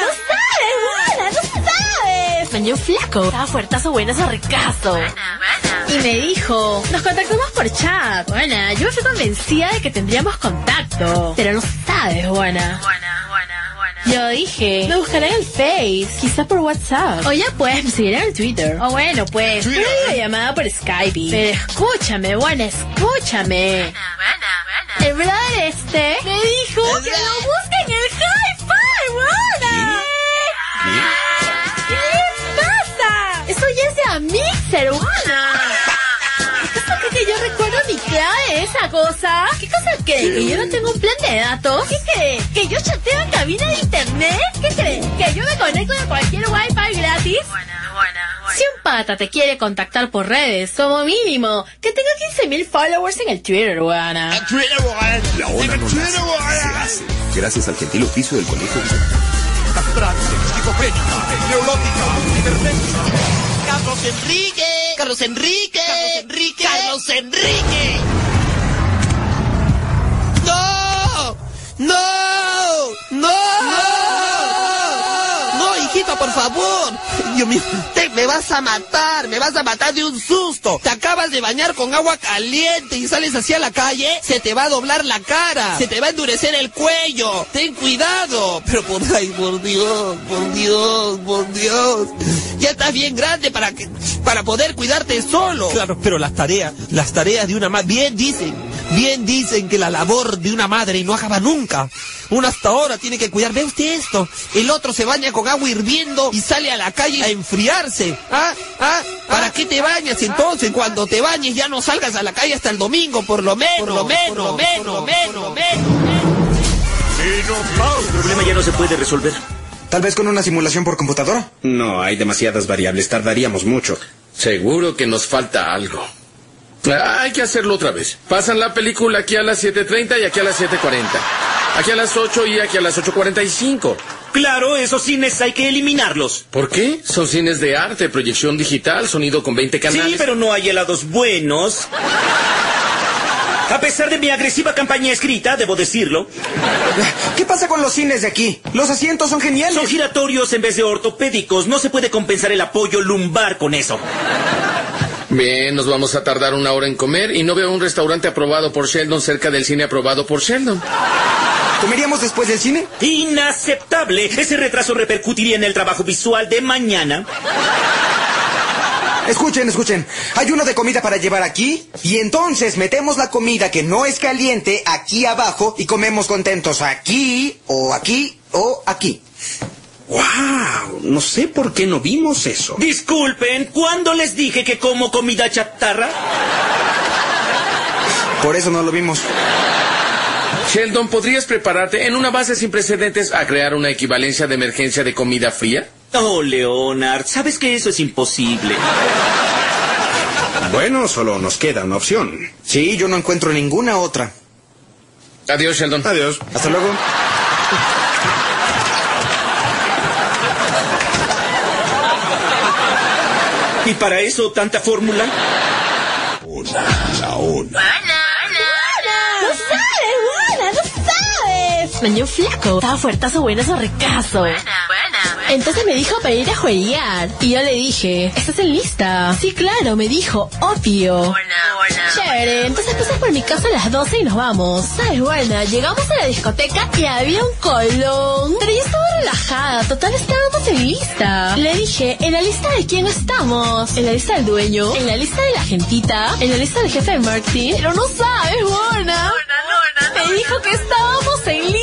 ¡No sabes, huevona! ¡No sabes! Venía un flaco. Estaba fuertazo, buenazo, ricazo. Y me dijo, nos contactamos por chat. Buena, yo me fui convencida de que tendríamos contacto. Pero no sabes, buena. Yo dije, me buscaré en el Face, quizá por WhatsApp. O ya puedes me seguirán en Twitter. O bueno, pues, una videollamada por Skype. Pero escúchame, buena, escúchame. El brother este me dijo que lo busque en el Hi-Fi, buena. ¿Qué le pasa? Eso ya es de a Mixer, buena. ¿Acaso cree que yo recuerdo mi clave de esa cosa? ¿Qué cosa cree? ¿Que yo no tengo un plan de datos? ¿Qué cree? ¿Que yo chateo en cabina de internet? ¿Qué cree? ¿Que yo me conecto a cualquier wifi gratis? Si un pata te quiere contactar por redes, como mínimo, que tenga 15.000 followers en el Twitter, buena. La ONA no nace, se hace. Gracias al gentil oficio del colegio. Carlos Enrique. Carlos Enrique. Carlos Enrique. Carlos Enrique. ¡No! ¡No! ¡No! ¡No, mijito, por favor. Mío, te, me vas a matar, me vas a matar de un susto. Te acabas de bañar con agua caliente y sales así a la calle, se te va a doblar la cara, se te va a endurecer el cuello. Ten cuidado. Pero por ay, por Dios, por Dios, por Dios. Ya estás bien grande para para poder cuidarte solo. Claro, pero las tareas, las tareas de una madre, bien dicen, bien dicen que la labor de una madre no acaba nunca. Uno hasta ahora tiene que cuidar. Ve usted esto. El otro se baña con agua hirviendo y sale a la calle a enfriarse. ¿Ah? ¿Ah? ¿Para qué te bañas entonces? Cuando te bañes ya no salgas a la calle hasta el domingo, por lo menos. Por lo menos, por lo menos, por lo menos, por lo menos. El problema ya no se puede resolver. Tal vez con una simulación por computadora. No, hay demasiadas variables, tardaríamos mucho. Seguro que nos falta algo. Ah, hay que hacerlo otra vez. Pasan la película aquí a las 7.30 y aquí a las 7.40. Aquí a las 8 y aquí a las 8.45. Claro, esos cines hay que eliminarlos. ¿Por qué? Son cines de arte, proyección digital, sonido con 20 canales. Sí, pero no hay helados buenos. A pesar de mi agresiva campaña escrita, debo decirlo. ¿Qué pasa con los cines de aquí? Los asientos son geniales. Son giratorios en vez de ortopédicos. No se puede compensar el apoyo lumbar con eso. Bien, nos vamos a tardar una hora en comer y no veo un restaurante aprobado por Sheldon cerca del cine aprobado por Sheldon. ¿Comeríamos después del cine? Inaceptable. Ese retraso repercutiría en el trabajo visual de mañana. Escuchen, escuchen. Hay uno de comida para llevar aquí y entonces metemos la comida que no es caliente aquí abajo y comemos contentos aquí o aquí o aquí. ¡Wow! No sé por qué no vimos eso. Disculpen, ¿cuándo les dije que como comida chatarra? Por eso no lo vimos. Sheldon, ¿podrías prepararte en una base sin precedentes a crear una equivalencia de emergencia de comida fría? Oh, Leonard, sabes que eso es imposible. Bueno, solo nos queda una opción. Sí, yo no encuentro ninguna otra. Adiós, Sheldon. Adiós. Hasta luego. ¿Y para eso tanta fórmula? La ona. ¡No sabes, buena! ¡No sabes! Mañó flaco. Estaba fuertazo, buenazo, recazo. Entonces me dijo para ir a jueguear. Y yo le dije, ¿estás en lista? Sí, claro, me dijo, obvio. Entonces pasas por mi casa a las 12 y nos vamos. ¿Sabes, buena? Llegamos a la discoteca y había un colón. Pero yo estaba relajada, total estábamos en lista. Le dije, ¿en la lista de quién estamos? ¿En la lista del dueño? ¿En la lista de la gentita? ¿En la lista del jefe de marketing? Pero no sabes, buena. Me dijo que estábamos en lista.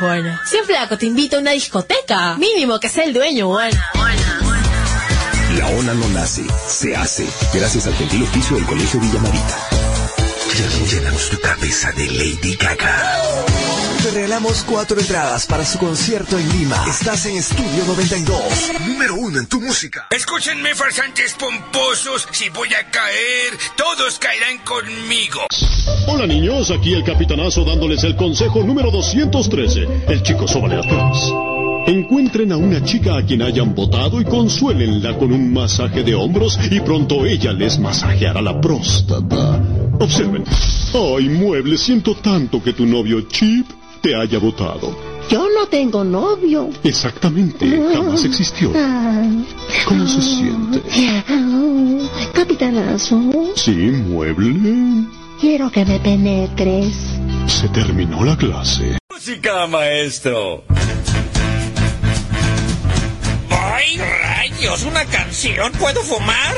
Ya bueno. Si un flaco te invita a una discoteca, mínimo que sea el dueño, bueno. La ona no nace, se hace. Gracias al gentil oficio del Colegio Villamarita. Llenamos tu cabeza de Lady Gaga. Te regalamos cuatro entradas para su concierto en Lima. Estás en Estudio 92. Número uno en tu música. Escúchenme, farsantes pomposos. Si voy a caer, todos caerán conmigo. Hola niños, aquí el capitanazo dándoles el consejo número 213. El chico sóbale atrás. Encuentren a una chica a quien hayan votado y consuélenla con un masaje de hombros y pronto ella les masajeará la próstata. Observen. Ay, mueble, siento tanto que tu novio Chip te haya votado. Yo no tengo novio. Exactamente, jamás existió. ¿Cómo se siente? Capitanazo, Sí, mueble. quiero que me penetres. Se terminó la clase. Música, maestro. ¡Ay, rayos! ¿Una canción? ¿Puedo fumar?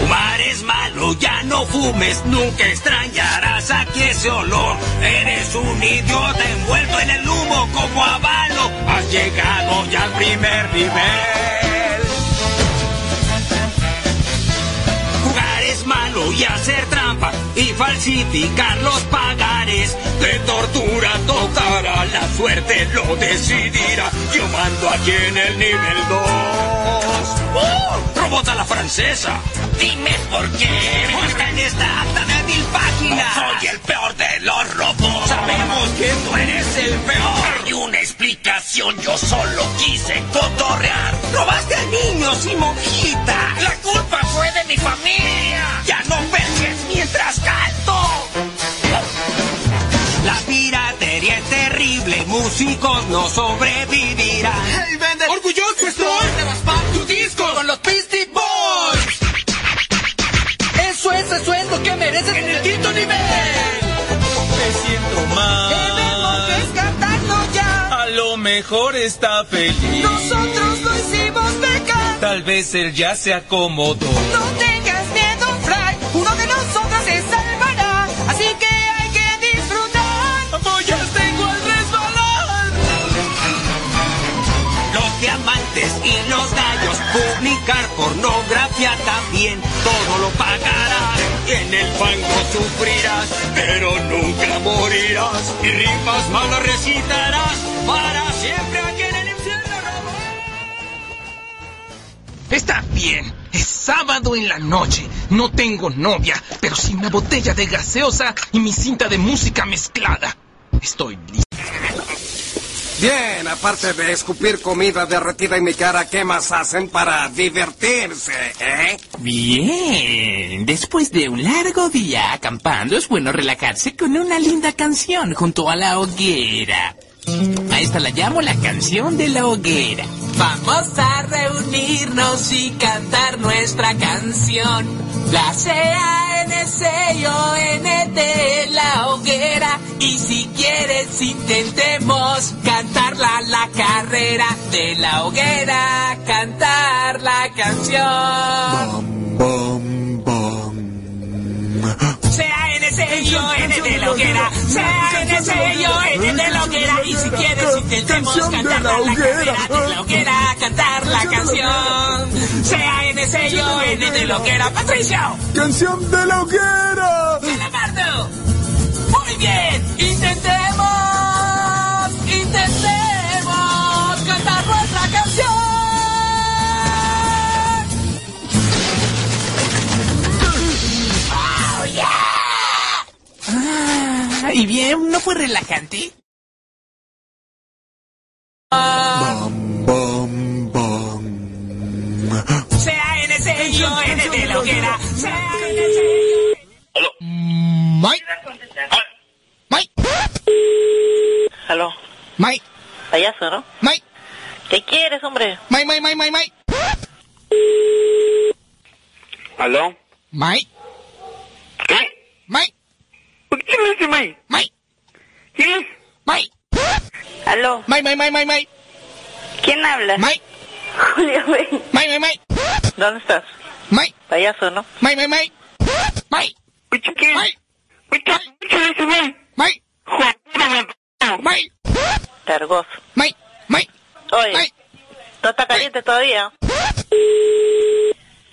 Fumar malo, ya no fumes, nunca extrañarás aquí ese olor. Eres un idiota envuelto en el humo como avalo. Has llegado ya al primer nivel. Jugar es malo y hacer trampa y falsificar los pagares. De tortura tocará, la suerte lo decidirá. Yo mando aquí en el nivel 2. ¡Oh! ¡Robot a la francesa! Dime por qué. Muestra en esta acta de mil páginas. Soy el peor de los robots. Sabemos que tú eres el peor. Hay una explicación. Yo solo quise cotorrear. Robaste a niños y monjita. La culpa fue de mi familia. Ya no peches mientras canto. La piratería es terrible, músicos no sobrevivirán. ¡Hey, vende! ¡Orgulloso estoy! ¡Te vas pa' tu disco! ¡Con los Beastie Boys! ¡Eso es el sueldo que mereces en el quinto nivel! Me siento mal. Debemos rescatarlo ya. A lo mejor está feliz. Nosotros lo hicimos pecar. Tal vez él ya se acomodó. No tengas miedo, Fry. Uno de nosotros publicar pornografía también, todo lo pagarás. En el fango sufrirás, pero nunca morirás. Y rimas malas recitarás para siempre aquí en el infierno. Está bien. Es sábado en la noche. No tengo novia, pero sin una botella de gaseosa y mi cinta de música mezclada. Estoy listo. Bien, aparte de escupir comida derretida en mi cara, ¿qué más hacen para divertirse, eh? Bien, después de un largo día acampando es bueno relajarse con una linda canción junto a la hoguera. A esta la llamo la canción de la hoguera. Vamos a reunirnos y cantar nuestra canción. La C-A-N-C-O-N de la hoguera. Y si quieres intentemos cantarla la carrera de la hoguera. Cantar la canción. C-A-N-C-I-O-N de la hoguera. C-A-N-C-I-O-N intentemos cantar la hoguera. De la hoguera, cantar la canción. C-A-N-C-I-O-N de la hoguera. Patricio. ¡Canción de la hoguera! Calamardo. Muy bien. Intentemos. Intentemos cantar nuestra canción. Oh, yeah. Ah, y bien, ¿no fue relajante? C-A-N-C-I-O-N de la hoguera. C-A-N-C-I-O. Mike. Mike. Aló. Mike. Payaso, ¿no? Mike. ¿Qué quieres, hombre? Mike, Mike, Mike, Mike, Mike. ¿Aló? Mike. ¿Qué? Mike. ¿Quién es ese Mike? Mike. ¿Quién es? Mike. Aló. Mike, Mike, Mike, Mike, Mike. ¿Quién habla? Mike. Julio, ven. Mike, Mike, Mike. ¿Dónde estás? Mike. Payaso, ¿no? Mike, Mike, Mike. Mike. ¿Qué? Mike. ¿Quién es ese Mike? Mike. Mike. Cargoso. Mike. Mike. Oye, Mike. ¿no está caliente todavía?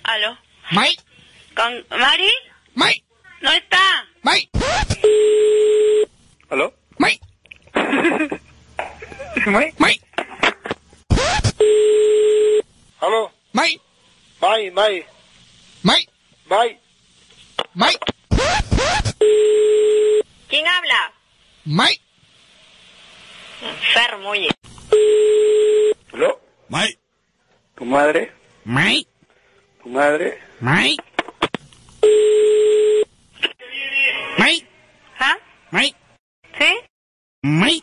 ¿Aló? Mike. ¿Con Mari? Mike. No está. Mike. ¿Aló? Mike. ¿Ese Mike? Mike. ¿Aló? Mike. Mike, Mike. Mike. Mike. Mike. ¿Quién habla? Mike. Enfermo, oye. ¿Aló? Mike. ¿Tu madre? Mike. ¿Tu madre? Mike. Mike. ¿Ah? Mike. ¿Sí? Mike.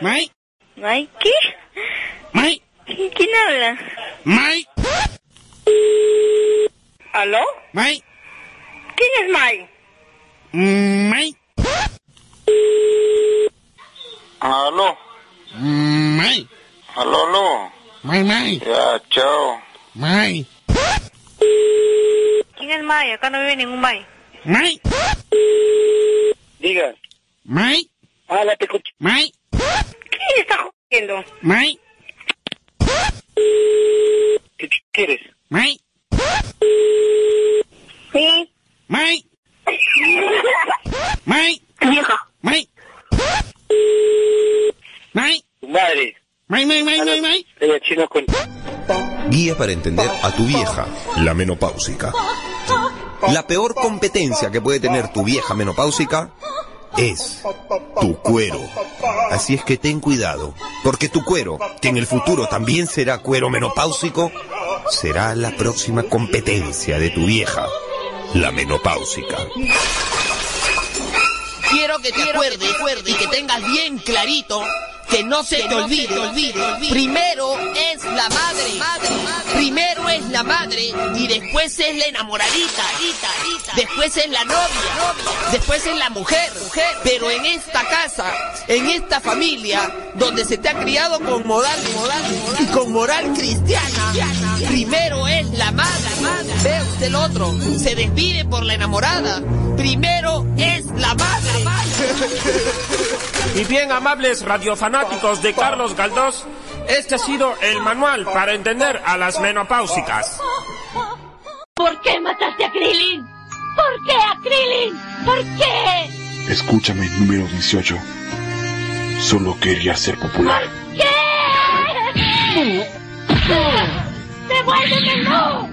Mike. ¿Mike qué? Mike. ¿Quién habla? Mike. ¿Aló? Mike. ¿Quién es Mike? Mike. ¿Aló? Mike. ¿Aló, aló? Mike, Mike. Ya, chao. Mike. ¿Quién es Mike? Acá no vive ningún Mike. Mike. Diga. Mike. Hola, te escucho. Mike. ¿Quién está jodiendo? Mike. ¿Qué quieres? Mike. Sí. Mike. Mike. Vieja. Mike. Mike. ¿Tu Ella chino con... Guía para entender a tu vieja, la menopáusica. La peor competencia que puede tener tu vieja menopáusica es tu cuero. Así es que ten cuidado, porque tu cuero, que en el futuro también será cuero menopáusico, será la próxima competencia de tu vieja, la menopáusica. Quiero que te acuerdes y que tengas bien clarito que no se te olvide, olvide, olvide. Primero es la madre, primero es la madre y después es la enamoradita, después es la novia, después es la mujer, pero en esta casa, en esta familia, donde se te ha criado con moral, moral y con moral cristiana, primero es la madre, ve usted el otro, se despide por la enamorada, primero es la madre. Y bien, amables radiofanáticos de Carlos Galdós, este ha sido el manual para entender a las menopáusicas. ¿Por qué mataste a Krillin? ¿Por qué a Krillin? ¿Por qué? Escúchame, número 18. Solo quería ser popular. ¿Qué? ¡Devuélveme no!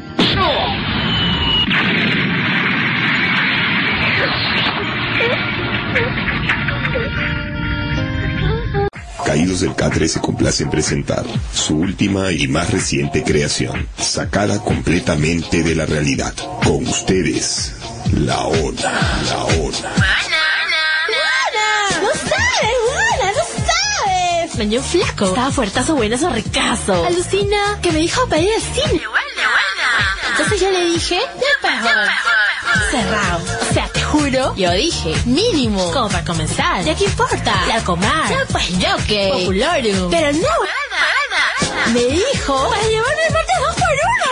Caídos del Catre se complace en presentar su última y más reciente creación, sacada completamente de la realidad. Con ustedes, la ONA, la ONA. ¡No sabes, Juana! ¡No sabes! Un flaco. Estaba fuertazo, buenazo, ricazo. Alucina, que me dijo para ir al cine. Entonces yo le dije, ya pejón. Cerrado. Juro, yo dije, mínimo. Como para comenzar. ¿Ya qué importa? La comar. Ya pues yo que. Populario. Pero no. Me dijo, para llevarme el martes dos por uno.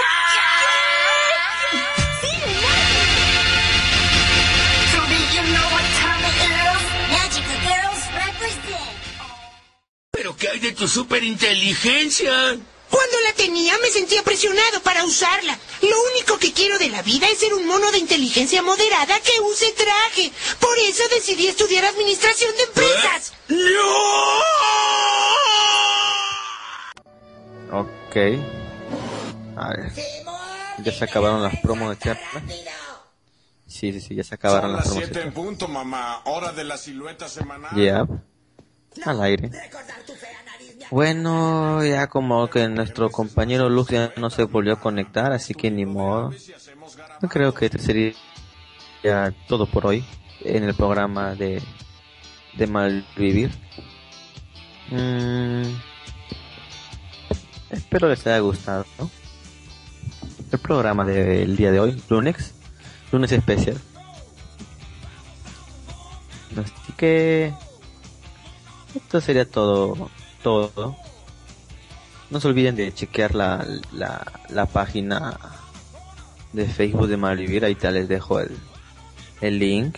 ¿Pero qué hay de tu superinteligencia? Cuando la tenía me sentía presionado para usarla. Lo único que quiero de la vida es ser un mono de inteligencia moderada que use traje. Por eso decidí estudiar administración de empresas. Ok. A ver. ¿Ya se acabaron las promos de Chapman? Sí, sí, sí, ya se acabaron Son las las promos. 7 en punto, mamá. Hora de la silueta semanal. Ya. Al aire. Bueno, ya como que nuestro compañero Luz ya no se volvió a conectar, así que ni modo. Creo que este sería todo por hoy en el programa de, de Malvivir. Mm, espero les haya gustado el programa del día de hoy, lunes, lunes especial. Así que esto sería todo, todo. No se olviden de chequear la, la, la página de Facebook de Malvivir, ahí te les dejo el, el link.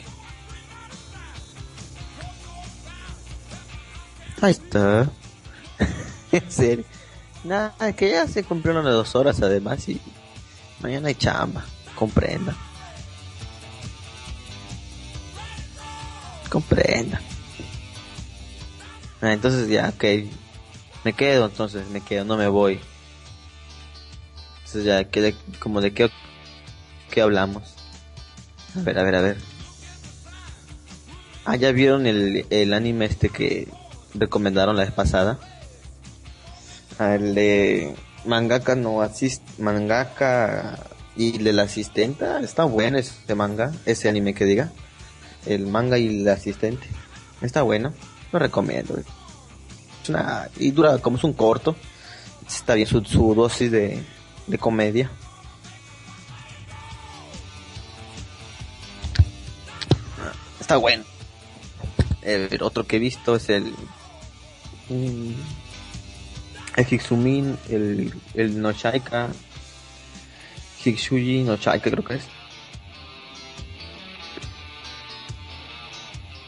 Ahí está. en serio. Nada, que ya se cumplieron las dos horas además y mañana hay chamba. Comprenda. Comprenda. Ah, entonces ya, ok. Me quedo entonces, me quedo, no me voy. Entonces ya, ¿qué como de qué, qué hablamos? A ver, a ver, a ver. Ah, ya vieron el, el anime este que recomendaron la vez pasada. Ah, El de Mangaka no asist, Mangaka y de la asistenta. Está bueno ese manga, ese anime que diga. El manga y la asistente. Está bueno, lo recomiendo. Una, y dura como es un corto. Está bien su, su dosis de, de comedia. Está bueno. El otro que he visto es el. mm, El Hiksumin, el, el Nochaika. Hiksuji Nochaika creo que es.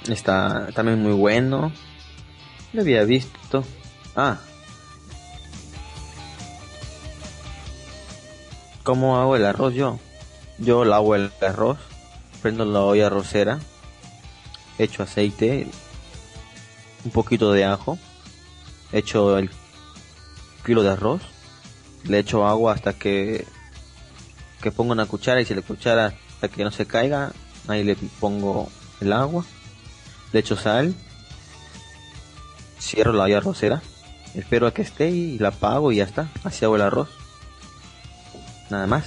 Está también muy bueno. Lo había visto. Ah. ¿Cómo hago el arroz yo? Yo lavo el arroz. Prendo la olla arrocera. Echo aceite. Un poquito de ajo. Echo el kilo de arroz, le echo agua hasta que que pongo una cuchara y si la cuchara hasta que no se caiga, ahí le pongo el agua, echo sal, cierro la olla arrocera, espero a que esté y la apago y ya está, así hago el arroz. Nada más.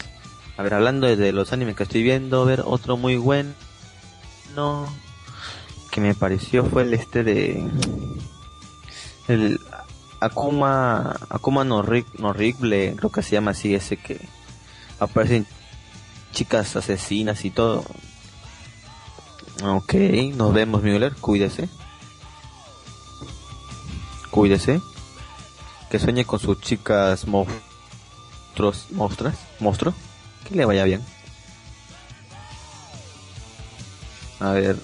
A ver, hablando de los animes que estoy viendo, a ver, otro muy bueno que me pareció fue el este de el Akuma Akuma no, no Horrible, creo que se llama así ese que aparecen chicas asesinas y todo. Ok, nos vemos Müller, cuídese. Cuídese. Que sueñe con sus chicas monstruos, monstruas, monstruo. Que le vaya bien. A ver,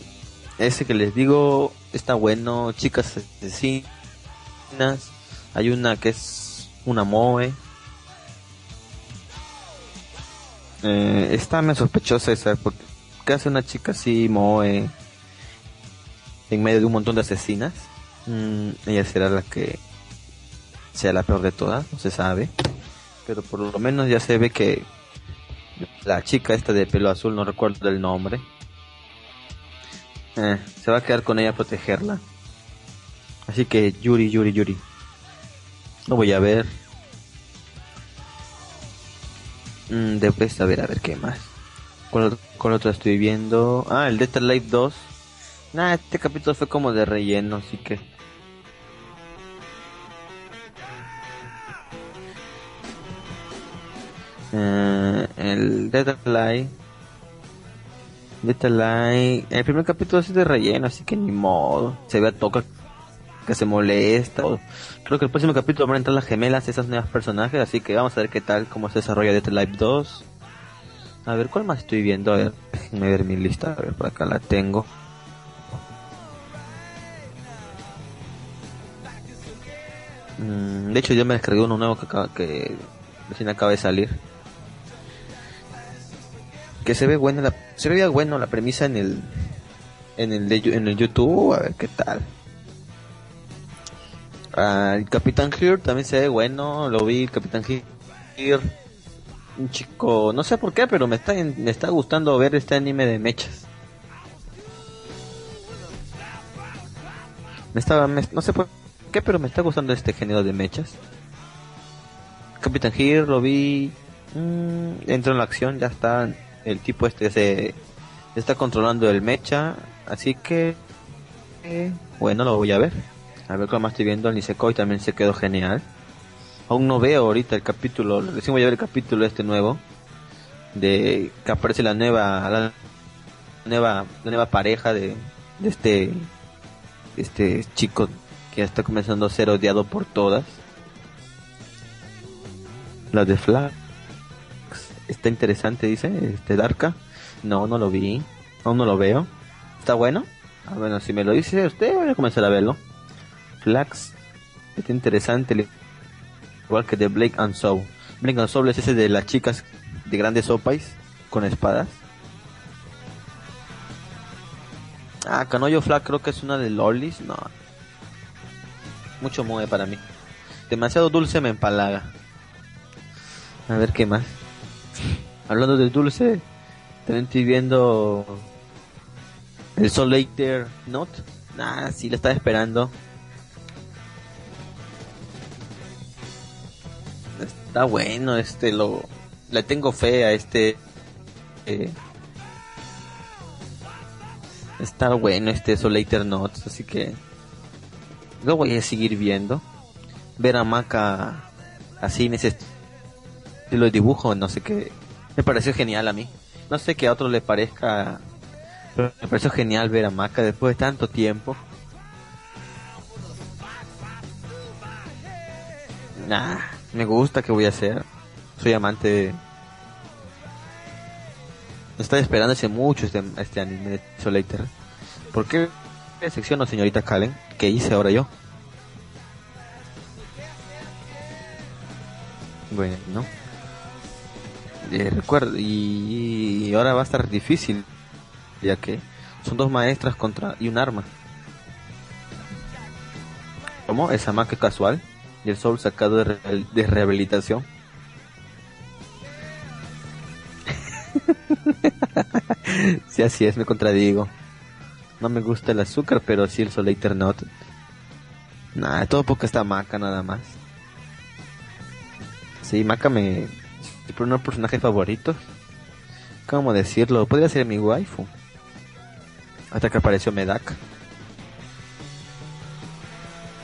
ese que les digo está bueno, chicas asesinas. Hay una que es una moe. Eh, está medio sospechosa esa, porque ¿qué hace una chica así moe en medio de un montón de asesinas? Mm, ella será la que sea la peor de todas, no se sabe. Pero por lo menos ya se ve que la chica esta de pelo azul, no recuerdo el nombre, eh, se va a quedar con ella a protegerla. Así que Yuri, Yuri, Yuri. Lo voy a ver. Mm, después a ver, a ver qué más. ¿Cuál cuál otro estoy viendo? Ah, el Life 2. Nah, este capítulo fue como de relleno, así que... Eh, el. Data Life... El primer capítulo es de relleno, así que ni modo. Se ve a Toca que se molesta. Creo que el próximo capítulo van a entrar las gemelas, esas nuevas personajes, así que vamos a ver qué tal, cómo se desarrolla Life 2. A ver, ¿cuál más estoy viendo? A ver, déjenme ver mi lista, a ver, por acá la tengo. Mm, de hecho, yo me descargué uno nuevo que, acaba, que recién acaba de salir. Que se ve bueno, la, se veía bueno la premisa en el en el de, en el YouTube, a ver qué tal. Ah, el Capitán Here también se ve bueno, lo vi, el Capitán Here. Chico, no sé por qué, pero me está, me está gustando ver este anime de mechas. Me estaba, me- no sé por qué, pero me está gustando este género de mechas. Capitán Here lo vi, mm, entró en la acción, ya está, el tipo este se está controlando el mecha, así que, eh, bueno, lo voy a ver. A ver cómo más estoy viendo, el Nisekoi también se quedó genial. Aún no veo ahorita el capítulo, recién voy a ver el capítulo este nuevo, de que aparece la nueva, la nueva, la nueva pareja de, de este, este chico que está comenzando a ser odiado por todas. La de Flax. Está interesante, dice, este Darka. No, no lo vi. Aún no lo veo. ¿Está bueno? Ah, bueno, si me lo dice usted, voy a comenzar a verlo. Flax. Está interesante. Igual que de Blake and Soul. Blake and Soul es ese de las chicas de grandes opais con espadas. Ah, Canoyo Flax creo que es una de Lolis. No. Mucho mueve para mí. Demasiado dulce me empalaga. A ver qué más. Hablando de dulce, también estoy viendo el Soul Later Not. Nah, sí, lo estaba esperando. Está bueno, este lo. Le tengo fe a este. eh, está bueno este Soul Later Not, así que. Lo voy a seguir viendo. Ver a Maka así en ese estilo de dibujo, no sé qué. Me pareció genial a mí. No sé que a otro le parezca. Pero me pareció genial ver a Maka después de tanto tiempo. Nah, me gusta que voy a hacer. Soy amante de... Estoy esperando hace mucho este, este anime de Soul Eater. ¿Por qué secciono, señorita Kalen? ¿Qué hice ahora yo? Bueno, ¿no? Eh, recuerdo, y, y ahora va a estar difícil, ya que son dos maestras contra y un arma. ¿Cómo? ¿Esa más que casual? Y el Soul sacado de, re- de rehabilitación. sí, así es, me contradigo. No me gusta el azúcar, pero sí el Soul Eternot. Nah, todo porque está Maca nada más. Sí, Maca me... Por unos personajes favoritos. ¿Cómo decirlo? Podría ser mi waifu. Hasta que apareció Medaka.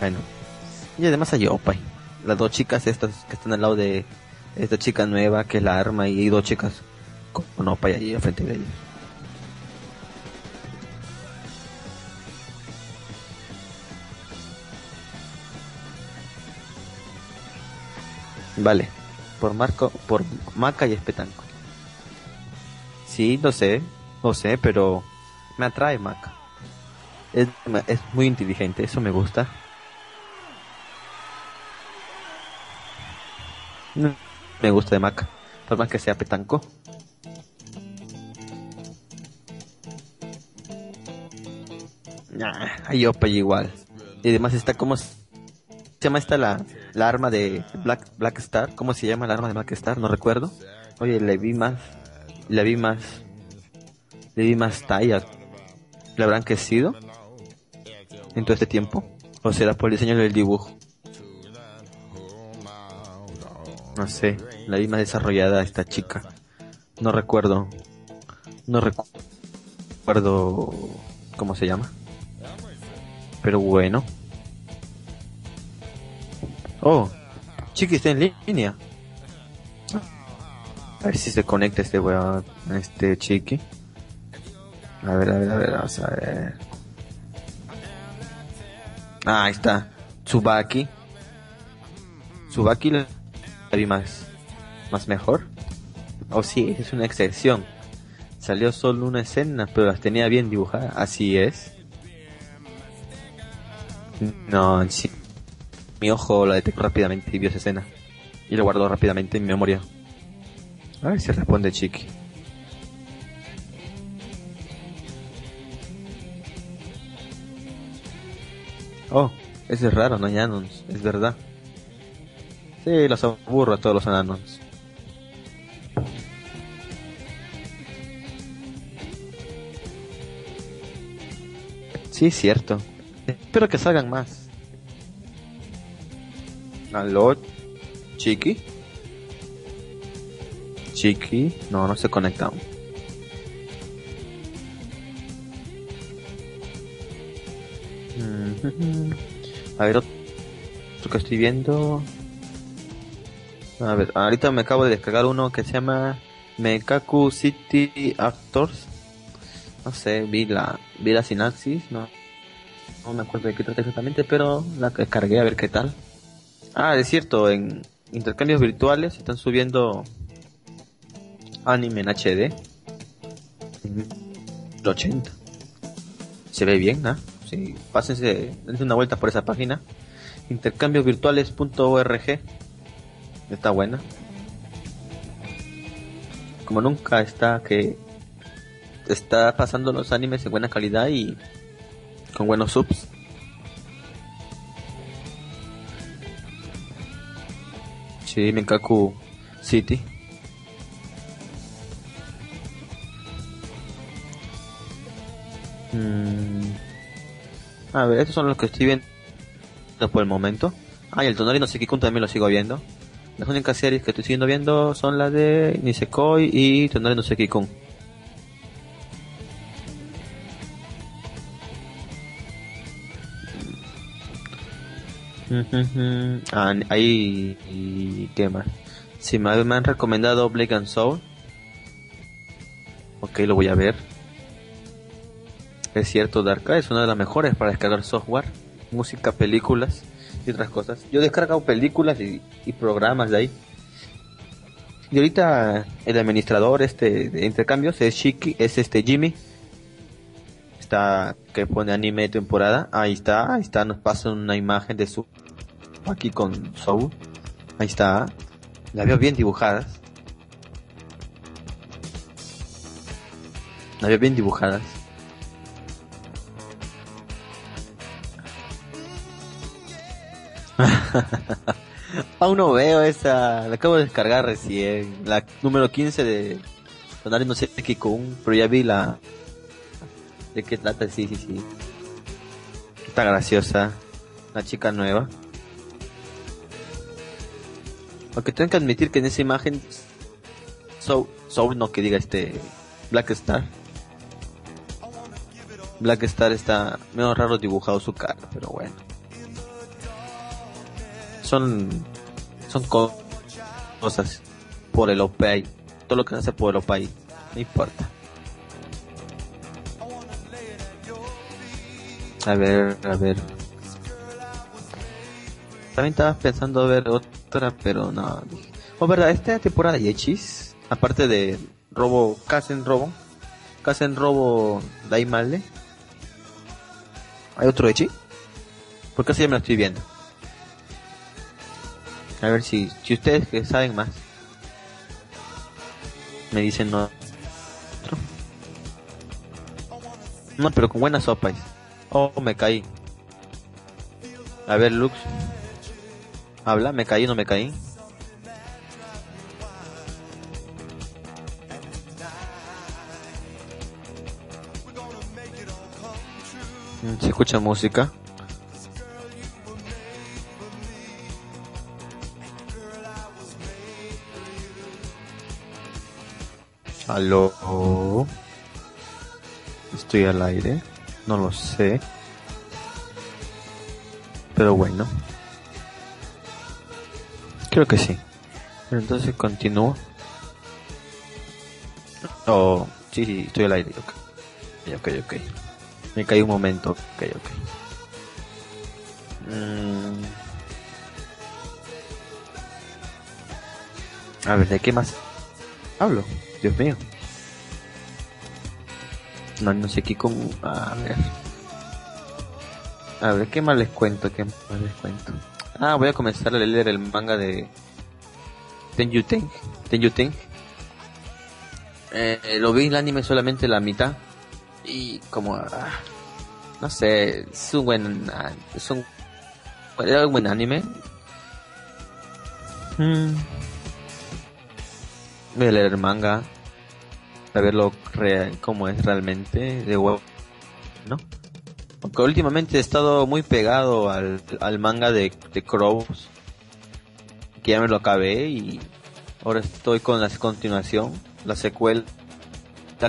Bueno. Y además hay Opay. Las dos chicas estas que están al lado de esta chica nueva que es la arma y dos chicas con, con Opay ahí enfrente de ella. Vale. Por Marco, por Maca y Espetanco. Sí, lo sé, lo sé, pero me atrae Maca. Es, es muy inteligente, eso me gusta. Mm, Me gusta de Maca, por más que sea petanco. Nah, hay Opa igual. Y además está como se llama esta la, la arma de Black Black Star, ¿cómo se llama la arma de Black Star? No recuerdo. Oye, le vi más le vi más le vi más talla. ¿Le habrán crecido en todo este tiempo? ¿O será por el diseño del dibujo? No sé, la más desarrollada esta chica. No recuerdo. No recu- recuerdo cómo se llama. Pero bueno. Oh, Chiqui está en línea. A ver si se conecta este weón, este Chiqui. A ver, a ver, a ver, vamos a ver. Ah, ahí está. Tsubaki. Tsubaki la más, más mejor. Oh, sí, es una excepción. Salió solo una escena, pero las tenía bien dibujadas. Así es. No, sí. Mi ojo la detectó rápidamente y vio esa escena. Y lo guardó rápidamente en mi memoria. A ver si responde Chiqui. Oh, ese es raro, no hay Anons, es verdad. Sí, los aburro a todos los Anons. Sí, cierto. Espero que salgan más. ¿Aló? ¿Chiqui? ¿Chiqui? No, no se conecta aún. Mm, A ver, otro que estoy viendo. A ver, ahorita me acabo de descargar uno que se llama Mekaku City Actors. No sé, vi la, vi la sinapsis, no, no me acuerdo de qué trata exactamente, pero la descargué a ver qué tal. Ah, es cierto, en intercambios virtuales están subiendo anime en HD. En 80. Se ve bien, ¿no? Sí, pásense, dense una vuelta por esa página. Intercambiosvirtuales.org. Está buena. Como nunca está que está pasando los animes en buena calidad y con buenos subs. Sí, Menkaku City. Mm. A ver, estos son los que estoy viendo por el momento. Ah, y el Tonari no Sekikun también lo sigo viendo. Las únicas series que estoy siguiendo viendo son las de Nisekoi y Tonari no Sekikun. Ah, ahí y qué más. Si me, me han recomendado Blake and Soul. Ok, lo voy a ver. Es cierto, Darka es una de las mejores para descargar software, música, películas y otras cosas. Yo he descargado películas y, y programas de ahí. Y ahorita el administrador este de intercambios es Shiki, es este Jimmy. Está que pone anime de temporada. Ahí está, ahí está, nos pasa una imagen de su aquí con Soul. Ahí está. Las veo bien dibujadas. Las veo bien dibujadas. Aún no veo esa, la acabo de descargar recién, la número 15 de Tonari no sé qué con, pero ya vi la de qué trata, sí, sí, sí. Está graciosa, la chica nueva. Aunque tengo que admitir que en esa imagen Soul, Soul no que diga este Black Star. Black Star está medio raro dibujado su cara, pero bueno. Son son co- cosas por el OPI. Todo lo que hace por el OPI, no importa. A ver, a ver. También estaba pensando ver otra, pero no. Oh, verdad, esta temporada de Hechis, aparte de Robo, Casen Robo, Casen Robo Daimale, ¿hay otro Echi? Porque así ya me lo estoy viendo. A ver si, si ustedes que saben más, me dicen no. No, pero con buenas sopas. Oh, me caí. A ver, Lux. Habla, me caí, no me caí. Se escucha música. Aló. Estoy al aire. No lo sé. Pero bueno. Creo que sí. Pero entonces continúo. Oh, sí, sí, estoy al aire. Ok, ok, ok. Me caí un momento. Ok, ok. Mm. A ver, ¿de qué más hablo? Dios mío. No, no sé qué con... A ver. A ver, ¿qué más les cuento? ¿Qué más les cuento? Ah, voy a comenzar a leer el manga de Ten. Tenyu Ten. Eh, eh, lo vi en el anime solamente la mitad. Y como... ah, no sé, es un buen... Es un... Era un buen anime. Hmm. A leer manga. A verlo real, cómo es realmente. De huevo. ¿No? Aunque últimamente he estado muy pegado al, al manga de, de Crows. Que ya me lo acabé y ahora estoy con la continuación, la secuela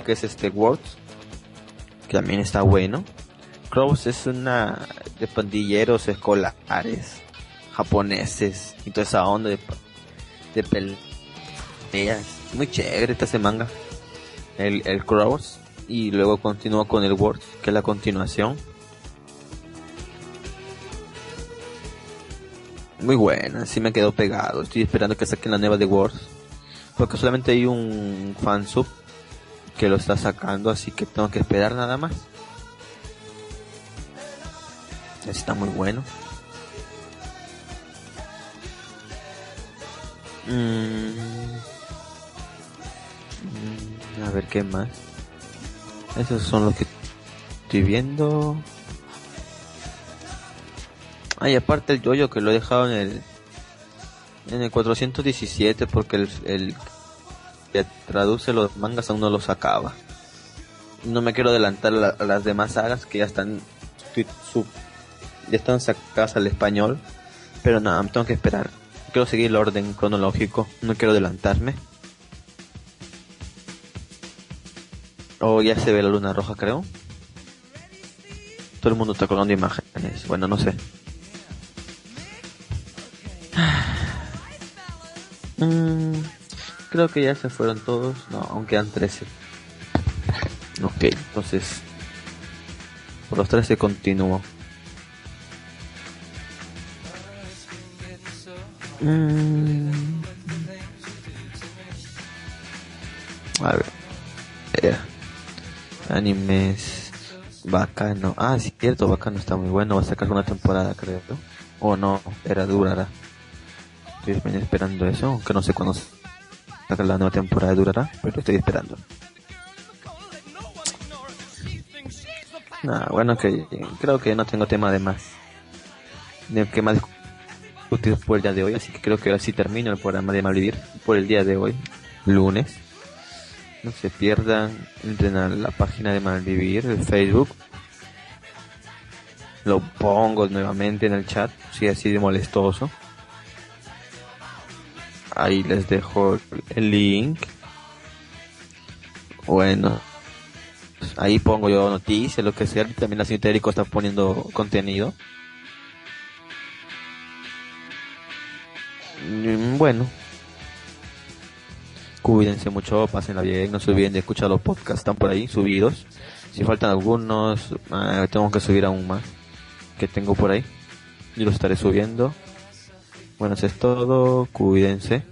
que es este Words. Que también está bueno. Crows es una de pandilleros escolares japoneses y toda esa onda de, pa- peleas. Muy chévere este manga. El, el Crows. Y luego continúa con el Words, que es la continuación. Muy buena, sí me quedó pegado. Estoy esperando que saquen la nueva de Words. Porque solamente hay un fansub que lo está sacando, así que tengo que esperar nada más. Está muy bueno. Mm. A ver qué más. Esos son los que estoy viendo. Ay, aparte el yoyo que lo he dejado en el en el 417 porque el, el que traduce los mangas aún no los acaba. No me quiero adelantar a, la- a las demás sagas que ya están su- su- ya están sacadas al español, pero nada, tengo que esperar. Quiero seguir el orden cronológico, no quiero adelantarme. O ya se ve la luna roja, creo. Todo el mundo está colando imágenes. Bueno, no sé. Mm, creo que ya se fueron todos. No, aún quedan 13. Ok, entonces. Por los 13 continúo. Mm. A ver. Animes. Bacano. Ah, sí, cierto, Bacano está muy bueno. Va a sacar una temporada, creo. O no, era durará. Estoy esperando eso, aunque no sé cuándo saca la nueva temporada durará, pero estoy esperando. Nah, bueno, que creo que no tengo tema de más. De que más discutir por el día de hoy, así que creo que ahora sí termino el programa de Malvivir por el día de hoy, lunes. No se pierdan, entren a la página de Malvivir, el Facebook. Lo pongo nuevamente en el chat, si así de molestoso. Ahí les dejo el link. Bueno, ahí pongo yo noticias, lo que sea. También la señorita está poniendo contenido. Mm, Bueno, cuídense mucho, pásenla bien, no se olviden de escuchar los podcasts, están por ahí subidos. Si faltan algunos, ah, tengo que subir aún más que tengo por ahí y los estaré subiendo. Bueno, eso es todo, cuídense.